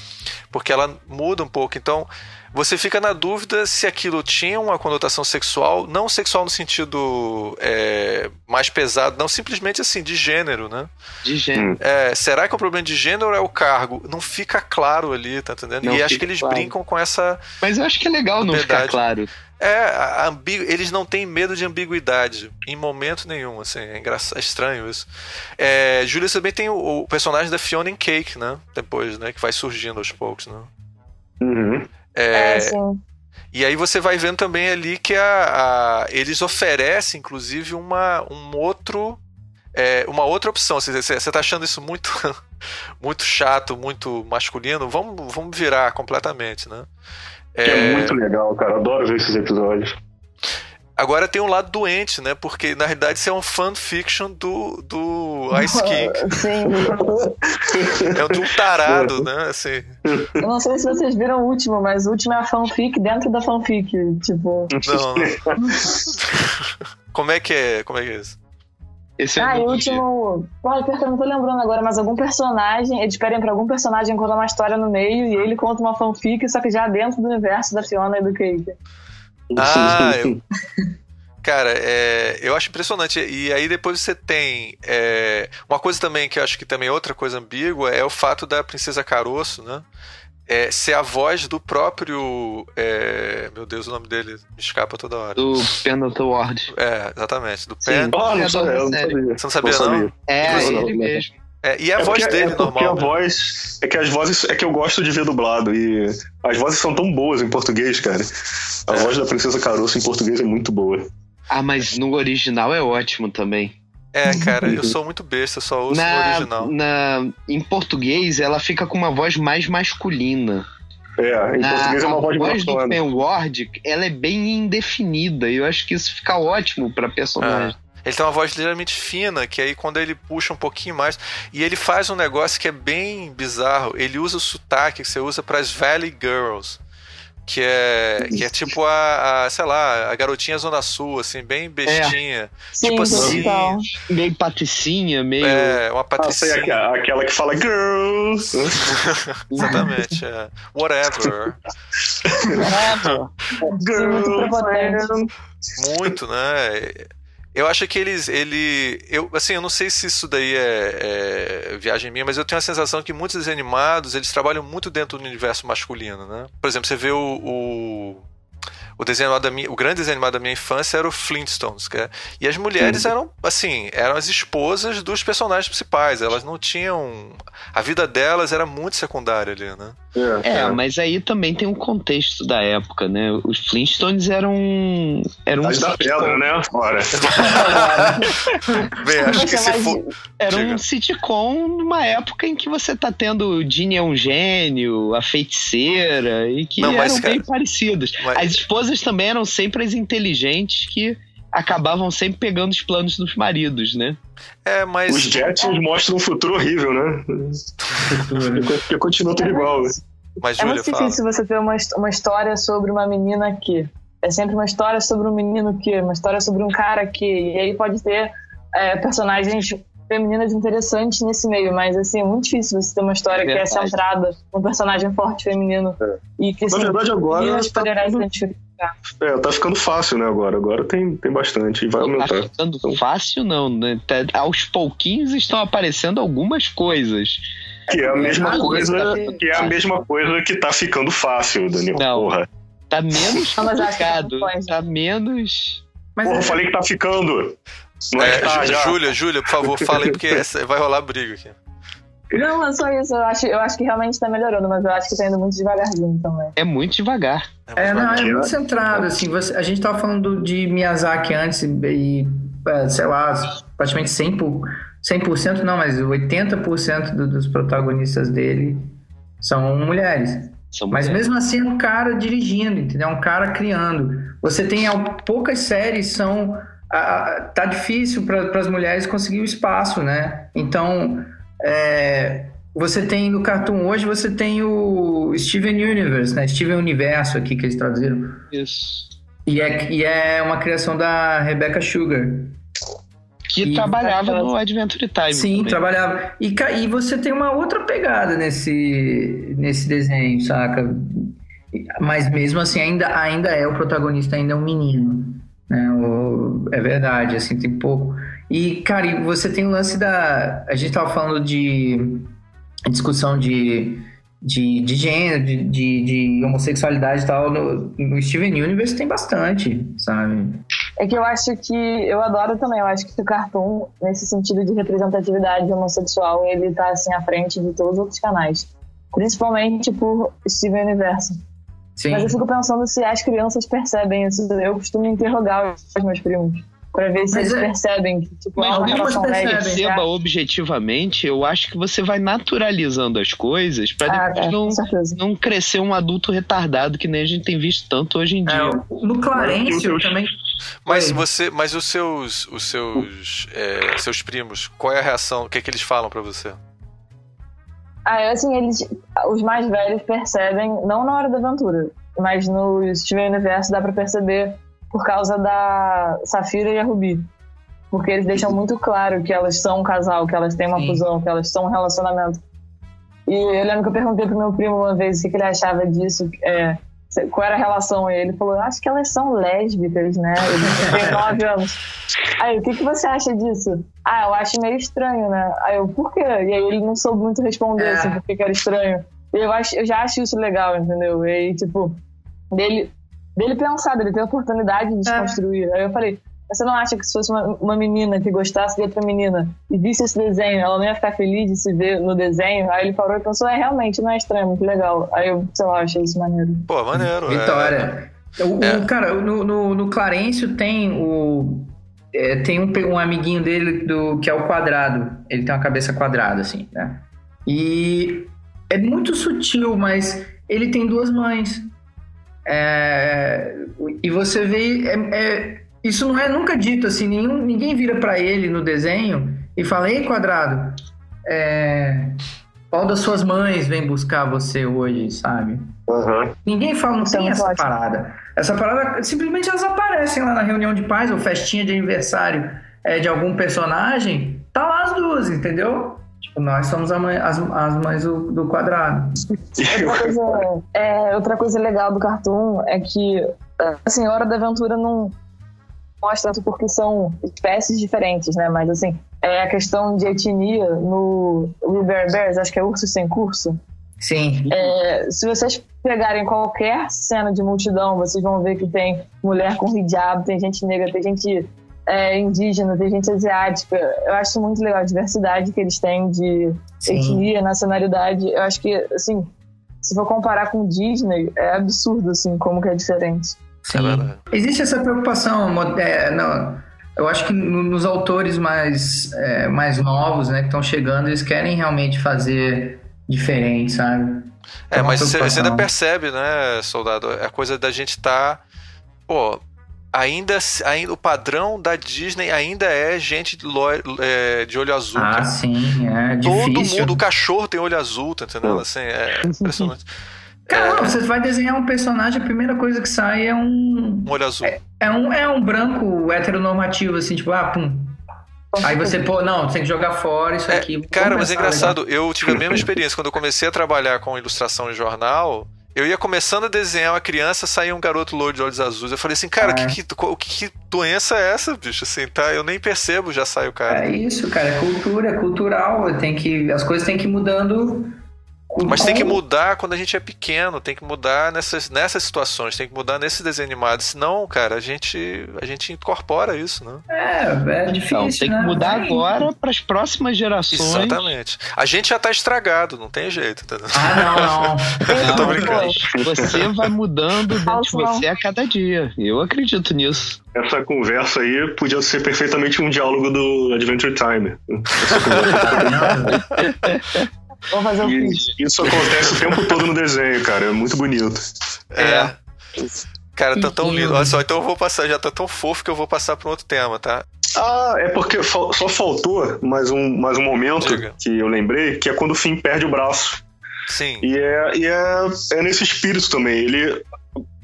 Porque ela muda um pouco. Então, você fica na dúvida se aquilo tinha uma conotação sexual, não sexual no sentido é, mais pesado, não simplesmente assim, de gênero, né? De gênero. É, será que é um problema de gênero ou é o cargo? Não fica claro ali, tá entendendo? Não e acho que eles claro. brincam com essa. Mas eu acho que é legal não ficar Verdade. claro. É, eles não têm medo de ambiguidade em momento nenhum, assim, é, engraçado, é estranho isso. É, Júlia também tem o, o personagem da Fiona em Cake, né? Depois, né? Que vai surgindo aos poucos, né? Uhum. É, É, sim. E aí você vai vendo também ali que a, a- eles oferecem, inclusive, uma, um outro. é, uma outra opção. Você, você você tá achando isso muito, muito chato, muito masculino? Vamos, vamos virar completamente, né? Que é muito legal, cara. Adoro ver esses episódios. Agora tem um lado doente, né? Porque na realidade isso é um fanfiction do, do Ice King. Sim. É de um tarado, né? Assim, Eu não sei se vocês viram o último, mas o último é a fanfic dentro da fanfic. Tipo. não, não. Como é que é? Como é que é isso? Esse é Ah, e o último. Olha, pior que eu não tô lembrando agora, mas algum personagem. Eles pedem pra algum personagem contar uma história no meio e ele conta uma fanfic, só que já dentro do universo da Fiona e do Cake. Ah, eu... Cara, é, eu acho impressionante. E aí depois você tem. é, uma coisa também que eu acho que também é outra coisa ambígua é o fato da Princesa Caroço, né? É, ser a voz do próprio. é, meu Deus, o nome dele me escapa toda hora. Do Pendleton Ward. É, exatamente. Do Sim. Pen. Ah, não É sabia, eu não sério. sabia. Você não sabia, não? É, Não, não, ele não. mesmo. É, e a É voz porque, dele é porque normal. a né? voz. É que as vozes. É que eu gosto de ver dublado. E as vozes são tão boas em português, cara. A É. voz da Princesa Caroço em português é muito boa. Ah, mas no original é ótimo também. É, cara, eu sou muito besta, eu só ouço no Na, original. na, em português, ela fica com uma voz mais masculina. É, em Na- português é uma a voz voz do. Pen Ward, ela é bem indefinida. E eu acho que isso fica ótimo pra personagem. Ele tem uma voz ligeiramente fina, que aí quando ele puxa um pouquinho mais. E ele faz um negócio que é bem bizarro. Ele usa o sotaque que você usa para as Valley Girls. Que é, que é tipo a, a, sei lá, a garotinha Zona Sul, assim, bem bestinha. Sim, Tipo assim, total. Meio patricinha, meio. É, uma Ah, sei, patricinha. aquela, aquela que fala girls. Exatamente. É. Whatever. Sim, muito prepotente. Muito, né? Eu acho que eles. Ele, eu, assim, eu não sei se isso daí é, é viagem minha, mas eu tenho a sensação que muitos desenhos animados eles trabalham muito dentro do universo masculino, né? Por exemplo, você vê o. o o desenho animado da minha, o grande desenho animado da minha infância era o Flintstones, que é- e as mulheres eram assim, eram as esposas dos personagens principais, elas não tinham, a vida delas era muito secundária ali, né? É, mas aí também tem um contexto da época, né? Os Flintstones eram. eram um da pedra, né? Ora. Bem, acho que se Mas- for, Era Diga. um sitcom numa época em que você tá tendo o Ginny é um gênio, a feiticeira, e que Não, mas, eram cara, bem parecidos. mas- As esposas também eram sempre as inteligentes que acabavam sempre pegando os planos dos maridos, né? é, mas Os Jetsons mostram um futuro horrível, né? Porque continua tudo igual. né? mas É muito fala. difícil você ter uma, uma história sobre uma menina que. É sempre uma história sobre um menino que, uma história sobre um cara que. E aí pode ter é, personagens femininas interessantes nesse meio, mas assim, é muito difícil você ter uma história que é centrada num personagem forte feminino. E que Na verdade, agora tá, tudo-. É, tá ficando fácil, né? Agora. Agora tem, tem bastante e vai Não tá aumentar. ficando fácil, não, né? Tá- aos pouquinhos estão aparecendo algumas coisas. Que é a mesma Ah, coisa. mas- Que é a mesma coisa que tá ficando fácil, Daniel. Não. Porra. Tá menos que complicado. Tá menos. Mas Porra, é- eu falei que tá ficando. Não é, É, que tá. Júlia, Júlia, por favor, fala aí, porque essa- vai rolar briga aqui. Não, é só isso. Eu acho, eu acho que realmente tá melhorando, mas eu acho que tá indo muito devagarzinho também. É muito devagar. É, não, é muito centrado, assim, você- a gente tava falando de Miyazaki antes e, e, é, sei lá, praticamente 100%, por, 100% não, mas 80% do- dos protagonistas dele são mulheres. São Mas mulheres. mesmo assim é um cara dirigindo, entendeu? É um cara criando. Você tem poucas séries são a- a- tá difícil para as mulheres conseguir o espaço, né? Então é, você tem no Cartoon hoje você tem o Steven Universe, né? Steven Universo aqui que eles traduziram Isso. e é, e é uma criação da Rebecca Sugar. Que E- trabalhava no Adventure Time. Sim, também. trabalhava. E, e você tem uma outra pegada nesse, nesse desenho, saca? Mas mesmo assim, ainda, ainda é o protagonista, ainda é um menino. Né? O, é verdade, assim, tem pouco. E, cara, e você tem o lance da. A gente tava falando de discussão de, de, de gênero, de, de, de homossexualidade e tal. No, no Steven Universe tem bastante, sabe? É que eu acho que. Eu adoro também. Eu acho que o Cartoon, nesse sentido de representatividade homossexual, ele tá assim à frente de todos os outros canais. Principalmente por Steven Universe. Sim. Mas eu fico pensando se as crianças percebem isso. Eu costumo interrogar os meus primos. Pra ver se Mas eles é- percebem que, tipo, Mas é uma relação percebem. lésbica. perceba objetivamente, eu acho que você vai naturalizando as coisas pra Ah, depois é, não, não crescer um adulto retardado que nem a gente tem visto tanto hoje em dia. É, no Clarencio também. Mas Oi. você, mas os seus, os seus, é, seus primos, qual é a reação? O que é que eles falam pra você? Ah, assim, eles, os mais velhos percebem, não na hora da aventura, mas no Steven Universo dá pra perceber por causa da Safira e a Ruby. Porque eles deixam muito claro que elas são um casal, que elas têm uma Sim. fusão, que elas são um relacionamento. E eu lembro que eu perguntei pro meu primo uma vez o que, ele achava disso, é, qual era a relação. E ele falou, acho que elas são lésbicas, né? Ele tem nove anos. Aí, o que, que você acha disso? Ah, eu acho meio estranho, né? Aí eu, por quê? E aí ele não soube muito responder, É. assim, por que era estranho. Eu, acho, eu já acho isso legal, entendeu? E aí, tipo, dele, dele pensar, dele ter a oportunidade de É. desconstruir. Aí eu falei, você não acha que se fosse uma, uma menina que gostasse de outra menina e visse esse desenho, ela não ia ficar feliz de se ver no desenho? Aí ele parou e pensou, é, realmente, não é estranho, muito legal. Aí eu, sei lá, achei isso maneiro. Pô, maneiro. é. Vitória. O, o- É. cara, no, no, no Clarencio tem o. é, tem um, um amiguinho dele do, que é o quadrado. Ele tem uma cabeça quadrada, assim, né? E é muito sutil, mas ele tem duas mães. É, e você vê. é- é- isso não é nunca dito assim, nenhum, ninguém vira pra ele no desenho e fala: Ei, quadrado, é, qual das suas mães vem buscar você hoje, sabe? Aham. Ninguém fala, não é tem muito essa parada. Essa parada, simplesmente elas aparecem lá na reunião de pais ou festinha de aniversário é, de algum personagem, tá lá as duas, entendeu? Tipo, nós somos a mãe- as, as mães do, do quadrado. Outra coisa, é, outra coisa legal do Cartoon é que assim, a Hora da Aventura não mostra tanto porque são espécies diferentes, né? Mas assim, é a questão de etnia no Bear Bears, acho que é Ursos Sem Curso. Sim. É, se vocês pegarem qualquer cena de multidão, vocês vão ver que tem mulher com hijab, tem gente negra, tem gente é, indígena, tem gente asiática. Eu acho muito legal a diversidade que eles têm de Sim. etnia, nacionalidade. Eu acho que, assim, se for comparar com Disney, é absurdo, assim, como que é diferente. É Sim. verdade. Existe essa preocupação, é, não, eu acho que no- nos autores mais, é, mais novos, né, que estão chegando, eles querem realmente fazer diferente, sabe? É, uma mas você, ainda percebe, né, soldado? É a coisa da gente tá. Pô, ainda, ainda o padrão da Disney ainda é gente lo- é, de olho azul. Ah, cara. sim, é Todo difícil. mundo, o cachorro tem olho azul, tá entendendo? Assim, é impressionante. Cara, você vai desenhar um personagem, a primeira coisa que sai é um. Um olho azul. É um, é um branco heteronormativo, assim, tipo, ah, pum. Aí você, pô, não, você tem que jogar fora isso É, aqui. Cara, mas é engraçado, eu tive a mesma experiência. Quando eu comecei a trabalhar com ilustração em jornal, eu ia começando a desenhar uma criança, saía um garoto loiro de olhos azuis. Eu falei assim, cara, Ah, que, que, que doença é essa, bicho? Assim, tá? Eu nem percebo, já sai o cara. É isso, cara, é cultura, é cultural, tem que, as coisas têm que ir mudando. Mas tem que com- mudar quando a gente é pequeno, tem que mudar nessas, nessas situações, tem que mudar nesse desenho animado. Senão, cara, a gente, a gente incorpora isso, né? É, é difícil, Então, tem que né? mudar Vai. agora para as próximas gerações. Exatamente. A gente já tá estragado, não tem jeito, entendeu? Ah, não, não. Eu tô brincando. Você vai mudando dentro de você a cada dia. Eu acredito nisso. Essa conversa aí podia ser perfeitamente um diálogo do Adventure Time. Essa conversa. Vamos fazer um E isso acontece o tempo todo no desenho, cara. É muito bonito. É. Cara, tá tão lindo. Olha só, então eu vou passar, já tá tão fofo que eu vou passar pra um outro tema, tá? Ah, é porque só faltou mais um, mais um momento Diga. que eu lembrei, que é quando o Finn perde o braço. Sim. E é, e é, é nesse espírito também. Ele,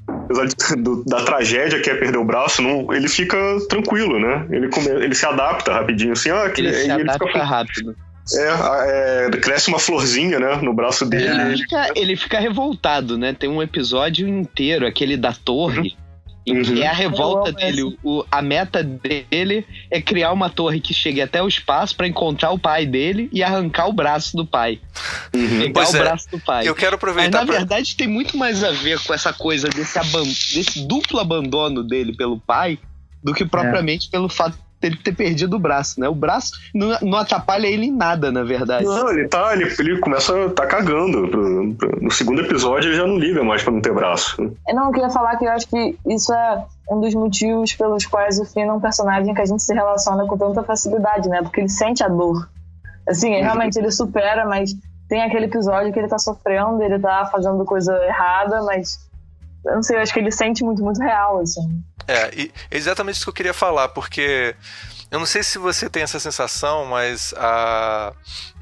apesar de- do- da tragédia que é perder o braço, não, ele fica tranquilo, né? Ele, come- ele se adapta rapidinho, assim, ah, que, Ele se e adapta fica, rápido. É, é, cresce uma florzinha, né, no braço dele. Ele fica, ele fica revoltado, né? Tem um episódio inteiro, aquele da torre. Em que Uhum. é a revolta Eu amo dele. O, a meta dele é criar uma torre que chegue até o espaço pra encontrar o pai dele e arrancar o braço do pai. Uhum. Pegar Pois o é. braço do pai. Eu quero Mas aproveitar na pra... verdade tem muito mais a ver com essa coisa desse, aban- desse duplo abandono dele pelo pai do que propriamente pelo fato dele ter perdido o braço, né? O braço não, não atrapalha ele em nada, na verdade. Não, ele tá, ele, ele começa a tá cagando. Pro- pro- no segundo episódio ele já não liga mais pra não ter braço. Eu não eu queria falar que eu acho que isso é um dos motivos pelos quais o Finn é um personagem que a gente se relaciona com tanta facilidade, né? Porque ele sente a dor. Assim, realmente ele supera, mas tem aquele episódio que ele tá sofrendo, ele tá fazendo coisa errada, mas eu não sei, eu acho que ele sente muito, muito real, assim. É, e é exatamente isso que eu queria falar, porque eu não sei se você tem essa sensação, mas a...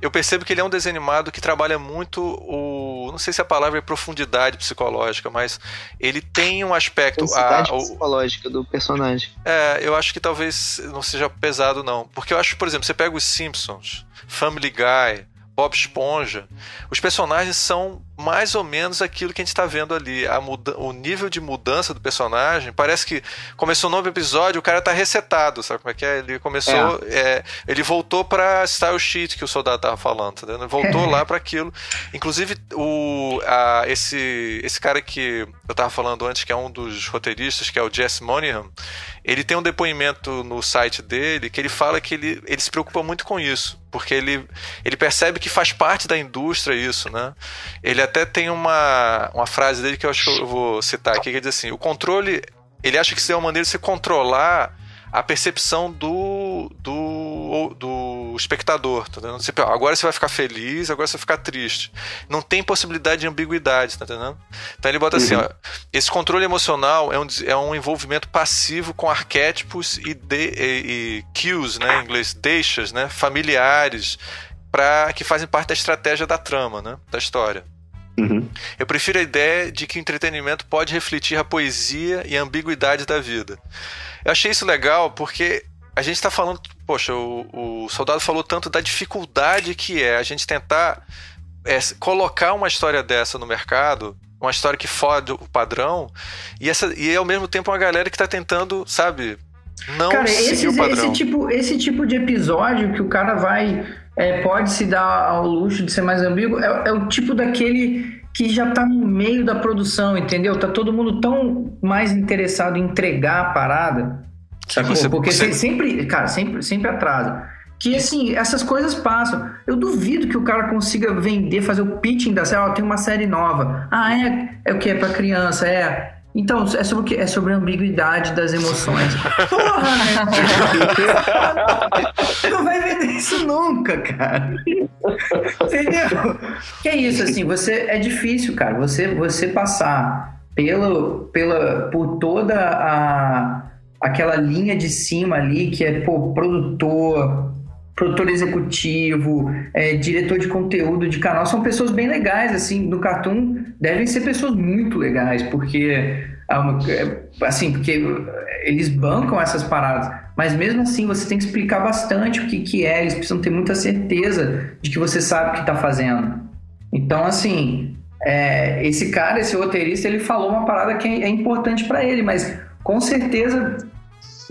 eu percebo que ele é um desenho animado que trabalha muito o. Não sei se a palavra é profundidade psicológica, mas ele tem um aspecto. Intensidade a- o- psicológica do personagem. É, eu acho que talvez não seja pesado, não. Porque eu acho, por exemplo, você pega os Simpsons, Family Guy, Bob Esponja, os personagens são mais ou menos aquilo que a gente está vendo ali. A muda o nível de mudança do personagem parece que começou um novo episódio, o cara tá resetado, sabe como é que é? Ele começou. é, ele voltou pra Style Sheet que o soldado tava falando, tá entendendo? Voltou lá para aquilo. Inclusive, o, a, esse, esse cara que eu tava falando antes, que é um dos roteiristas, que é o Jess Monahan, ele tem um depoimento no site dele que ele fala que ele, ele se preocupa muito com isso, porque ele, ele percebe que faz parte da indústria isso, né? Ele até tem uma, uma frase dele que eu acho que eu vou citar aqui, que diz assim, o controle, ele acha que isso é uma maneira de você controlar a percepção do, do, do espectador, tá entendendo? Você, ó, agora você vai ficar feliz, agora você vai ficar triste. Não tem possibilidade de ambiguidade, tá entendendo? Então ele bota assim, ó, esse controle emocional é um, é um envolvimento passivo com arquétipos e, de, e, e cues, né, em inglês, deixas, né, familiares, pra, que fazem parte da estratégia da trama, né, da história. Uhum. Eu prefiro a ideia de que o entretenimento pode refletir a poesia e a ambiguidade da vida. Eu achei isso legal porque a gente está falando, poxa, o, o soldado falou tanto da dificuldade que é a gente tentar é, colocar uma história dessa no mercado, uma história que fode o padrão, e, essa, e ao mesmo tempo uma galera que está tentando, sabe, não Cara, seguir esse, o padrão. esse, tipo, esse tipo de episódio que o cara vai. É, pode se dar ao luxo de ser mais ambíguo, é, é o tipo daquele que já tá no meio da produção, entendeu? Tá todo mundo tão mais interessado em entregar a parada. Sacou? você- Porque você- se- sempre, cara, sempre, sempre atrasa. Que assim, essas coisas passam. Eu duvido que o cara consiga vender, fazer o pitching da série. Ó, tem uma série nova. Ah, é? É o que? É pra criança? É. Então, é sobre o quê? É sobre a ambiguidade das emoções. Porra, né? Não vai vender isso nunca, cara. Entendeu? Que é isso, assim, você é difícil, cara. Você, você passar pelo, pela, por toda a aquela linha de cima ali que é pô, produtor, produtor executivo, é, diretor de conteúdo de canal, são pessoas bem legais, assim, no Cartoon devem ser pessoas muito legais, porque é é, assim, porque eles bancam essas paradas, mas mesmo assim você tem que explicar bastante o que, que é, eles precisam ter muita certeza de que você sabe o que está fazendo. Então, assim, é, esse cara, esse roteirista, ele falou uma parada que é, é importante para ele, mas com certeza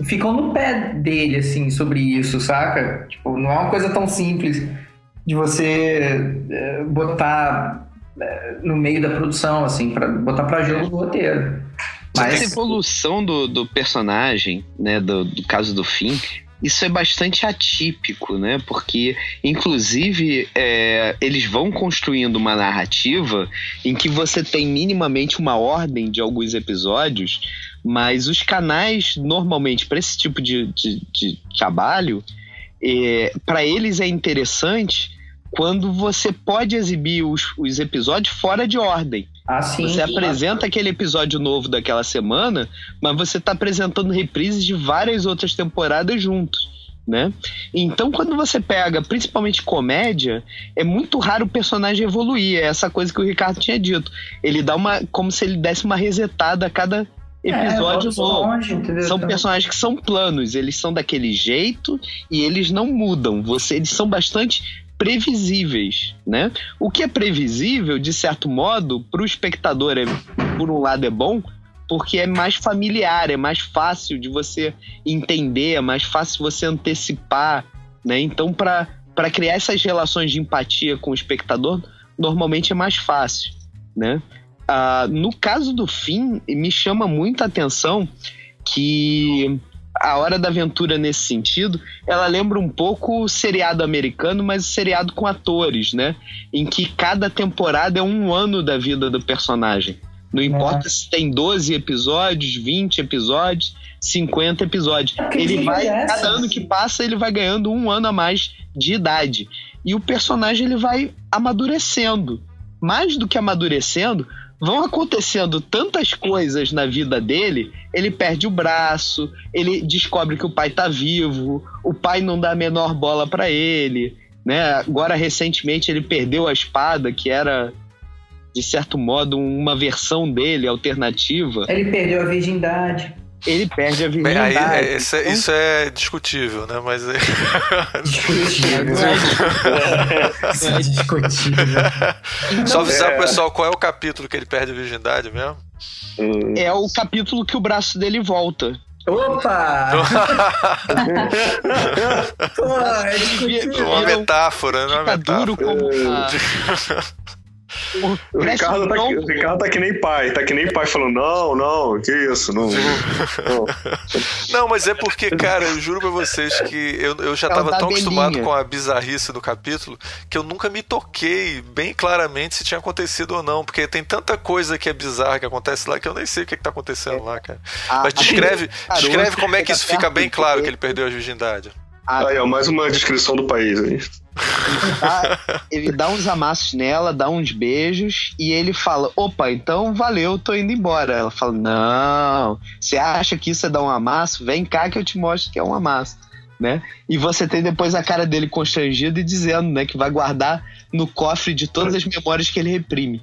ficam no pé dele, assim, sobre isso, saca? Tipo, não é uma coisa tão simples de você é, botar é, no meio da produção, assim, para botar pra jogo no roteiro. Essa Mas, evolução do, do personagem, né, do, do caso do Finn, isso é bastante atípico, né? Porque, inclusive, é, eles vão construindo uma narrativa em que você tem minimamente uma ordem de alguns episódios, mas os canais, normalmente, para esse tipo de, de, de trabalho, para eles é interessante quando você pode exibir os, os episódios fora de ordem. assim, Você apresenta aquele episódio novo daquela semana, mas você está apresentando reprises de várias outras temporadas juntos. Né? Então, quando você pega, principalmente comédia, é muito raro o personagem evoluir. É essa coisa que o Ricardo tinha dito. Ele dá uma. como se ele desse uma resetada a cada episódio é, novo. longe? São Então, personagens que são planos, eles são daquele jeito e eles não mudam. Você, eles são bastante previsíveis, né? O que é previsível, de certo modo, para o espectador, é, por um lado, é bom, porque é mais familiar, é mais fácil de você entender, é mais fácil você antecipar, né? Então, para criar essas relações de empatia com o espectador, normalmente é mais fácil, né? Ah, no caso do fim, me chama muita atenção que a Hora da Aventura nesse sentido, ela lembra um pouco o seriado americano, mas o seriado com atores, né? Em que cada temporada é um ano da vida do personagem. Não importa é. se tem 12 episódios, 20 episódios, 50 episódios. Ele vai, cada ano que passa, ele vai ganhando um ano a mais de idade. E o personagem ele vai amadurecendo. Mais do que amadurecendo, vão acontecendo tantas coisas na vida dele, ele perde o braço, ele descobre que o pai tá vivo, o pai não dá a menor bola para ele, né? Agora recentemente ele perdeu a espada, que era de certo modo uma versão dele alternativa. Ele perdeu a virgindade ele perde a virgindade. Aí, é, isso, é, então... isso, é, discutível, né? Mas é... discutível. é discutível. Então, Só avisar é... pro pessoal qual é o capítulo que ele perde a virgindade mesmo. É o capítulo que o braço dele volta. Opa! Pô, é uma metáfora, né? Uma metáfora. Duro como O Ricardo, tá, o Ricardo tá que nem pai, tá que nem pai falando, não, não, que isso, não. Não, não mas é porque, cara, eu juro pra vocês que eu, eu já é tava tão acostumado com a bizarrice do capítulo que eu nunca me toquei bem claramente se tinha acontecido ou não, porque tem tanta coisa que é bizarra que acontece lá que eu nem sei o que, que tá acontecendo lá, cara. Ah, mas descreve, descreve como é que isso fica bem claro que ele perdeu a virgindade. Aí, ó, mais uma descrição do país aí. Ele dá, ele dá uns amassos nela, dá uns beijos e ele fala: opa, então valeu, tô indo embora. Ela fala: não, você acha que isso é dar um amasso? Vem cá que eu te mostro que é um amasso. Né? E você tem depois a cara dele constrangido e dizendo né, que vai guardar no cofre de todas as memórias que ele reprime.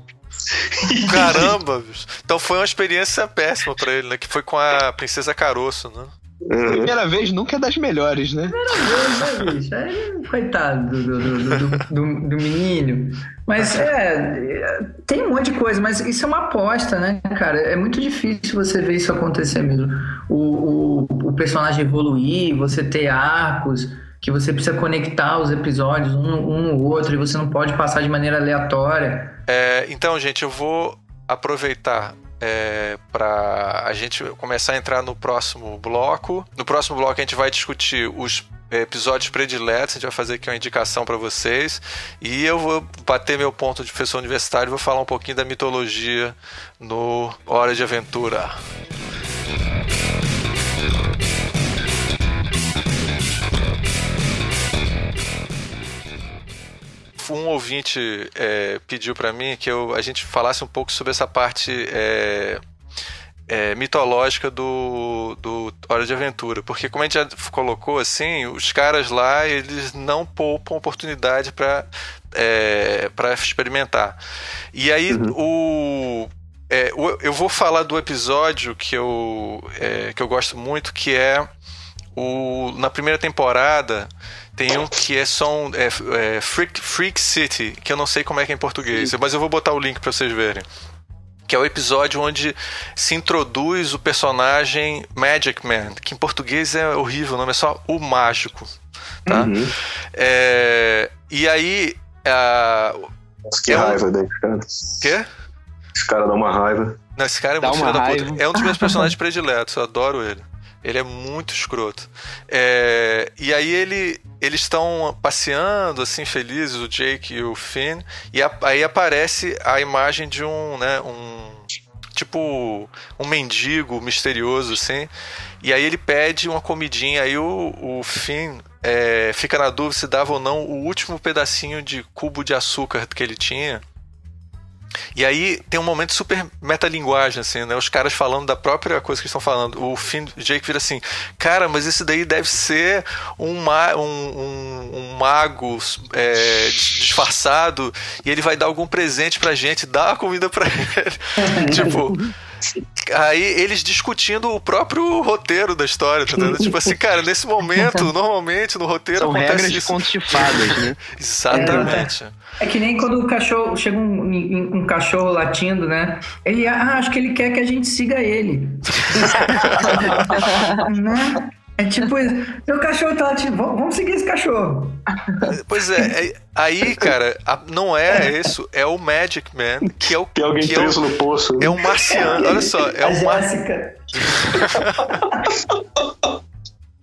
Caramba, então foi uma experiência péssima para ele, né? Que foi com a Princesa Caroço, né? Uhum. Primeira vez nunca é das melhores, né? Primeira vez, né, bicho? coitado do, do, do, do, do menino. Mas é, tem um monte de coisa, mas isso é uma aposta, né, cara? É muito difícil você ver isso acontecer mesmo. O, o, o personagem evoluir, você ter arcos, que você precisa conectar os episódios um, um no outro e você não pode passar de maneira aleatória. É, então, gente, eu vou aproveitar é, para a gente começar a entrar no próximo bloco. No próximo bloco a gente vai discutir os episódios prediletos, a gente vai fazer aqui uma indicação para vocês. E eu vou bater meu ponto de professor universitário e vou falar um pouquinho da mitologia no Hora de Aventura. Um ouvinte é, pediu para mim que eu, a gente falasse um pouco sobre essa parte é, é, mitológica do, do Hora de Aventura. Porque, como a gente já colocou, assim, os caras lá, eles não poupam oportunidade para é, experimentar. E aí, uhum. o, é, eu vou falar do episódio que eu, é, que eu gosto muito, que é o, na primeira temporada tem um que é só um, é, é, Freak, Freak City, que eu não sei como é que é em português, Sim. mas eu vou botar o link para vocês verem. Que é o episódio onde se introduz o personagem Magic Man, que em português é horrível, o nome é só o Mágico. Tá? Uhum. É, e aí. Nossa, que é raiva um... desse cara. Quê? Esse cara dá uma raiva. Não, esse cara é muito filho da puta. É um dos meus personagens prediletos, eu adoro ele. Ele é muito escroto. É, e aí ele, eles estão passeando, assim, felizes, o Jake e o Finn, e a, aí aparece a imagem de um, né, um... Tipo, um mendigo misterioso, assim. E aí ele pede uma comidinha, aí o, o Finn é, fica na dúvida se dava ou não o último pedacinho de cubo de açúcar que ele tinha e aí tem um momento super metalinguagem, assim, né? Os caras falando da própria coisa que estão falando. O Finn Jake vira assim, cara, mas esse daí deve ser um, ma um, um, um mago é, disfarçado e ele vai dar algum presente pra gente, dá a comida pra ele. tipo. Aí eles discutindo o próprio roteiro da história, tá entendendo? tipo assim, cara, nesse momento, normalmente no roteiro São acontece regras de isso. contos de fadas, né? Exatamente. É que nem quando o cachorro chega um, um- um cachorro latindo, né? Ele, ah, acho que ele quer que a gente siga ele. né? É tipo isso. Meu cachorro tá latindo, vamos vamos seguir esse cachorro. Pois é, é- aí, cara, a- não é isso, é o Magic Man, que é o Tem alguém que é o- preso no poço. É um marciano, olha só, é a um mar...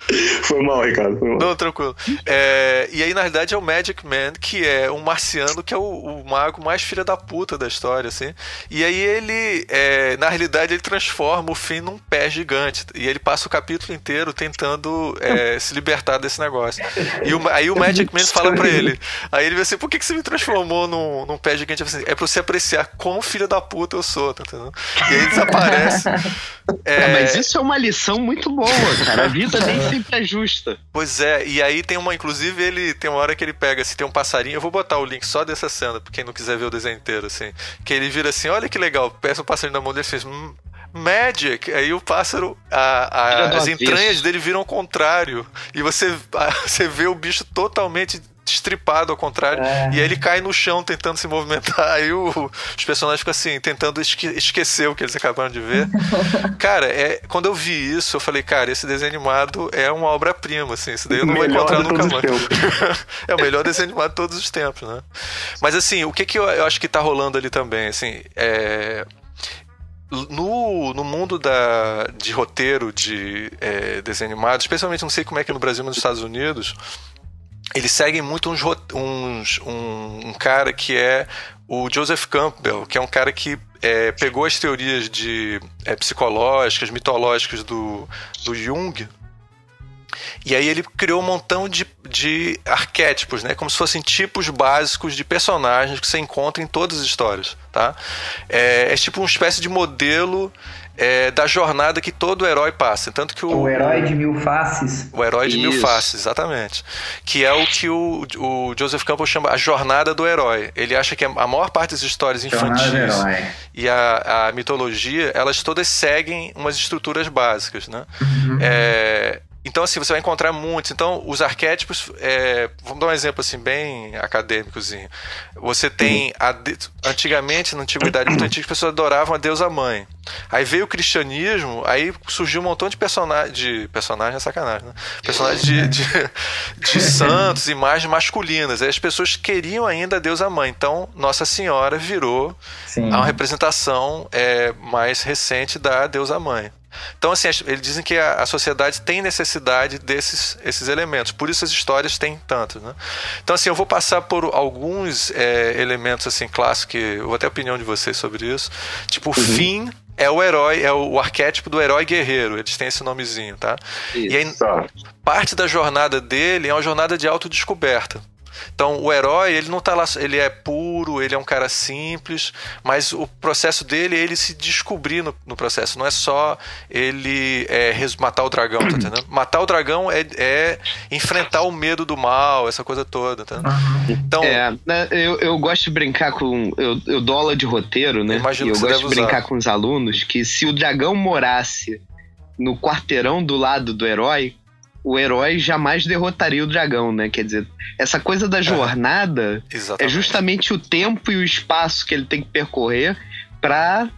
Foi mal, Ricardo. Foi mal. Não, tranquilo. É, e aí, na verdade, é o Magic Man, que é um marciano que é o, o mago mais filha da puta da história, assim. E aí ele, é, na realidade, ele transforma o Finn num pé gigante. E ele passa o capítulo inteiro tentando é, se libertar desse negócio. E o- aí o Magic Man fala pra ele. Aí ele vê assim, por que, que você me transformou num, num pé gigante? Assim, é pra você apreciar quão filha da puta eu sou, tá entendendo? E aí desaparece. É, Ah, mas isso é uma lição muito boa, cara. A vida nem sempre é justa. Pois é, e aí tem uma, inclusive, ele tem uma hora que ele pega, assim, tem um passarinho, eu vou botar o link só dessa cena, pra quem não quiser ver o desenho inteiro, assim. Que ele vira assim, olha que legal, peça um passarinho na mão dele e fez. "Hum, Magic! Aí o pássaro, a- a- as entranhas dele viram ao contrário. E você, a- você vê o bicho totalmente destripado ao contrário. É. E aí ele cai no chão tentando se movimentar. Aí o- os personagens ficam assim, tentando esque- esquecer o que eles acabaram de ver. Cara, é, quando eu vi isso, eu falei, cara, esse desenho animado é uma obra-prima, assim. Isso daí eu não vou Melhor encontrar de nunca mais. é o melhor desenho animado de todos os tempos, né? Mas assim, o que, que eu, eu acho que tá rolando ali também, assim, é. No, no mundo da, de roteiro de é, desenho animado, especialmente não sei como é que é no Brasil, mas nos Estados Unidos, eles seguem muito uns, uns- um, um cara que é o Joseph Campbell, que é um cara que é, pegou as teorias de é, psicológicas, mitológicas do, do Jung, e aí ele criou um montão de, de arquétipos, né? Como se fossem tipos básicos de personagens que você encontra em todas as histórias, tá? É, é tipo uma espécie de modelo é, da jornada que todo herói passa. Tanto que o, O herói de mil faces. o herói de mil faces, exatamente. Que é o que o, o Joseph Campbell chama a jornada do herói. Ele acha que a maior parte das histórias Jornada do infantis herói. e a, a mitologia, elas todas seguem umas estruturas básicas, né? Uhum. É, então, assim, você vai encontrar muitos. Então, os arquétipos. é, vamos dar um exemplo, assim, bem acadêmicozinho. Você tem. A de- antigamente, na antiguidade muito antiga, as pessoas adoravam a deusa mãe. Aí veio o cristianismo, aí surgiu um montão de personagens. De personagem é sacanagem, né? Personagens de, de, de santos, imagens masculinas. Aí as pessoas queriam ainda a deusa mãe. Então, Nossa Senhora virou Sim. uma representação é, mais recente da deusa mãe. Então, assim, as- eles dizem que a, a sociedade tem necessidade desses esses elementos, por isso as histórias têm tantos, né? Então, assim, eu vou passar por alguns é, elementos, assim, clássicos, que eu vou ter a opinião de vocês sobre isso. Tipo, o Finn é o herói, é o, arquétipo do herói guerreiro, eles têm esse nomezinho, tá? E aí, parte da jornada dele é uma jornada de autodescoberta. Então, o herói, ele não tá lá, ele é puro, ele é um cara simples, mas o processo dele é ele se descobrir no, no processo. Não é só ele é, matar o dragão, tá entendendo? Matar o dragão é, é enfrentar o medo do mal, essa coisa toda, tá? Então, É, né, eu, eu gosto de brincar com. Eu, eu dou aula de roteiro, né? Eu imagino e eu gosto de brincar usar. com os alunos que se o dragão morasse no quarteirão do lado do herói, o herói jamais derrotaria o dragão, né? Quer dizer, essa coisa da jornada é exatamente. justamente o tempo e o espaço que ele tem que percorrer para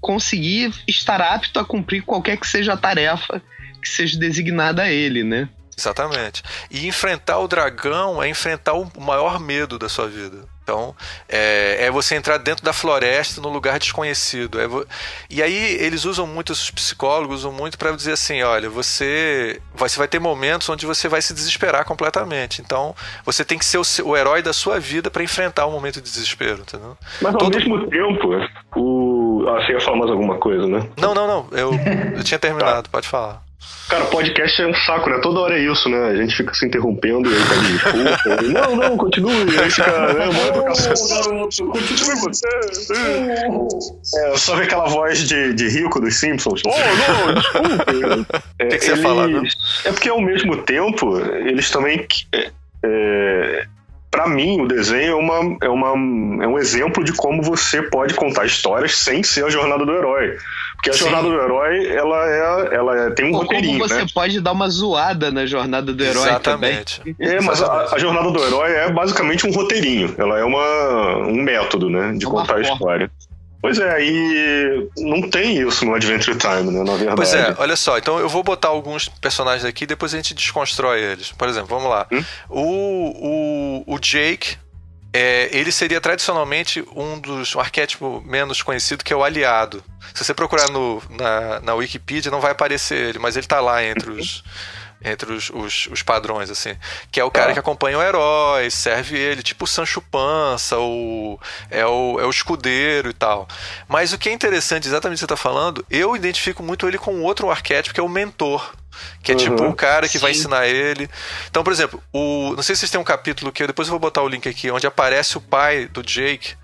conseguir estar apto a cumprir qualquer que seja a tarefa que seja designada a ele, né? Exatamente. E enfrentar o dragão é enfrentar o maior medo da sua vida. Então, é, é você entrar dentro da floresta num lugar desconhecido. É vo- E aí eles usam muito, os psicólogos usam muito para dizer assim, olha, você, você vai ter momentos onde você vai se desesperar completamente. Então, você tem que ser o, o herói da sua vida para enfrentar o momento de desespero, entendeu? Mas ao Todo- mesmo tempo, o. Ah, você ia falar mais alguma coisa, né? Não, não, não. Eu, eu tinha terminado, pode falar. Cara, podcast é um saco, né? Toda hora é isso, né? A gente fica se interrompendo e aí pede desculpa. e, não, não, continue. E aí fica, né? Manda o garoto, continue você. É, só ver aquela voz de, de rico dos Simpsons. Oh, não, desculpe. O que, que você ia falar, né? É porque ao mesmo tempo, eles também é, é, para mim, o desenho é, uma, é, uma, é um exemplo de como você pode contar histórias sem ser a jornada do herói. Porque a Sim. jornada do herói, ela, é, ela é- tem um Ou roteirinho, como você né? pode dar uma zoada na jornada do herói também. Exatamente. É, mas a, a jornada do herói é basicamente um roteirinho. Ela é uma, um método, né? De É uma contar a história. Pois é, e não tem isso no Adventure Time, né? Na verdade. Pois é, olha só, então eu vou botar alguns personagens aqui depois a gente desconstrói eles. Por exemplo, vamos lá. Hum? O, o, o Jake, é, ele seria tradicionalmente um dos um arquétipo menos conhecido, que é o aliado. Se você procurar no, na, na Wikipedia, não vai aparecer ele, mas ele tá lá entre os. Entre os, os, os padrões, assim. Que é o cara Tá. que acompanha o herói, serve ele, tipo o Sancho Pança, o, é, o, é o escudeiro e tal. Mas o que é interessante, exatamente o que você tá falando, eu identifico muito ele com outro arquétipo, que é o mentor. Que é Uhum. tipo o cara que vai Sim. ensinar ele. Então, por exemplo, o, não sei se vocês têm um capítulo que eu depois eu vou botar o link aqui, onde aparece o pai do Jake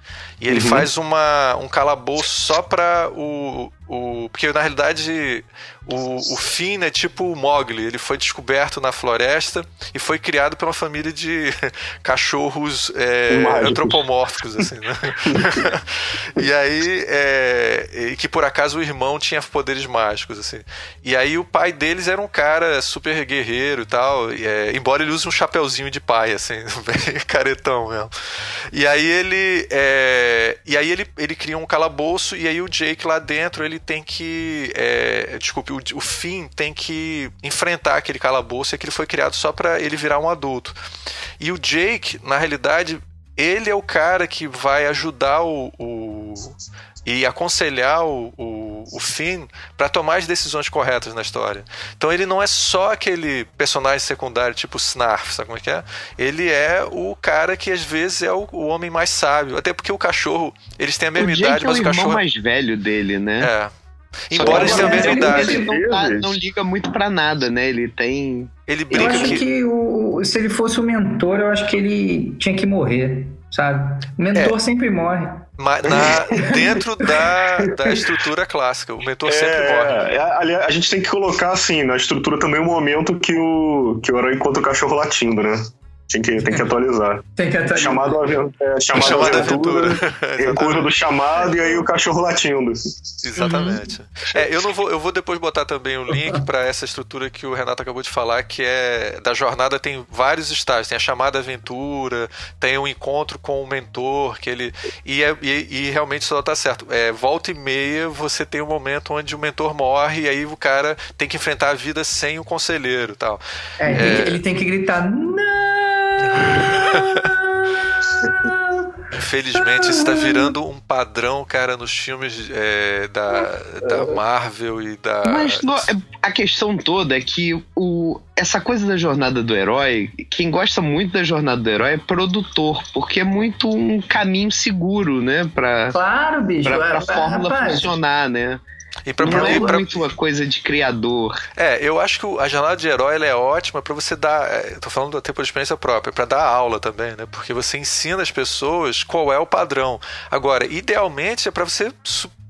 e ele Uhum. faz uma, um calabouço só pra o, o. Porque na realidade o, o Finn é tipo o Mowgli. Ele foi descoberto na floresta e foi criado uma família de cachorros é, antropomórficos, assim, né? e aí, é, que por acaso o irmão tinha poderes mágicos, assim. E aí o pai deles era um cara super guerreiro e tal, e, é, embora ele use um chapeuzinho de pai, assim, bem caretão mesmo. E aí ele, é, e aí ele, ele cria um calabouço e aí o Jake lá dentro ele tem que, é, desculpe, o, o Finn tem que enfrentar aquele calabouço e aquele foi criado só pra ele virar um adulto. E o Jake, na realidade, ele é o cara que vai ajudar o, o- e aconselhar o, o, o Finn para tomar as decisões corretas na história. Então ele não é só aquele personagem secundário tipo Snarf, sabe como é que é? Ele é o cara que às vezes é o, o homem mais sábio, até porque o cachorro, eles têm a mesma o idade, é o mas o irmão cachorro mais velho dele, né? é. Embora que eles tenham a mesma ele- idade, Ele não, tá- não liga muito pra nada, né? Ele tem. ele Eu brinca acho que que o, se ele fosse o mentor, eu acho que ele tinha que morrer, sabe? O mentor sempre morre. na- dentro da, da estrutura clássica, o mentor sempre morre. É, é, aliás, a gente tem que colocar assim na estrutura também o momento que o, que o herói encontra o cachorro latindo, né? Tem que, tem que atualizar. Tem que até Chamado, é, chamado, Chamada aventura, aventura. recurso do chamado e aí o cachorro latindo. Exatamente. É, eu não vou, eu vou depois botar também o link para essa estrutura que o Renato acabou de falar, que é da jornada tem vários estágios, tem a chamada aventura, tem o encontro com o mentor, que ele e, é- e, e realmente só tá certo. É, volta e meia você tem um momento onde o mentor morre e aí o cara tem que enfrentar a vida sem o conselheiro, e tal. É, tem que- ele tem que gritar não! Infelizmente, isso tá virando um padrão, cara, nos filmes é, da, da Marvel e da. Mas no- a questão toda é que o, essa coisa da jornada do herói, quem gosta muito da jornada do herói é produtor, porque é muito um caminho seguro, né? Pra, Claro, bicho. pra, pra é, fórmula rapaz, funcionar, né? E pra, Não é e pra- muito uma coisa de criador. É, eu acho que a jornada de herói ela é ótima pra você dar. é, tô falando até por experiência própria, pra dar aula também, né? Porque você ensina as pessoas qual é o padrão. Agora, idealmente é pra você,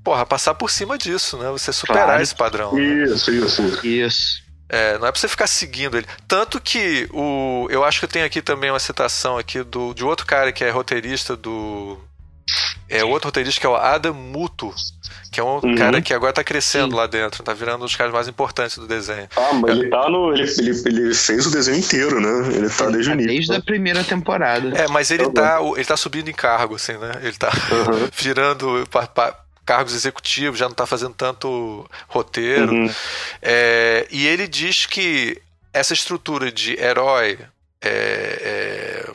porra, passar por cima disso, né? Você superar Claro. esse padrão. né? Isso, isso. Isso. É, não é pra você ficar seguindo ele. Tanto que o. Eu acho que eu tenho aqui também uma citação aqui do, de outro cara que é roteirista do. É outro roteirista que é o Adam Muto, que é um Uhum. cara que agora tá crescendo Sim. lá dentro, tá virando um dos caras mais importantes do desenho. Ah, mas ele tá no. Ele, ele, ele fez o desenho inteiro, né? Ele tá desde o início. Desde a primeira temporada. É, mas ele Tá tá, ele tá subindo em cargo, assim, né? Ele tá Uhum. virando pa- pa- cargos executivos, já não tá fazendo tanto roteiro. Uhum. É, e ele diz que essa estrutura de herói, é, é,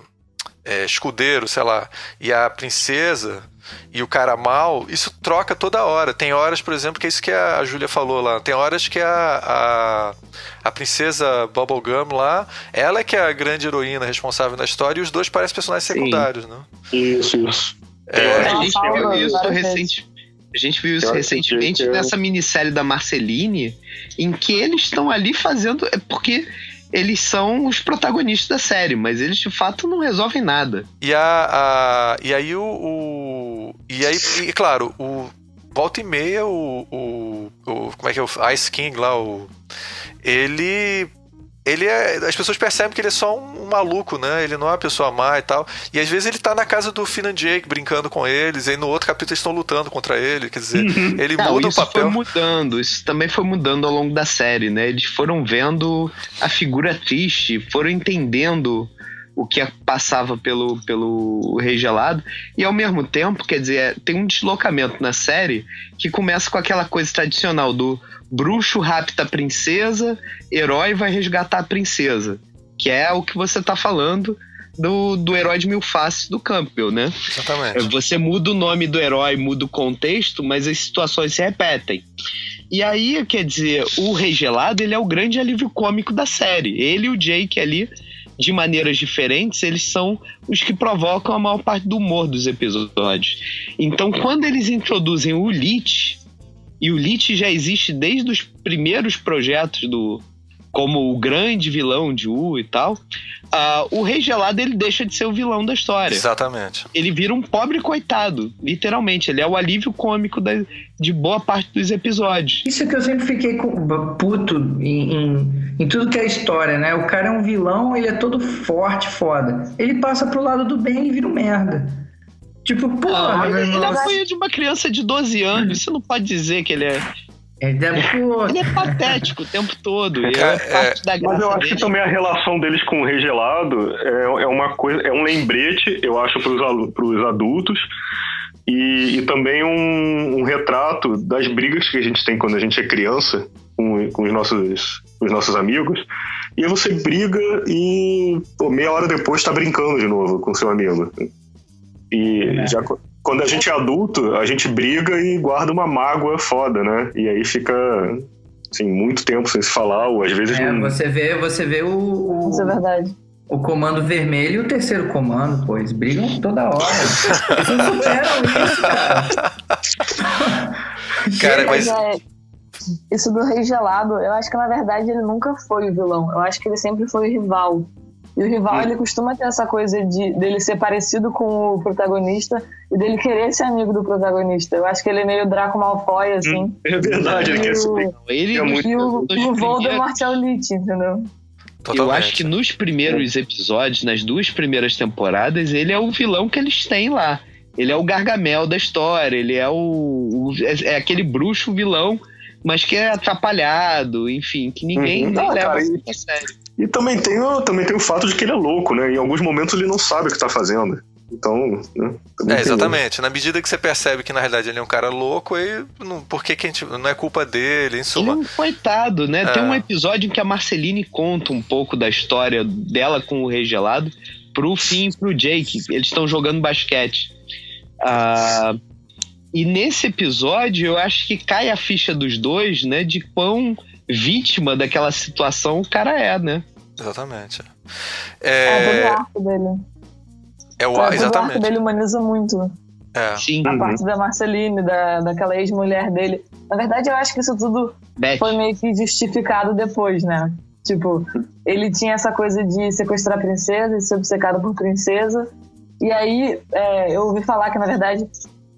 é, escudeiro, sei lá, e a princesa e o cara mal, isso troca toda hora. Tem horas, por exemplo, que é isso que a Júlia falou lá. Tem horas que a, a, a princesa Bubblegum lá, ela é que é a grande heroína responsável na história e os dois parecem personagens Sim. secundários, né? Isso, isso. É, A gente viu isso várias vezes. recente. A gente viu isso recentemente nessa minissérie da Marceline, em que eles estão ali fazendo. É porque eles são os protagonistas da série, mas eles de fato não resolvem nada. E, a, a- e aí o, o- E aí, e, claro, o. Volta e meia, o, o, o- Como é que é? O Ice King lá, o. Ele. Ele é. As pessoas percebem que ele é só um, um, maluco, né? Ele não é uma pessoa má e tal. E às vezes ele tá na casa do Finn and Jake brincando com eles, e aí no outro capítulo eles estão lutando contra ele. Quer dizer, Uhum. ele Não, muda o isso papel. foi mudando, isso também foi mudando ao longo da série, né? Eles foram vendo a figura triste, foram entendendo o que passava pelo, pelo Rei Gelado, e ao mesmo tempo, quer dizer, tem um deslocamento na série que começa com aquela coisa tradicional do bruxo rapta a princesa, herói vai resgatar a princesa, que é o que você tá falando do, do herói de mil faces do Campbell, né? Exatamente. Você muda o nome do herói, muda o contexto, mas as situações se repetem. E aí, quer dizer, o Rei Gelado, ele é o grande alívio cômico da série. Ele e o Jake ali, de maneiras diferentes, eles são os que provocam a maior parte do humor dos episódios. Então, quando eles introduzem o Lich, e o Lich já existe desde os primeiros projetos do como o grande vilão de U e tal, ah, o Rei Gelado ele deixa de ser o vilão da história Exatamente. ele vira um pobre coitado, literalmente. Ele é o alívio cômico da- de boa parte dos episódios. Isso que eu sempre fiquei com- puto em, em, em tudo que é história, né? O cara é um vilão, ele é todo forte, foda. Ele passa pro lado do bem e vira um merda. Tipo, porra, Ah, ele irmão. apoia de uma criança de 12 anos. Você não pode dizer que ele é. Ele é, pô, Ele é patético o tempo todo. E é parte da Mas eu acho que dele. também a relação deles com o regelado é, é uma coisa, é um lembrete, eu acho, para os adultos. E, e também um, um retrato das brigas que a gente tem quando a gente é criança com, com os, nossos, com os nossos amigos. E aí você briga e pô, meia hora depois tá brincando de novo com seu amigo. E É. já quando a gente é adulto, a gente briga e guarda uma mágoa foda, né? E aí fica assim, muito tempo sem se falar, ou às vezes é, não, você vê, você vê o, o, Isso é verdade. o comando vermelho e o terceiro comando, pô, eles brigam toda hora. Eles não superam isso, cara. Cara, Mas mas. é, isso do Rei Gelado, eu acho que na verdade ele nunca foi o vilão. Eu acho que ele sempre foi o rival. E o rival, ele costuma ter essa coisa de dele ser parecido com o protagonista e dele querer ser amigo do protagonista. Eu acho que ele é meio Draco Malfoy, assim. É verdade, ele E quer ser o- Ele É muito- E o, e o Voldemort é o Lich, entendeu? Totalmente. Eu acho que nos primeiros episódios, nas duas primeiras temporadas, ele é o vilão que eles têm lá. Ele é o gargamel da história, ele é o. o- é, é aquele bruxo vilão, mas que é atrapalhado, enfim, que ninguém Uhum. Ah, leva cara, assim a sério. E também tem, o, também tem o fato de que ele é louco, né? Em alguns momentos ele não sabe o que tá fazendo. Então, né? É, tem- exatamente. Na medida que você percebe que na realidade ele é um cara louco, aí não, por que, que a gente. Não é culpa dele, em Ele é suma. um coitado, né? É. Tem um episódio em que a Marceline conta um pouco da história dela com o Rei Gelado pro Finn e pro Jake. Eles estão jogando basquete. Ah, e nesse episódio eu acho que cai a ficha dos dois, né? De quão vítima daquela situação o cara é, né? Exatamente. É, o É, arco dele. é o. É, o arco Exatamente. dele humaniza muito. É. Sim, A parte da Marceline, da, daquela ex-mulher dele. Na verdade, eu acho que isso tudo Beth. foi meio que justificado depois, né? Tipo, ele tinha essa coisa de sequestrar a princesa e ser obcecado por princesa. E aí, é, eu ouvi falar que, na verdade,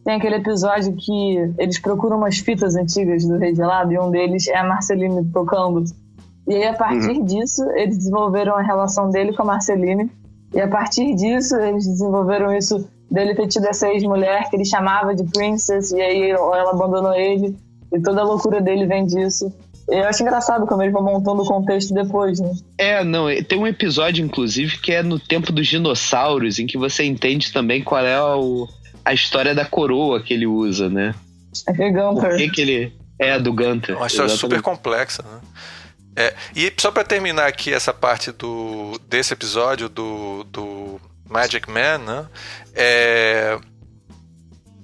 tem aquele episódio que eles procuram umas fitas antigas do Rei Gelado e um deles é a Marceline tocando. E aí, a partir disso, eles desenvolveram a relação dele com a Marceline. E a partir disso, eles desenvolveram isso dele ter tido essa ex-mulher que ele chamava de Princess, e aí ela abandonou ele. E toda a loucura dele vem disso. Eu acho engraçado como eles vão montando o contexto depois, né? É, não, tem um episódio, inclusive, que é no tempo dos dinossauros, em que você entende também qual é o- a história da coroa que ele usa, né? É que Por Gunther. que, que ele é do Gunter. É uma história exatamente. super complexa, né? É, e só pra terminar aqui essa parte do, desse episódio do, do Magic Man, né? É,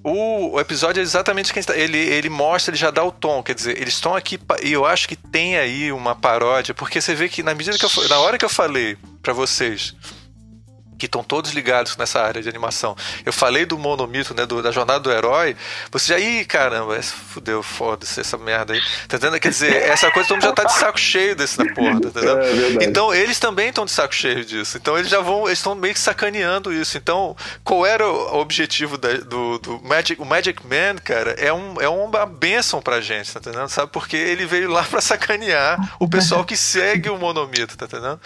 o, o episódio é exatamente quem está. Ele, ele mostra, ele já dá o tom. Quer dizer, eles estão aqui. E eu acho que tem aí uma paródia, porque você vê que na medida que eu, na hora que eu falei pra vocês que estão todos ligados nessa área de animação. Eu falei do monomito, né, do, da jornada do herói, você já, ih, caramba, fudeu, foda-se essa merda aí. Tá entendendo? Quer dizer, essa coisa todo mundo já tá de saco cheio desse da porra, tá entendendo? É então eles também estão de saco cheio disso. Então eles já vão, eles estão meio que sacaneando isso. Então, qual era o objetivo da, do, do Magic, o Magic Man, cara, é, um, é uma benção pra gente, tá entendendo? Sabe? Porque ele veio lá pra sacanear o pessoal que segue o monomito, tá entendendo?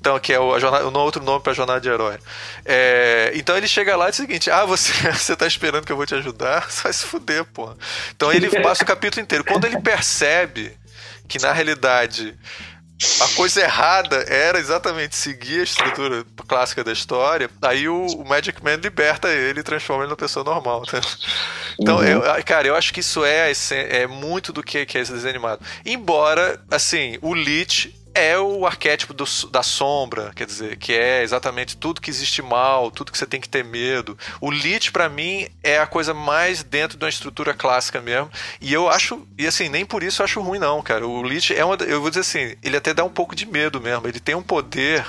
Então, que é o, a jornada, o outro nome pra jornada de herói. É, então ele chega lá e diz o seguinte: Ah, você, você tá esperando que eu vou te ajudar? Só vai se fuder, pô. Então ele passa o capítulo inteiro. Quando ele percebe que na realidade a coisa errada era exatamente seguir a estrutura clássica da história, aí o, o Magic Man liberta ele e transforma ele numa pessoa normal. Tá? Então, Uhum. eu, cara, eu acho que isso é, é muito do que, que é esse desenho animado. Embora, assim, o Lich é o arquétipo do- da sombra, quer dizer, que é exatamente tudo que existe mal, tudo que você tem que ter medo. O Lich, pra mim, é a coisa mais dentro de uma estrutura clássica mesmo. E eu acho, e assim, nem por isso eu acho ruim, não, cara. O Lich é uma. Eu vou dizer assim, ele até dá um pouco de medo mesmo. Ele tem um poder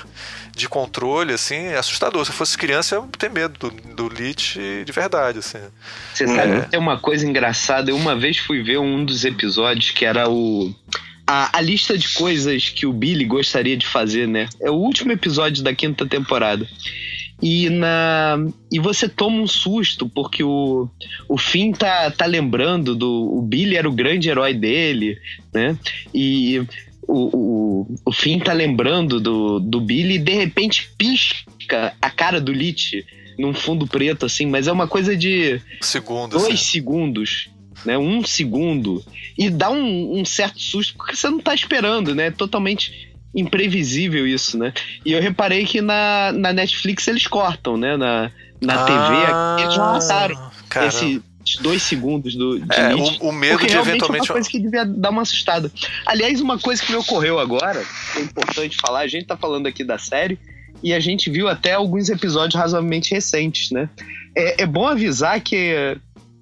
de controle, assim, assustador. Se eu fosse criança, eu ia ter medo do, do Lich de verdade, assim. Você sabe É. tem uma coisa engraçada. Eu uma vez fui ver um dos episódios que era o. A, a lista de coisas que o Billy gostaria de fazer, né? É o último episódio da quinta temporada. E, na, e você toma um susto, porque o, o Finn tá, tá lembrando do. O Billy era o grande herói dele, né? E o, o, o Finn tá lembrando do, do Billy e de repente pisca a cara do Lich num fundo preto, assim, mas é uma coisa de Segundo, dois assim. segundos, né? Um segundo. E dá um, um certo susto, porque você não tá esperando, né? Totalmente imprevisível isso, né? E eu reparei que na, na Netflix eles cortam, né? Na, na Ah, TV, eles cortaram esses dois segundos do, de É, o, o medo de realmente é eventualmente. uma coisa que devia dar uma assustada. Aliás, uma coisa que me ocorreu agora, é importante falar, a gente tá falando aqui da série, e a gente viu até alguns episódios razoavelmente recentes, né? É, é bom avisar que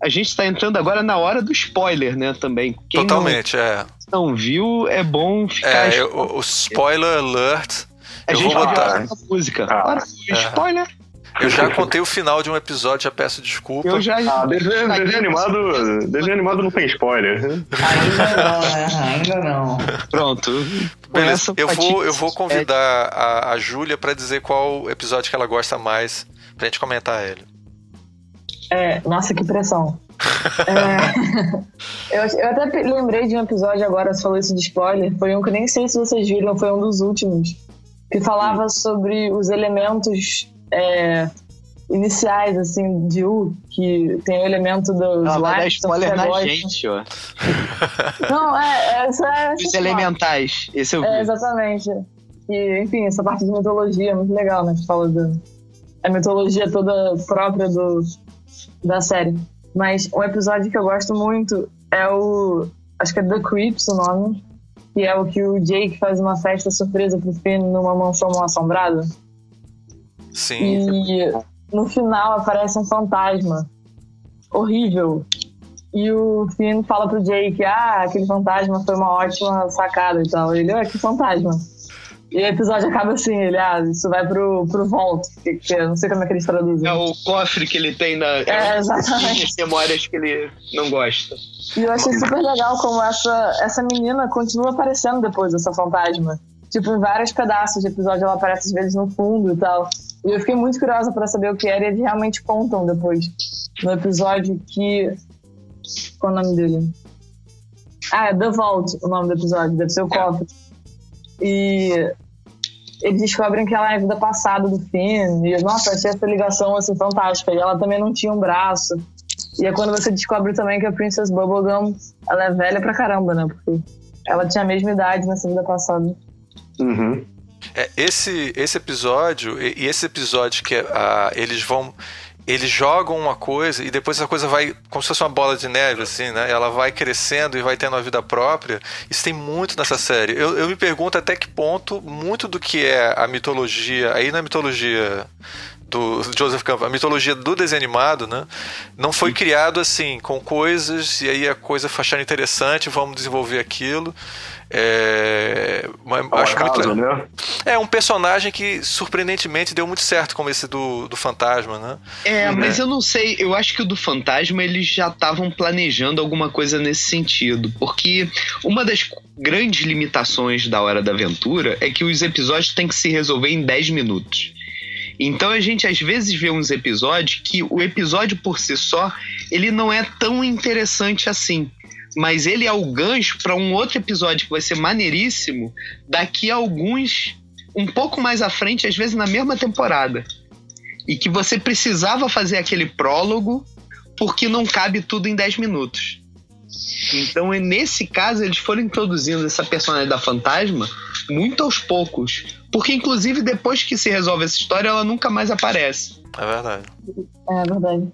a gente tá entrando agora na hora do spoiler, né, também. Quem não- Totalmente, é. não, viu, é bom ficar... É, eu- o, o spoiler alert. a eu gente vou vai botar. a música. Ah, Olha, spoiler. Eu já contei o final de um episódio, já peço desculpa. Eu já... Ah, desenho, desenho animado. Desenho animado não tem spoiler. Ainda não, né? Ainda não. Pronto. Beleza, eu vou, eu vou convidar a, a Júlia pra dizer qual episódio que ela gosta mais, pra gente comentar ele. É, nossa, que pressão. É, eu, eu até lembrei de um episódio agora, você falou isso de spoiler. Foi um que nem sei se vocês viram, foi um dos últimos. Que falava sobre os elementos é, iniciais, assim, de U, que tem o elemento dos Ela vai dar lights, spoiler que na gente, ó. Não, é, essa é. Os é elementais. Esse eu vi. É, exatamente. E, enfim, essa parte de mitologia é muito legal, né? Que fala da a mitologia toda própria do, da série. Mas um episódio que eu gosto muito é o. Acho que é The Creeps o nome. Que é o que o Jake faz uma festa surpresa pro Finn numa mansão mal assombrada. Sim. E no final aparece um fantasma. Horrível. E o Finn fala pro Jake, ah, aquele fantasma foi uma ótima sacada e tal. Ele, ué, que fantasma? E o episódio acaba assim, ele, ah, isso vai pro, pro Vault, que, que eu não sei como é que eles traduzem. É o cofre que ele tem na. É, exatamente. as memórias que ele não gosta. E eu achei super legal como essa, essa menina continua aparecendo depois, essa fantasma. Tipo, em vários pedaços de episódio ela aparece às vezes no fundo e tal. E eu fiquei muito curiosa pra saber o que era e eles realmente contam depois. No episódio que. Qual é o nome dele? Ah, é The Vault, o nome do episódio, deve ser o cofre. E eles descobrem que ela é a vida passada do Finn. E, nossa, achei essa ligação assim, fantástica. E ela também não tinha um braço. E é quando você descobre também que a Princess Bubblegum, ela é velha pra caramba, né? Porque ela tinha a mesma idade nessa vida passada. Uhum. É, esse, esse episódio, e, esse episódio que ah, eles vão. Eles jogam uma coisa e depois essa coisa vai, como se fosse uma bola de neve, assim, né? Ela vai crescendo e vai tendo uma vida própria. Isso tem muito nessa série. Eu, eu me pergunto até que ponto muito do que é a mitologia, aí na mitologia do Joseph Campbell, a mitologia do desenho animado, né? Não foi criado assim, com coisas, e aí a coisa achando interessante, vamos desenvolver aquilo. É, acho acaso, muito né? É um personagem que surpreendentemente deu muito certo, como esse do, do Fantasma, né? É, mas eu não sei, eu acho que o do Fantasma eles já estavam planejando alguma coisa nesse sentido, porque uma das grandes limitações da Hora da Aventura é que os episódios têm que se resolver em 10 minutos. Então a gente às vezes vê uns episódios que o episódio por si só, ele não é tão interessante assim. Mas ele é o gancho para um outro episódio que vai ser maneiríssimo daqui a alguns. um pouco mais à frente, às vezes na mesma temporada. E que você precisava fazer aquele prólogo porque não cabe tudo em 10 minutos. Então, é nesse caso, eles foram introduzindo essa personagem da fantasma muito aos poucos. Porque, inclusive, depois que se resolve essa história, ela nunca mais aparece. É verdade. É verdade.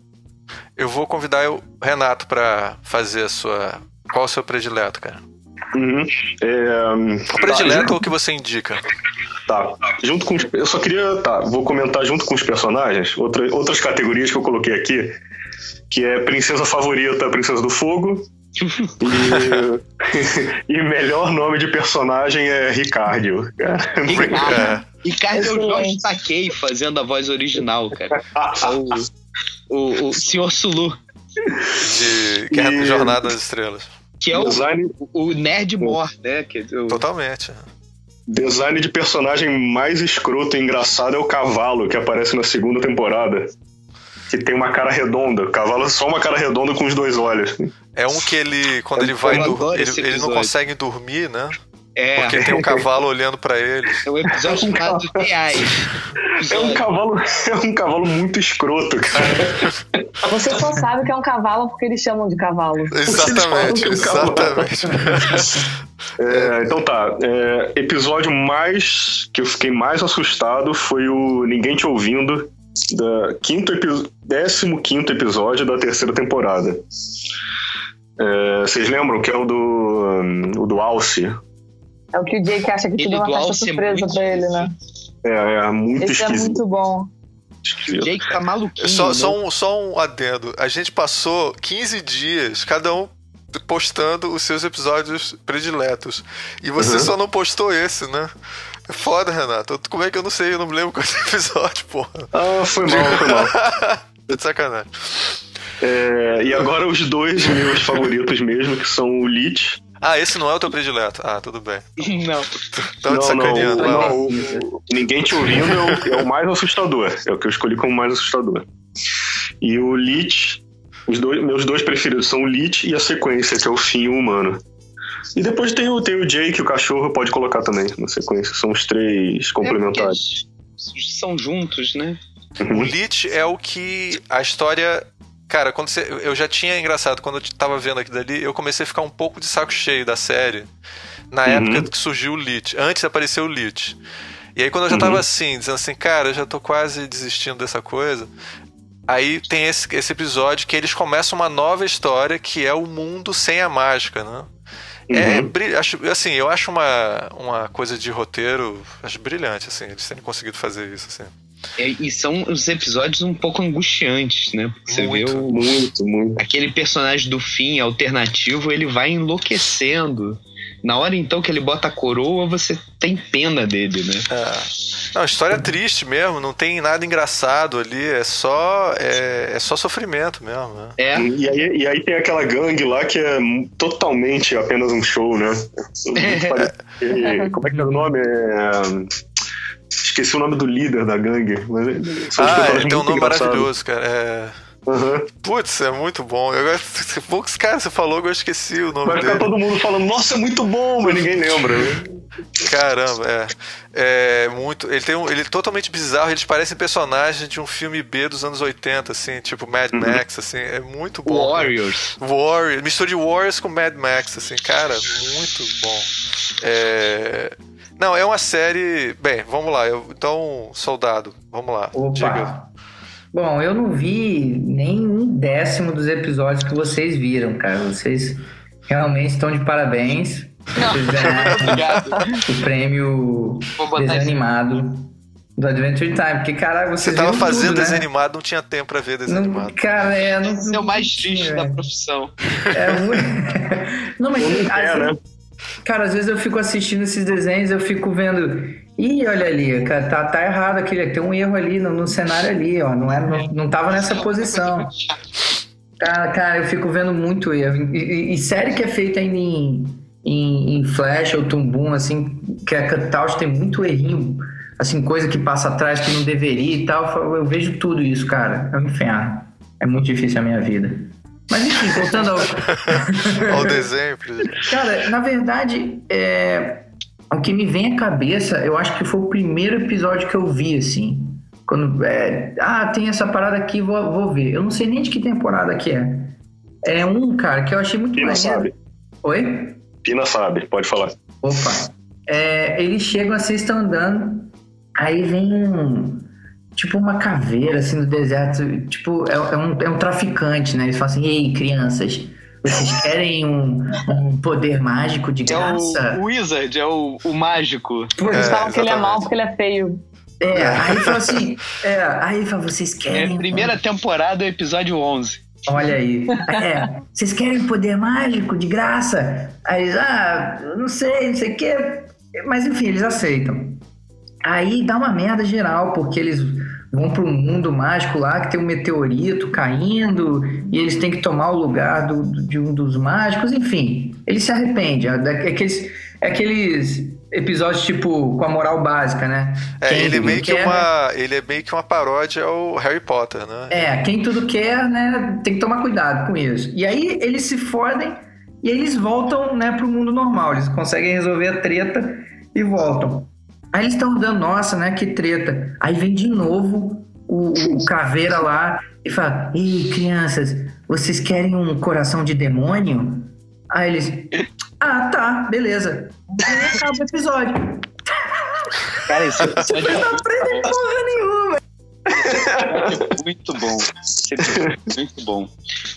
Eu vou convidar o Renato pra fazer a sua. Qual o seu predileto, cara? Uhum. É, O predileto ou o que você indica? Tá. Junto com os- eu só queria, tá, vou comentar junto com os personagens outra, outras categorias que eu coloquei aqui, que é princesa favorita, princesa do fogo. E, e melhor nome de personagem é Ricardo. Ricardo. É, Ricardo o Jorge. Takei fazendo a voz original, cara. É o, o, o Sr. Sulu, de Guerra E- Jornada das Estrelas. Que é o, Design, o Nerd Mor, né? Que, é o, Totalmente. design de personagem mais escroto e engraçado é o cavalo, que aparece na segunda temporada. Que tem uma cara redonda. O cavalo é só uma cara redonda com os dois olhos. É um que ele, quando ele Eu vai dormir, ele, ele não consegue dormir, né? É, Porque tem um cavalo olhando pra ele. é o episódio chamado Reais. É um cavalo, é um cavalo muito escroto, cara. Você só sabe que é um cavalo porque eles chamam de cavalo. Exatamente, é um cavalo. exatamente. É, então tá. é, episódio mais que eu fiquei mais assustado foi o Ninguém Te Ouvindo, da quinto epi- 15 episódio da terceira temporada. É, vocês lembram que é o do, o do Alce? É o que o Jake acha que tudo é uma Alce é surpresa pra ele, né? É, é muito Esse é esquisito. muito bom. O Jake tá maluquinho. Só, né? só, um, só um adendo. A gente passou 15 dias, cada um postando os seus episódios prediletos. E você Uhum. só não postou esse, né? É foda, Renato. Como é que eu não sei? Eu não me lembro qual é esse episódio, porra. Ah, foi mal, foi mal. É de sacanagem. É, e agora os dois meus favoritos mesmo, que são o Lich. Ah, esse não é o teu predileto. Ah, tudo bem. Não. Tava te sacaneando. não, vai lá. não, o- Ninguém te ouvindo é o, é o mais assustador. É o que eu escolhi como mais assustador. E o Lich, os dois, meus dois preferidos são o Lich e a sequência, que é o fim humano. E depois tem o, tem o Jake, o cachorro, pode colocar também na sequência. São os três complementares. É, são juntos, né? O Lich é o que a história. Cara, quando você, eu já tinha engraçado, quando eu tava vendo aqui dali, eu comecei a ficar um pouco de saco cheio da série. Na Uhum. época que surgiu o Lich. Antes apareceu o Lich. E aí quando eu já Uhum. tava assim, dizendo assim, cara, eu já tô quase desistindo dessa coisa. Aí tem esse, esse episódio que eles começam uma nova história que é o mundo sem a mágica, né? É, Uhum. bri- acho, assim, eu acho uma, uma coisa de roteiro, acho brilhante, assim, eles terem conseguido fazer isso, assim. É, e são os episódios um pouco angustiantes, né? Porque você Muito. vê o, Muito, muito. aquele personagem do fim alternativo, ele vai enlouquecendo. Na hora então que ele bota a coroa, você tem pena dele, né? É. Não, história triste mesmo, não tem nada engraçado ali, é só é, é só sofrimento mesmo, né? É. E aí, e aí tem aquela gangue lá que é totalmente apenas um show, né? Parece- Como é que é o nome? É... Esqueci o nome do líder da gangue. Os Ah, tem um nome engraçados. maravilhoso, cara. É... Aham. Putz, é muito bom. Eu. Poucos caras você falou, eu esqueci o nome Vai ficar dele. todo mundo falando, nossa, é muito bom, mas ninguém lembra. Caramba, é. É muito. Ele tem um. Ele é totalmente bizarro, eles parecem personagens de um filme B dos anos 80, assim, tipo Mad Uhum. Max, assim. É muito bom. cara. Warriors. Warriors, mistura de Warriors com Mad Max, assim, cara, muito bom. É... Não, é uma série. Bem, vamos lá. Eu... Então, soldado, vamos lá. Diga. Opa! Bom, eu não vi nem um décimo dos episódios que vocês viram, cara. Vocês realmente estão de parabéns. Vocês ganharam Obrigado. o prêmio Vou botar desenho isso. animado Do Adventure Time, porque, caralho, Você vocês tava fazendo tudo, né? desenho animado, não tinha tempo pra ver desenho Não, cara, é, não, Esse é o mais triste da profissão. É muito... Não, mas Não Cara, às vezes eu fico assistindo esses desenhos, eu fico vendo. Ih, olha ali, cara, tá, tá errado aqui, tem um erro ali no, no cenário ali, ó. Não, é, não, não tava nessa posição. Cara, cara, eu fico vendo muito erro. E, e- e série que é feita ainda em, em, em Flash ou Tumbum, assim, que é cutout, tem muito errinho, assim, coisa que passa atrás que não deveria e tal. Eu vejo tudo isso, cara. É um inferno. É muito difícil a minha vida. Mas enfim, voltando ao. Olha o desenho. Cara, na verdade, é, o que me vem à cabeça, eu acho que foi o primeiro episódio que eu vi, assim. Quando, é, ah, tem essa parada aqui, vou, vou ver. Eu não sei nem de que temporada que é. É um, cara, que eu achei muito Pina maneiro. sabe. Oi? Pina sabe, pode falar. Opa. É, eles chegam, vocês estão andando, aí vem um. Tipo uma caveira assim do deserto. Tipo, é, é um, é um traficante, né? Eles falam assim: Ei, crianças, vocês querem um, um poder mágico de É graça? o Wizard, é o, o mágico. Eles É, falam que ele é mau porque ele é feio. É, aí fala assim: É, aí fala, vocês É querem. um- primeira temporada, episódio 11. Olha aí. É, vocês querem poder mágico de graça? Aí eles, ah, não sei, não sei o quê. Mas enfim, eles aceitam. Aí dá uma merda geral, porque eles vão para um mundo mágico lá que tem um meteorito caindo e eles têm que tomar o lugar do, de um dos mágicos. Enfim, ele se arrepende. É da- é aqueles, é aqueles episódios tipo com a moral básica, né? É, Quem ele, é meio que quer- uma, ele é meio que uma paródia ao Harry Potter, né? É, quem tudo quer, né, tem que tomar cuidado com isso. E aí eles se fodem e eles voltam, né, pro mundo normal. Eles conseguem resolver a treta e voltam. Aí eles estão dando, nossa, né, que treta. Aí vem de novo o, o caveira lá e fala: Ei, crianças, vocês querem um coração de demônio? Aí eles, ah, tá, beleza. Aí acaba o episódio. Cara, esse episódio é Não aprendem porra nenhuma. Muito bom. É muito bom.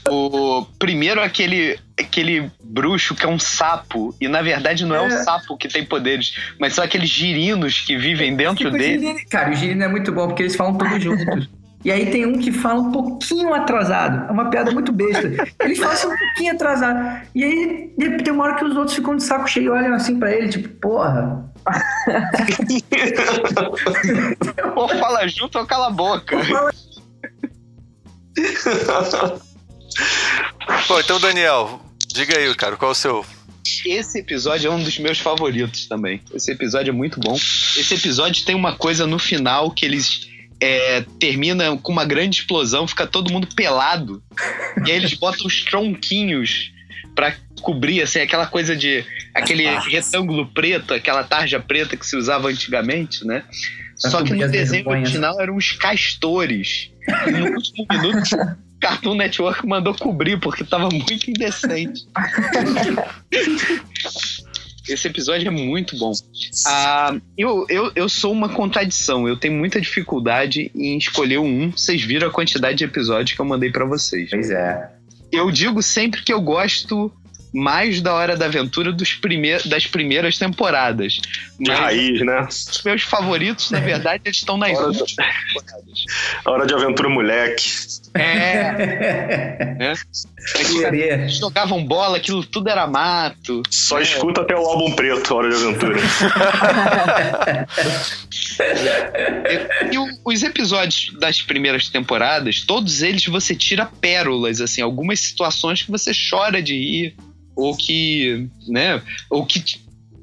O primeiro aquele aquele bruxo que é um sapo e na verdade não é, É. um sapo que tem poderes, mas são aqueles girinos que vivem dentro Tipo, dele. Cara, o Girino é muito bom porque eles falam todos juntos. E aí tem um que fala um pouquinho atrasado. É uma piada muito besta. Eles falam assim, um pouquinho atrasado. E aí tem uma hora que os outros ficam de saco cheio e olham assim pra ele, tipo, porra. Ou fala junto ou cala a boca. Bom, então, Daniel, diga aí, cara, qual é o seu. Esse episódio é um dos meus favoritos também. Esse episódio é muito bom. Esse episódio tem uma coisa no final que eles é, termina com uma grande explosão, fica todo mundo pelado. e aí eles botam os tronquinhos pra cobrir, assim, aquela coisa de. aquele retângulo preto, aquela tarja preta que se usava antigamente, né? Só que no desenho original eram os castores. E no último minuto, o Cartoon Network mandou cobrir, porque tava muito indecente. Esse episódio é muito bom. Ah, eu, eu, eu sou uma contradição. Eu tenho muita dificuldade em escolher um. Vocês viram a quantidade de episódios que eu mandei pra vocês. Pois é. Eu digo sempre que eu gosto mais da Hora da Aventura dos primeir, das primeiras temporadas. De Mas raiz, né? os meus favoritos, na verdade, eles estão nas Hora últimas da- temporadas. Hora de aventura moleque. É, né? Querer. Eles jogavam bola, aquilo tudo era mato. Só escuta até o álbum preto, Hora de Aventura. E o- os episódios das primeiras temporadas, todos eles você tira pérolas, assim, algumas situações que você chora de rir, ou que, né, ou que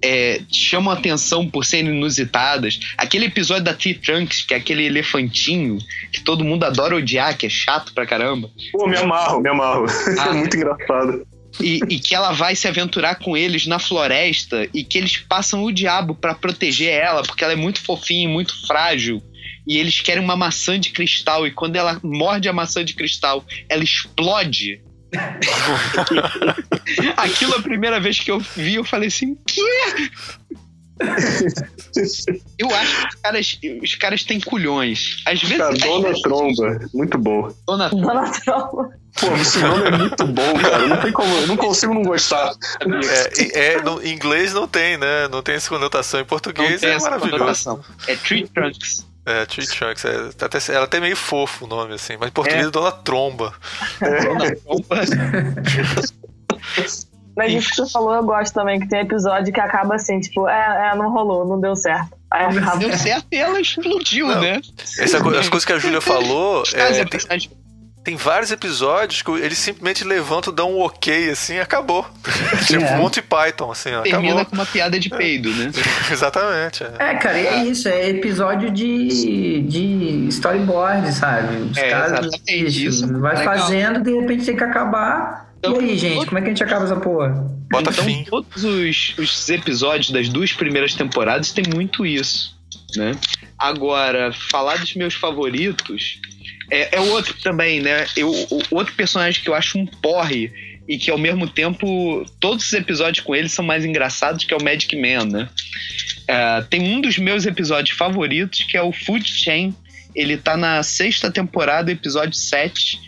é, chamam a atenção por serem inusitadas. Aquele episódio da Tree Trunks, que é aquele elefantinho que todo mundo adora odiar, que é chato pra caramba. Pô, me amarro, me amarro. Ah. É muito engraçado. E, e que ela vai se aventurar com eles na floresta e que eles passam o diabo pra proteger ela, porque ela é muito fofinha e muito frágil. E eles querem uma maçã de cristal, e quando ela morde a maçã de cristal, ela explode. Aquilo a primeira vez que eu vi, eu falei assim: quê? Eu acho que os caras, os caras têm culhões. Às vezes. Cara, às Dona vezes- Tromba, muito bom. Dona Dona Tromba. Pô, esse nome é muito bom, cara. Não tem como, eu não consigo não gostar. É, é, no, em inglês não tem, né? Não tem essa conotação. Em Não português tem é essa maravilhoso. conotação. É Tree Trunks. É, Tree Trunks. É, até, ela até meio fofo o nome, assim. Mas em português é Dona Tromba. Dona Tromba. Mas isso que você falou, eu gosto também, que tem episódio que acaba assim, tipo, é, é não rolou, não deu certo. Aí acaba. Deu certo e ela explodiu, Não. né? Essa, as coisas que a Júlia falou. É, é tem, tem vários episódios que eles simplesmente levantam, dão um ok, assim, e acabou. tipo, É. Monty Python, assim, ó, termina acabou. com uma piada de peido, né? Exatamente. é. É, cara, e é isso, é episódio de, de storyboard, sabe? Os É, caras exatamente, isso. vai Legal. fazendo, de repente tem que acabar. Então, e aí, gente, como é que a gente acaba essa porra? Bota então, fim. todos os, os episódios das duas primeiras temporadas tem muito isso, né? Agora, falar dos meus favoritos é, é outro também, né? Eu, o- outro personagem que eu acho um porre e que ao mesmo tempo todos os episódios com ele são mais engraçados que é o Magic Man, né? É, tem um dos meus episódios favoritos que é o Food Chain. Ele tá na sexta temporada, episódio 7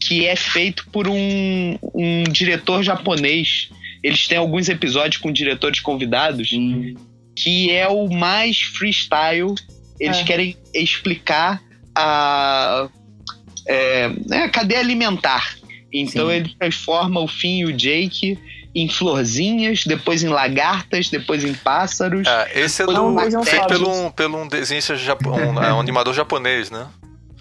que é feito por um, um diretor japonês. Eles têm alguns episódios com diretores convidados que é o mais freestyle. Eles É. querem explicar a, é, né, a cadeia alimentar. Então Sim. ele transforma o Finn e o Jake em florzinhas, depois em lagartas, depois em pássaros. Ah, esse é do, feito pelo um, pelo um desenhista japo- um, é, um animador japonês, né?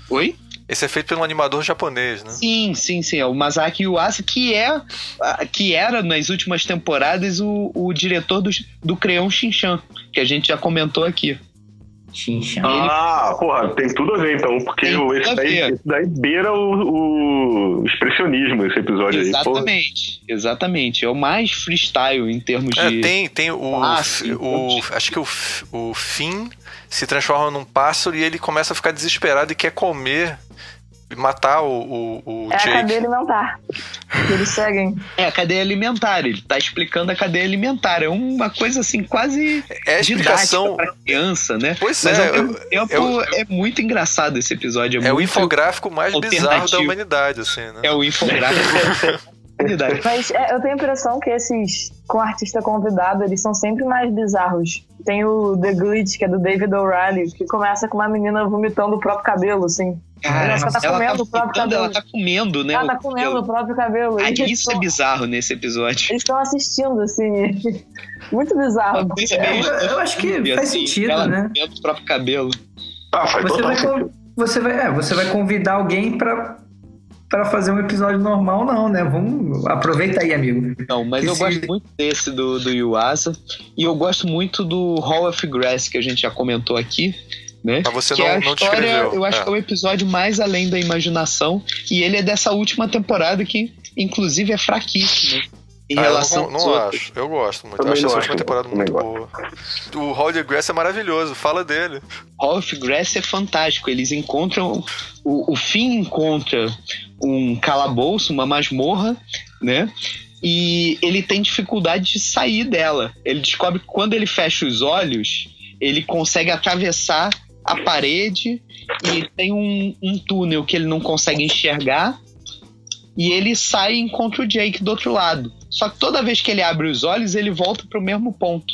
Oi? Esse é feito pelo animador japonês, né? Sim, sim, sim. É o Masaki Yuasa, que é que era nas últimas temporadas o, o diretor do, do Creon Shinchan, que a gente já comentou aqui. Ah, porra, tem tudo a ver então, porque Tem o- esse, daí, esse daí beira o, o expressionismo, esse episódio aí. Pô, Exatamente, exatamente. É o mais freestyle em termos É, de. tem, tem o, Passe, o. Acho que o, o Finn se transforma num pássaro e ele começa a ficar desesperado e quer comer. Matar o, o, o É a Jake. cadeia alimentar. Eles seguem. É a cadeia alimentar. Ele tá explicando a cadeia alimentar. É uma coisa assim, quase É a explicação. pra criança, né? Pois Mas é, ao mesmo tempo eu- é muito engraçado esse episódio. É, É o infográfico mais bizarro da humanidade, assim, né? É o infográfico. Mas é, eu tenho a impressão que esses com artista convidado, eles são sempre mais bizarros. Tem o The Glitch, que é do David O'Reilly, que começa com uma menina vomitando o próprio cabelo, assim. Cara, Ela tá comendo o próprio vomitando, ela cabelo. tá comendo, né? Ela tá comendo cabelo. o próprio cabelo. Isso é bizarro nesse episódio. Eles estão assistindo, assim. Muito bizarro. Meio- eu- eu acho que faz sentido, ela né? comendo o próprio cabelo. Ah, faz Você vai, sentido. você, vai, é, você vai convidar alguém pra, pra fazer um episódio normal, não, né? Vamos. Aproveita aí, amigo. Não, mas eu gosto muito desse do, do Yuasa. E eu gosto muito do Hall of Grass, que a gente já comentou aqui. Né? Mas você que não, é a não história, descreveu. eu acho É. que é o episódio mais além da imaginação. E ele é dessa última temporada que, inclusive, é fraquíssimo. Em Ah, eu relação não, aos não outros. acho. Eu gosto muito. Também eu acho não essa última temporada também muito boa. O Hall de Grass é maravilhoso. Fala dele. Hall of Grass é fantástico. Eles encontram. O, o Finn encontra um calabouço, uma masmorra, né? E ele tem dificuldade de sair dela. Ele descobre que quando ele fecha os olhos, ele consegue atravessar a parede e tem um, um túnel que ele não consegue enxergar. E ele sai e encontra o Jake do outro lado. Só que toda vez que ele abre os olhos, ele volta para o mesmo ponto.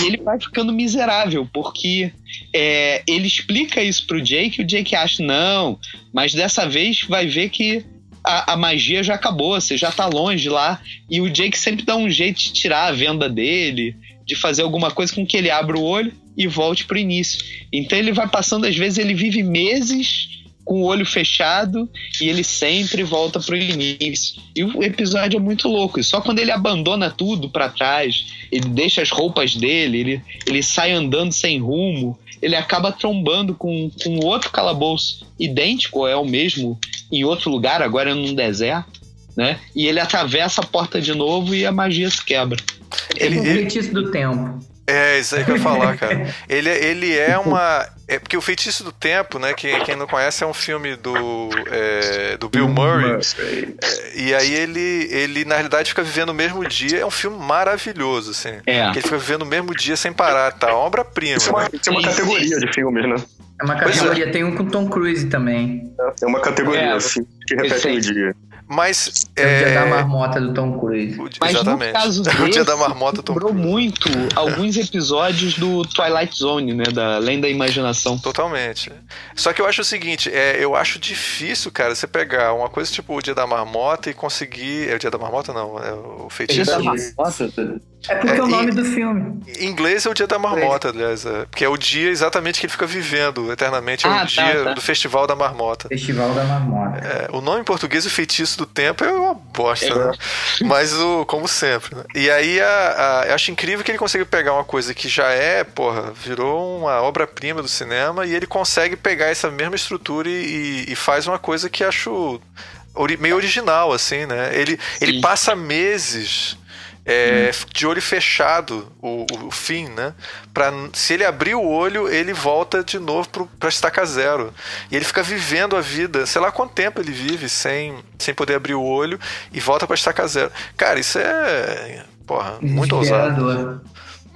E ele vai ficando miserável, porque é, ele explica isso pro Jake e o Jake acha, não, mas dessa vez vai ver que a, a magia já acabou, você já tá longe lá. E o Jake sempre dá um jeito de tirar a venda dele, de fazer alguma coisa com que ele abra o olho e volte pro início. Então ele vai passando, às vezes ele vive meses com o olho fechado e ele sempre volta pro início. E o episódio é muito louco. E só quando ele abandona tudo para trás, ele deixa as roupas dele, ele, ele sai andando sem rumo, ele acaba trombando com, com outro calabouço idêntico, é o mesmo, em outro lugar, agora é num deserto, né? E ele atravessa a porta de novo e a magia se quebra. Ele, o ele- feitiço do tempo. é, isso aí que eu ia falar, cara. Ele, é- ele é uma. É porque o Feitiço do Tempo, né? Quem, quem não conhece é um filme do, é, do Bill Murray. E aí ele, ele, na realidade, fica vivendo o mesmo dia. É um filme maravilhoso, assim. É. Ele fica vivendo o mesmo dia sem parar, tá? Obra-prima. Isso é uma, né? isso é uma categoria de filmes, né? É uma é. categoria. Tem um com Tom Cruise também. É uma categoria, É, assim, que repete o dia. Mas. É o dia é, da marmota do Tom Cruise. o Mas exatamente. no caso o dia da marmota Tom Lembrou Cruise. muito alguns episódios do Twilight Zone, né? Da Além da Imaginação. Totalmente. Só que eu acho o seguinte, é, eu acho difícil, cara, você pegar uma coisa tipo o dia da marmota e conseguir. É o dia da marmota, não, é o feitiço. Dia da Nossa, É porque É, é o nome e- do filme. Em inglês é o dia da marmota, aliás, é, porque é o dia exatamente que ele fica vivendo eternamente, é Ah, o tá, dia tá. do festival da marmota. Festival da Marmota. É, o nome em português, o feitiço do tempo, é uma bosta, É. né? Mas o, como sempre, né? E aí a, a- eu acho incrível que ele consegue pegar uma coisa que já é, porra, virou uma obra-prima do cinema e ele consegue pegar essa mesma estrutura e, e faz uma coisa que acho ori- meio original, assim, né? Ele, ele passa meses. É, de olho fechado o, o, o fim, né? Pra, se ele abrir o olho, ele volta de novo pro, pra estaca zero. E ele fica vivendo a vida, sei lá quanto tempo ele vive sem, sem poder abrir o olho e volta pra estaca zero. Cara, isso é. Porra, muito ousado.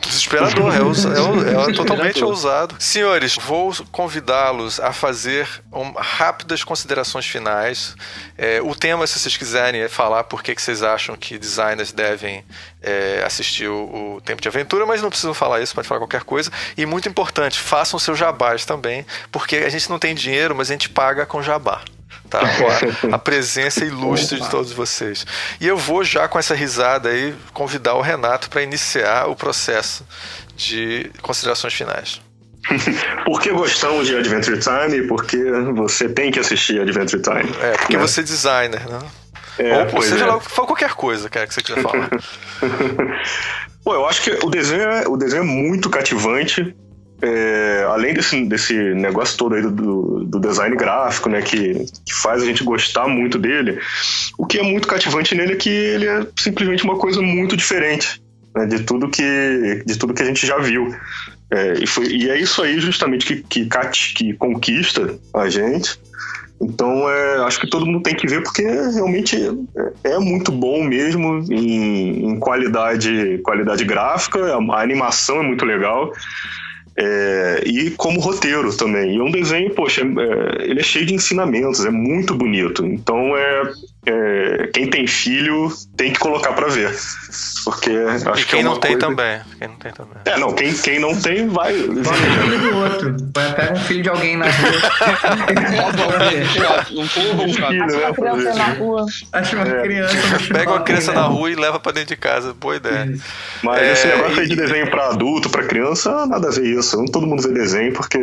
Desesperador, é, ousa- é ou- é totalmente ousado. Senhores, vou convidá-los a fazer um- rápidas considerações finais. É, o tema, se vocês quiserem, é falar por que vocês acham que designers devem é, assistir o, o Tempo de Aventura, mas não precisam falar isso, pode falar qualquer coisa. E muito importante, façam seus jabás também, porque a gente não tem dinheiro, mas a gente paga com jabá. Tá? A, presença ilustre de todos vocês. E eu vou já com essa risada aí convidar o Renato para iniciar o processo de considerações finais. Por que gostamos de Adventure Time? Porque você tem que assistir Adventure Time. É, porque É. você é designer, né? É, Ou, seja é. lá, fala qualquer coisa, cara, que você quiser falar. Pô, eu acho que o desenho é, o desenho é muito cativante. É, além desse, desse negócio todo aí do, do, design gráfico, né, que, que faz a gente gostar muito dele, o que é muito cativante nele é que ele é simplesmente uma coisa muito diferente né, de, tudo que, de tudo que a gente já viu. É, e, foi, e é isso aí justamente que, que, cati- que conquista a gente. Então, é, acho que todo mundo tem que ver porque realmente é, é muito bom mesmo em, em qualidade, qualidade gráfica, a, a animação é muito legal. É, e como roteiro também. E é um desenho, poxa, é, ele é cheio de ensinamentos, é muito bonito. Então, é, é, quem tem filho tem que colocar pra ver. Porque acho e que quem é uma não tem coisa- também. Quem não tem também. É, não, quem, quem não tem, vai. O filho do outro. Vai, Pega um filho de alguém na rua. Um Um filho, né, criança na rua. Acha uma É. criança Pega uma criança né? na rua e leva pra dentro de casa. Boa ideia. Mas É, esse negócio e- de desenho pra adulto, pra criança, nada a ver isso. Não todo mundo vê desenho porque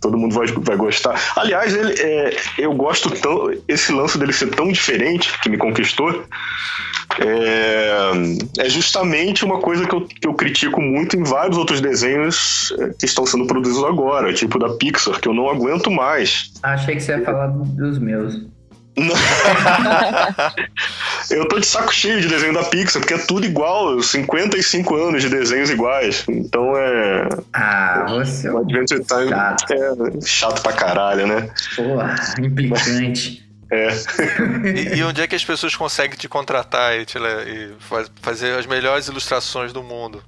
todo mundo vai, vai gostar. Aliás, ele, é, eu gosto tão. Esse lance dele ser tão diferente, que me conquistou, é, é justamente uma coisa que eu, que eu critico muito em vários outros desenhos é, que estão sendo produzidos agora, tipo da Pixar, que eu não aguento mais. Achei que você ia falar dos meus. Eu tô de saco cheio de desenho da Pixar, porque é tudo igual, 55 anos de desenhos iguais. Então é. Ah, você é O Adventure Time chato. é chato pra caralho, né? Porra, implicante. É. E, e onde é que as pessoas conseguem te contratar e, te e faz- fazer as melhores ilustrações do mundo?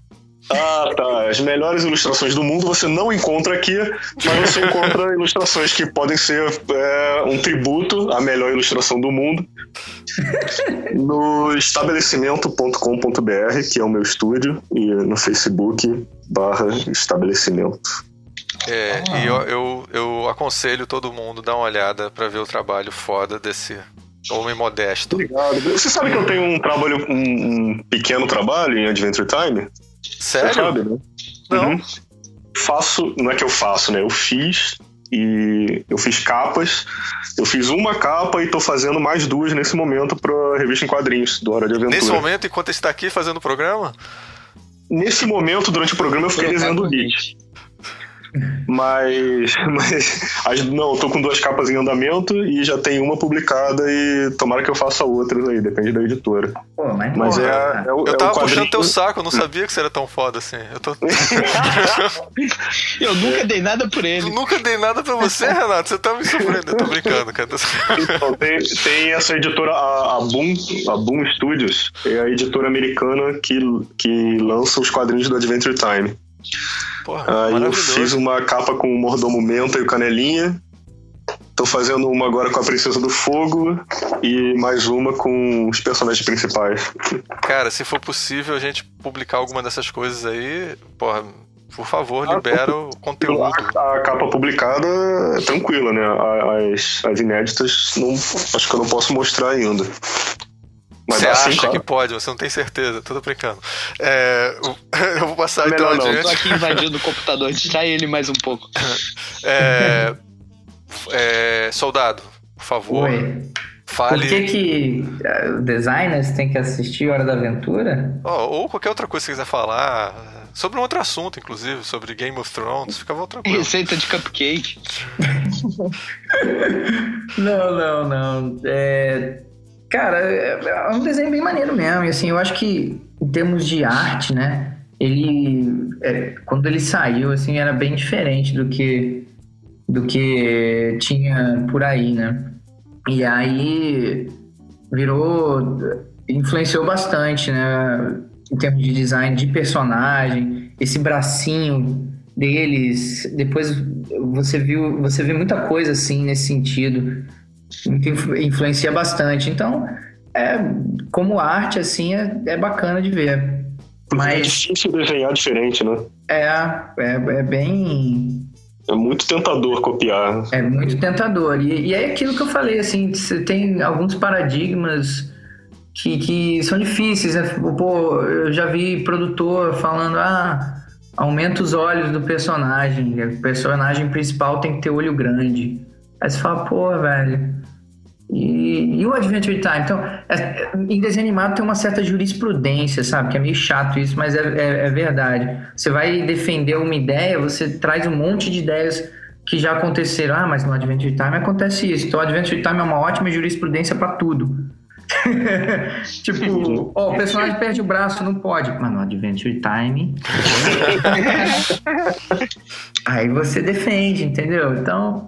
Ah, tá. As melhores ilustrações do mundo você não encontra aqui, mas você encontra ilustrações que podem ser é, um tributo à melhor ilustração do mundo no estabelecimento.com.br, que é o meu estúdio, e no Facebook barra estabelecimento. É, Ah. E eu, eu, eu aconselho todo mundo a dar uma olhada pra ver o trabalho foda desse homem modesto. Obrigado. Você sabe que eu tenho um trabalho, um, um pequeno trabalho em Adventure Time? Você Sério? sabe, né? Não. Uhum. Faço, não é que eu faço, né? Eu fiz e eu fiz capas. Eu fiz uma capa e tô fazendo mais duas nesse momento pra revista em quadrinhos do Hora de Aventura. Nesse momento, enquanto está aqui fazendo o programa? Nesse momento, durante o programa, eu fiquei desenhando o hit. Mas, mas as- não, eu tô com duas capas em andamento e já tem uma publicada e tomara que eu faça outras aí, depende da editora. Pô, mas, Mas é, porra, é, Eu é tava o quadrinho... puxando teu saco, eu não sabia que você era tão foda assim. Eu, tô... Eu nunca dei nada por ele. eu nunca dei nada pra você, Renato. Você tá me surpreendendo. Tô brincando, cara. Então, tem, tem essa editora, a, a Boom, a Boom Studios, é a editora americana que, que lança os quadrinhos do Adventure Time. Porra, Aí eu fiz uma capa com o Mordomo Menta e o Canelinha. Tô fazendo uma agora com a Princesa do Fogo e mais uma com os personagens principais. Cara, se for possível a gente publicar alguma dessas coisas aí, porra, por favor, libera o conteúdo. A, a capa publicada é tranquila, né? As, as inéditas, não, acho que eu não posso mostrar ainda. Mas Você acha claro. que pode, você não tem certeza, tô brincando. É, eu vou passar Melhor então não. adiante. Tô aqui invadindo o computador, distrai ele mais um pouco. É, é, soldado, por favor, Oi. fale. Por que que eh, designers têm que assistir Hora da Aventura? Ó, ou qualquer outra coisa que você quiser falar. Sobre um outro assunto, inclusive, sobre Game of Thrones, fica tranquilo. Receita de cupcake. Não, não, não. É, Cara, é um desenho bem maneiro mesmo. E assim, eu acho que em termos de arte, né? Ele. é, quando ele saiu, assim, era bem diferente do que do que tinha por aí, né? E aí virou. influenciou bastante, né? Em termos de design de personagem, esse bracinho deles. Depois você viu, você vê muita coisa assim nesse sentido influencia bastante. Então, é, como arte, assim, é, é bacana de ver. É Mas difícil desenhar diferente, né? é, é, é bem. É muito tentador copiar. É muito tentador. E, e é aquilo que eu falei, assim, você tem alguns paradigmas que, que são difíceis. Né? Pô, eu já vi produtor falando, ah, aumenta os olhos do personagem. O personagem principal tem que ter olho grande. Aí você fala, pô, velho. E, e o Adventure Time? Então, é- em desenho animado tem uma certa jurisprudência, sabe? Que é meio chato isso, mas é, é- é verdade. Você vai defender uma ideia, você traz um monte de ideias que já aconteceram. Ah, mas no Adventure Time acontece isso. Então, o Adventure Time é uma ótima jurisprudência pra tudo. tipo, ó, o personagem perde o braço, não pode. Mas no Adventure Time. Aí você defende, entendeu? Então,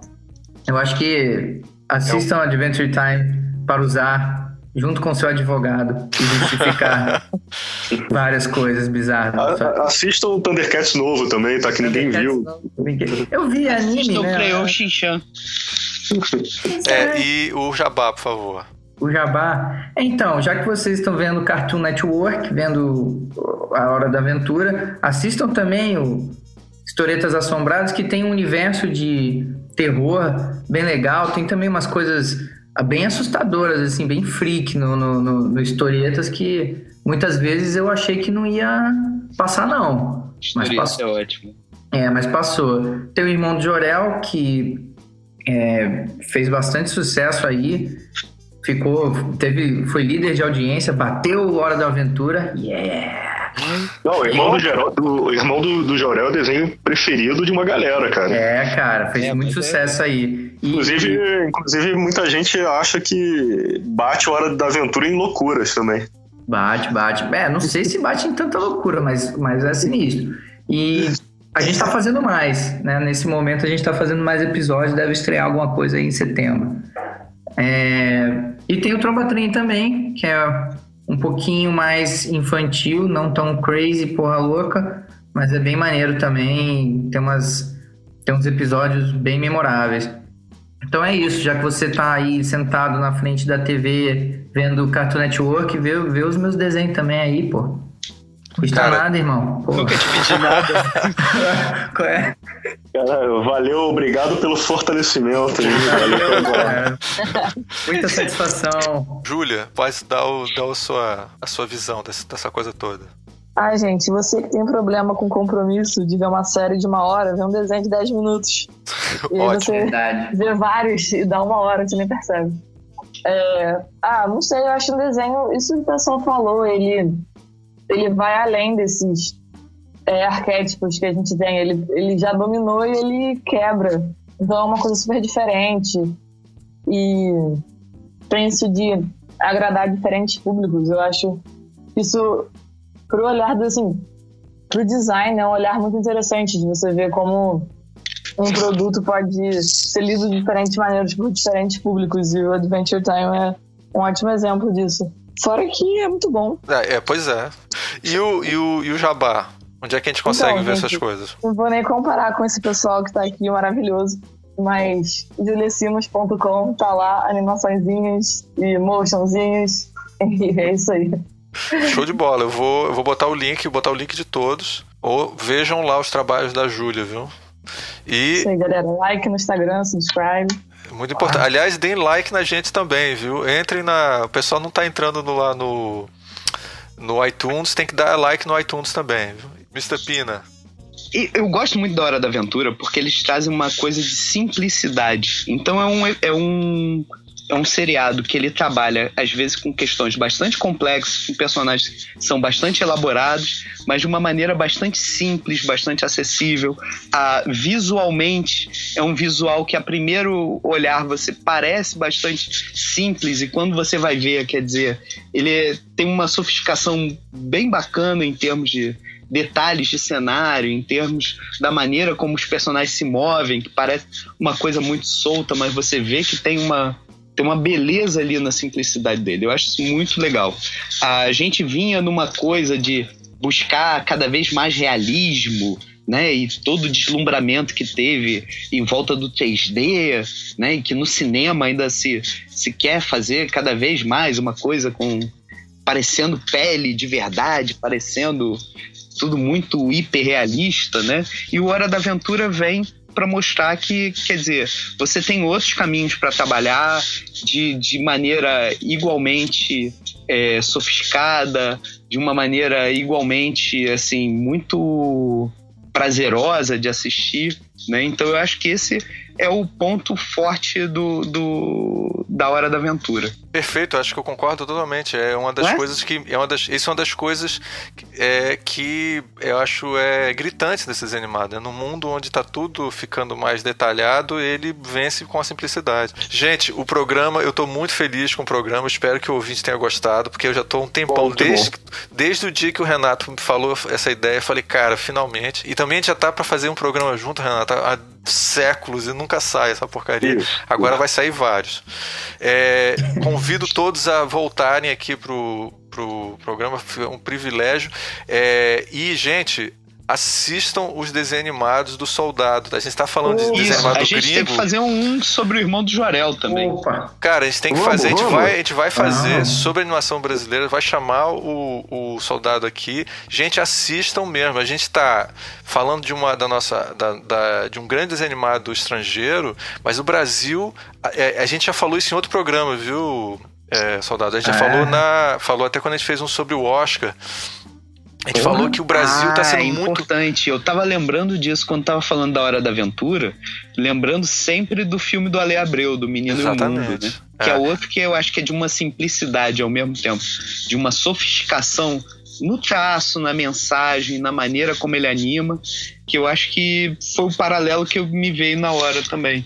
eu acho que assistam Adventure Time para usar junto com seu advogado e justificar várias coisas bizarras. A- Assistam o Thundercats novo também, tá? Que ninguém viu. Eu vi anime, Estou né? Crayon Shinchan. É, e o Jabá, por favor. O Jabá. Então, já que vocês estão vendo o Cartoon Network, vendo A Hora da Aventura, assistam também o Historietas Assombradas, que tem um universo de terror bem legal. Tem também umas coisas ah, bem assustadoras, assim, bem freak no, no, no, no Historietas, que muitas vezes eu achei que não ia passar, não. Mas passou. é ótimo. É, mas passou. Tem o irmão do Jorel, que é, fez bastante sucesso aí. Ficou, teve, foi líder de audiência, bateu o Hora da Aventura. Yeah! Não, o irmão, do, Geró- do- o irmão do, do Jorel é o desenho preferido de uma galera, cara. É, cara, fez É, muito é- sucesso aí. E- Inclusive, inclusive, muita gente acha que bate Hora da Aventura em loucuras também. Bate, bate. É, não sei se bate em tanta loucura, mas, mas é sinistro. E a gente tá fazendo mais, né? Nesse momento a gente tá fazendo mais episódios, deve estrear alguma coisa aí em setembro. É, E tem o Trombatrim também, que é um pouquinho mais infantil, não tão crazy, porra louca, mas é bem maneiro também. Tem, umas, tem uns episódios bem memoráveis. Então é isso, já que você tá aí sentado na frente da TV vendo Cartoon Network, vê, vê os meus desenhos também aí, pô. Custa Cara, nada, irmão. Pô. Nunca te pedi nada. Qual é? Cara, valeu, obrigado pelo fortalecimento. valeu É, Muita satisfação. Júlia, pode dar, o, dar a, sua, a sua visão dessa, dessa coisa toda. Ai, gente, você que tem problema com compromisso de ver uma série de uma hora, vê um desenho de 10 minutos. E aí Ótimo. você Verdade. vê vários e dá uma hora, você nem percebe. É, ah, não sei, eu acho um desenho. Isso que o pessoal falou, ele, ele vai além desses é, arquétipos que a gente tem. Ele, ele já dominou e ele quebra. Então é uma coisa super diferente. E tem isso de agradar diferentes públicos. Eu acho isso, pro olhar do assim, pro design, é um olhar muito interessante de você ver como um produto pode ser lido de diferentes maneiras por diferentes públicos e o Adventure Time é um ótimo exemplo disso. Fora que é muito bom. É, é, pois é. E o, e, o, e o Jabá? Onde é que a gente consegue Então, ver gente, essas coisas? Não vou nem comparar com esse pessoal que tá aqui maravilhoso. mas juliasimos.com tá lá, animaçõezinhas e motionzinhos. E é isso aí. Show de bola. Eu vou, eu vou botar o link, botar o link de todos. Ou vejam lá os trabalhos da Júlia, viu? E. Isso aí, galera. Like no Instagram, subscribe. Muito importante. Ah. Aliás, deem like na gente também, viu? Entrem na. O pessoal não tá entrando no, lá no. No iTunes, tem que dar like no iTunes também, viu? Mr. Pina. E eu gosto muito da Hora da Aventura porque eles trazem uma coisa de simplicidade. Então é um, é um é um seriado que ele trabalha, às vezes, com questões bastante complexas, com personagens que são bastante elaborados, mas de uma maneira bastante simples, bastante acessível. Ah, visualmente, é um visual que, a primeiro olhar, você parece bastante simples, e quando você vai ver, quer dizer, ele tem uma sofisticação bem bacana em termos de detalhes de cenário, em termos da maneira como os personagens se movem, que parece uma coisa muito solta, mas você vê que tem uma tem uma beleza ali na simplicidade dele. Eu acho isso muito legal. A gente vinha numa coisa de buscar cada vez mais realismo, né, e todo o deslumbramento que teve em volta do 3D, né, e que no cinema ainda se, se quer fazer cada vez mais uma coisa com parecendo pele de verdade, parecendo tudo muito hiperrealista, né? E o Hora da Aventura vem para mostrar que, quer dizer, você tem outros caminhos para trabalhar de, de maneira igualmente é, sofisticada, de uma maneira igualmente, assim, muito prazerosa de assistir, né? Então eu acho que esse é o ponto forte do, do da hora da aventura. Perfeito, acho que eu concordo totalmente. É uma das é? coisas que é uma das, isso é uma das coisas que, é, que eu acho é gritante desses animados. É no mundo onde está tudo ficando mais detalhado, ele vence com a simplicidade. Gente, o programa, eu estou muito feliz com o programa. Espero que o ouvinte tenha gostado, porque eu já estou um tempão bom, desde, desde o dia que o Renato me falou essa ideia, eu falei, cara, finalmente. E também a gente já tá para fazer um programa junto, Renato, há séculos e nunca sai essa porcaria. Isso. Agora vai sair vários. É, convido todos a voltarem aqui pro, pro programa, é um privilégio. É, e, gente, assistam os desenhos animados do Soldado. A gente está falando de desenho animado A gente gringo. tem que fazer um sobre o irmão do Jorel também. Opa. Cara, a gente tem que fazer, a gente vai, a gente vai fazer ah. sobre a animação brasileira, vai chamar o, o Soldado aqui. Gente, assistam mesmo. A gente está falando de uma da nossa da, da, de um grande desenho animado estrangeiro, mas o Brasil, a, é, a gente já falou isso em outro programa, viu? É, soldado, a gente já falou é. na falou até quando a gente fez um sobre o Oscar a gente falou que o Brasil está sendo ah, é muito importante. Eu tava lembrando disso quando tava falando da Hora da Aventura, lembrando sempre do filme do Ale Abreu, do Menino Exatamente. e o Mundo, né? Que é. é outro que eu acho que é de uma simplicidade ao mesmo tempo, de uma sofisticação no traço, na mensagem, na maneira como ele anima, que eu acho que foi o paralelo que me veio na hora também.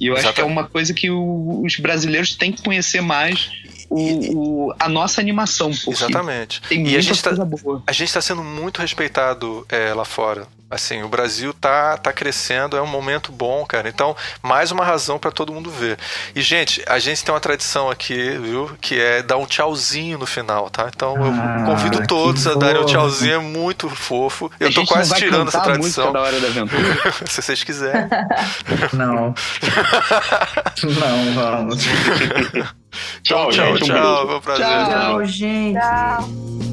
E eu Exatamente. acho que é uma coisa que os brasileiros têm que conhecer mais o, o, a nossa animação. Exatamente. Tem e a gente, tá, boa. a gente está sendo muito respeitado é, lá fora. Assim, o Brasil tá, tá crescendo, é um momento bom, cara. Então, mais uma razão para todo mundo ver. E, gente, a gente tem uma tradição aqui, viu? Que é dar um tchauzinho no final, tá? Então, eu ah, convido todos a darem um tchauzinho, é muito fofo. Eu tô quase tirando essa tradição. Da hora da aventura. Se vocês quiserem. Não. Não, vamos. tchau, tchau, tchau. Foi um prazer. Tchau, gente. Tchau.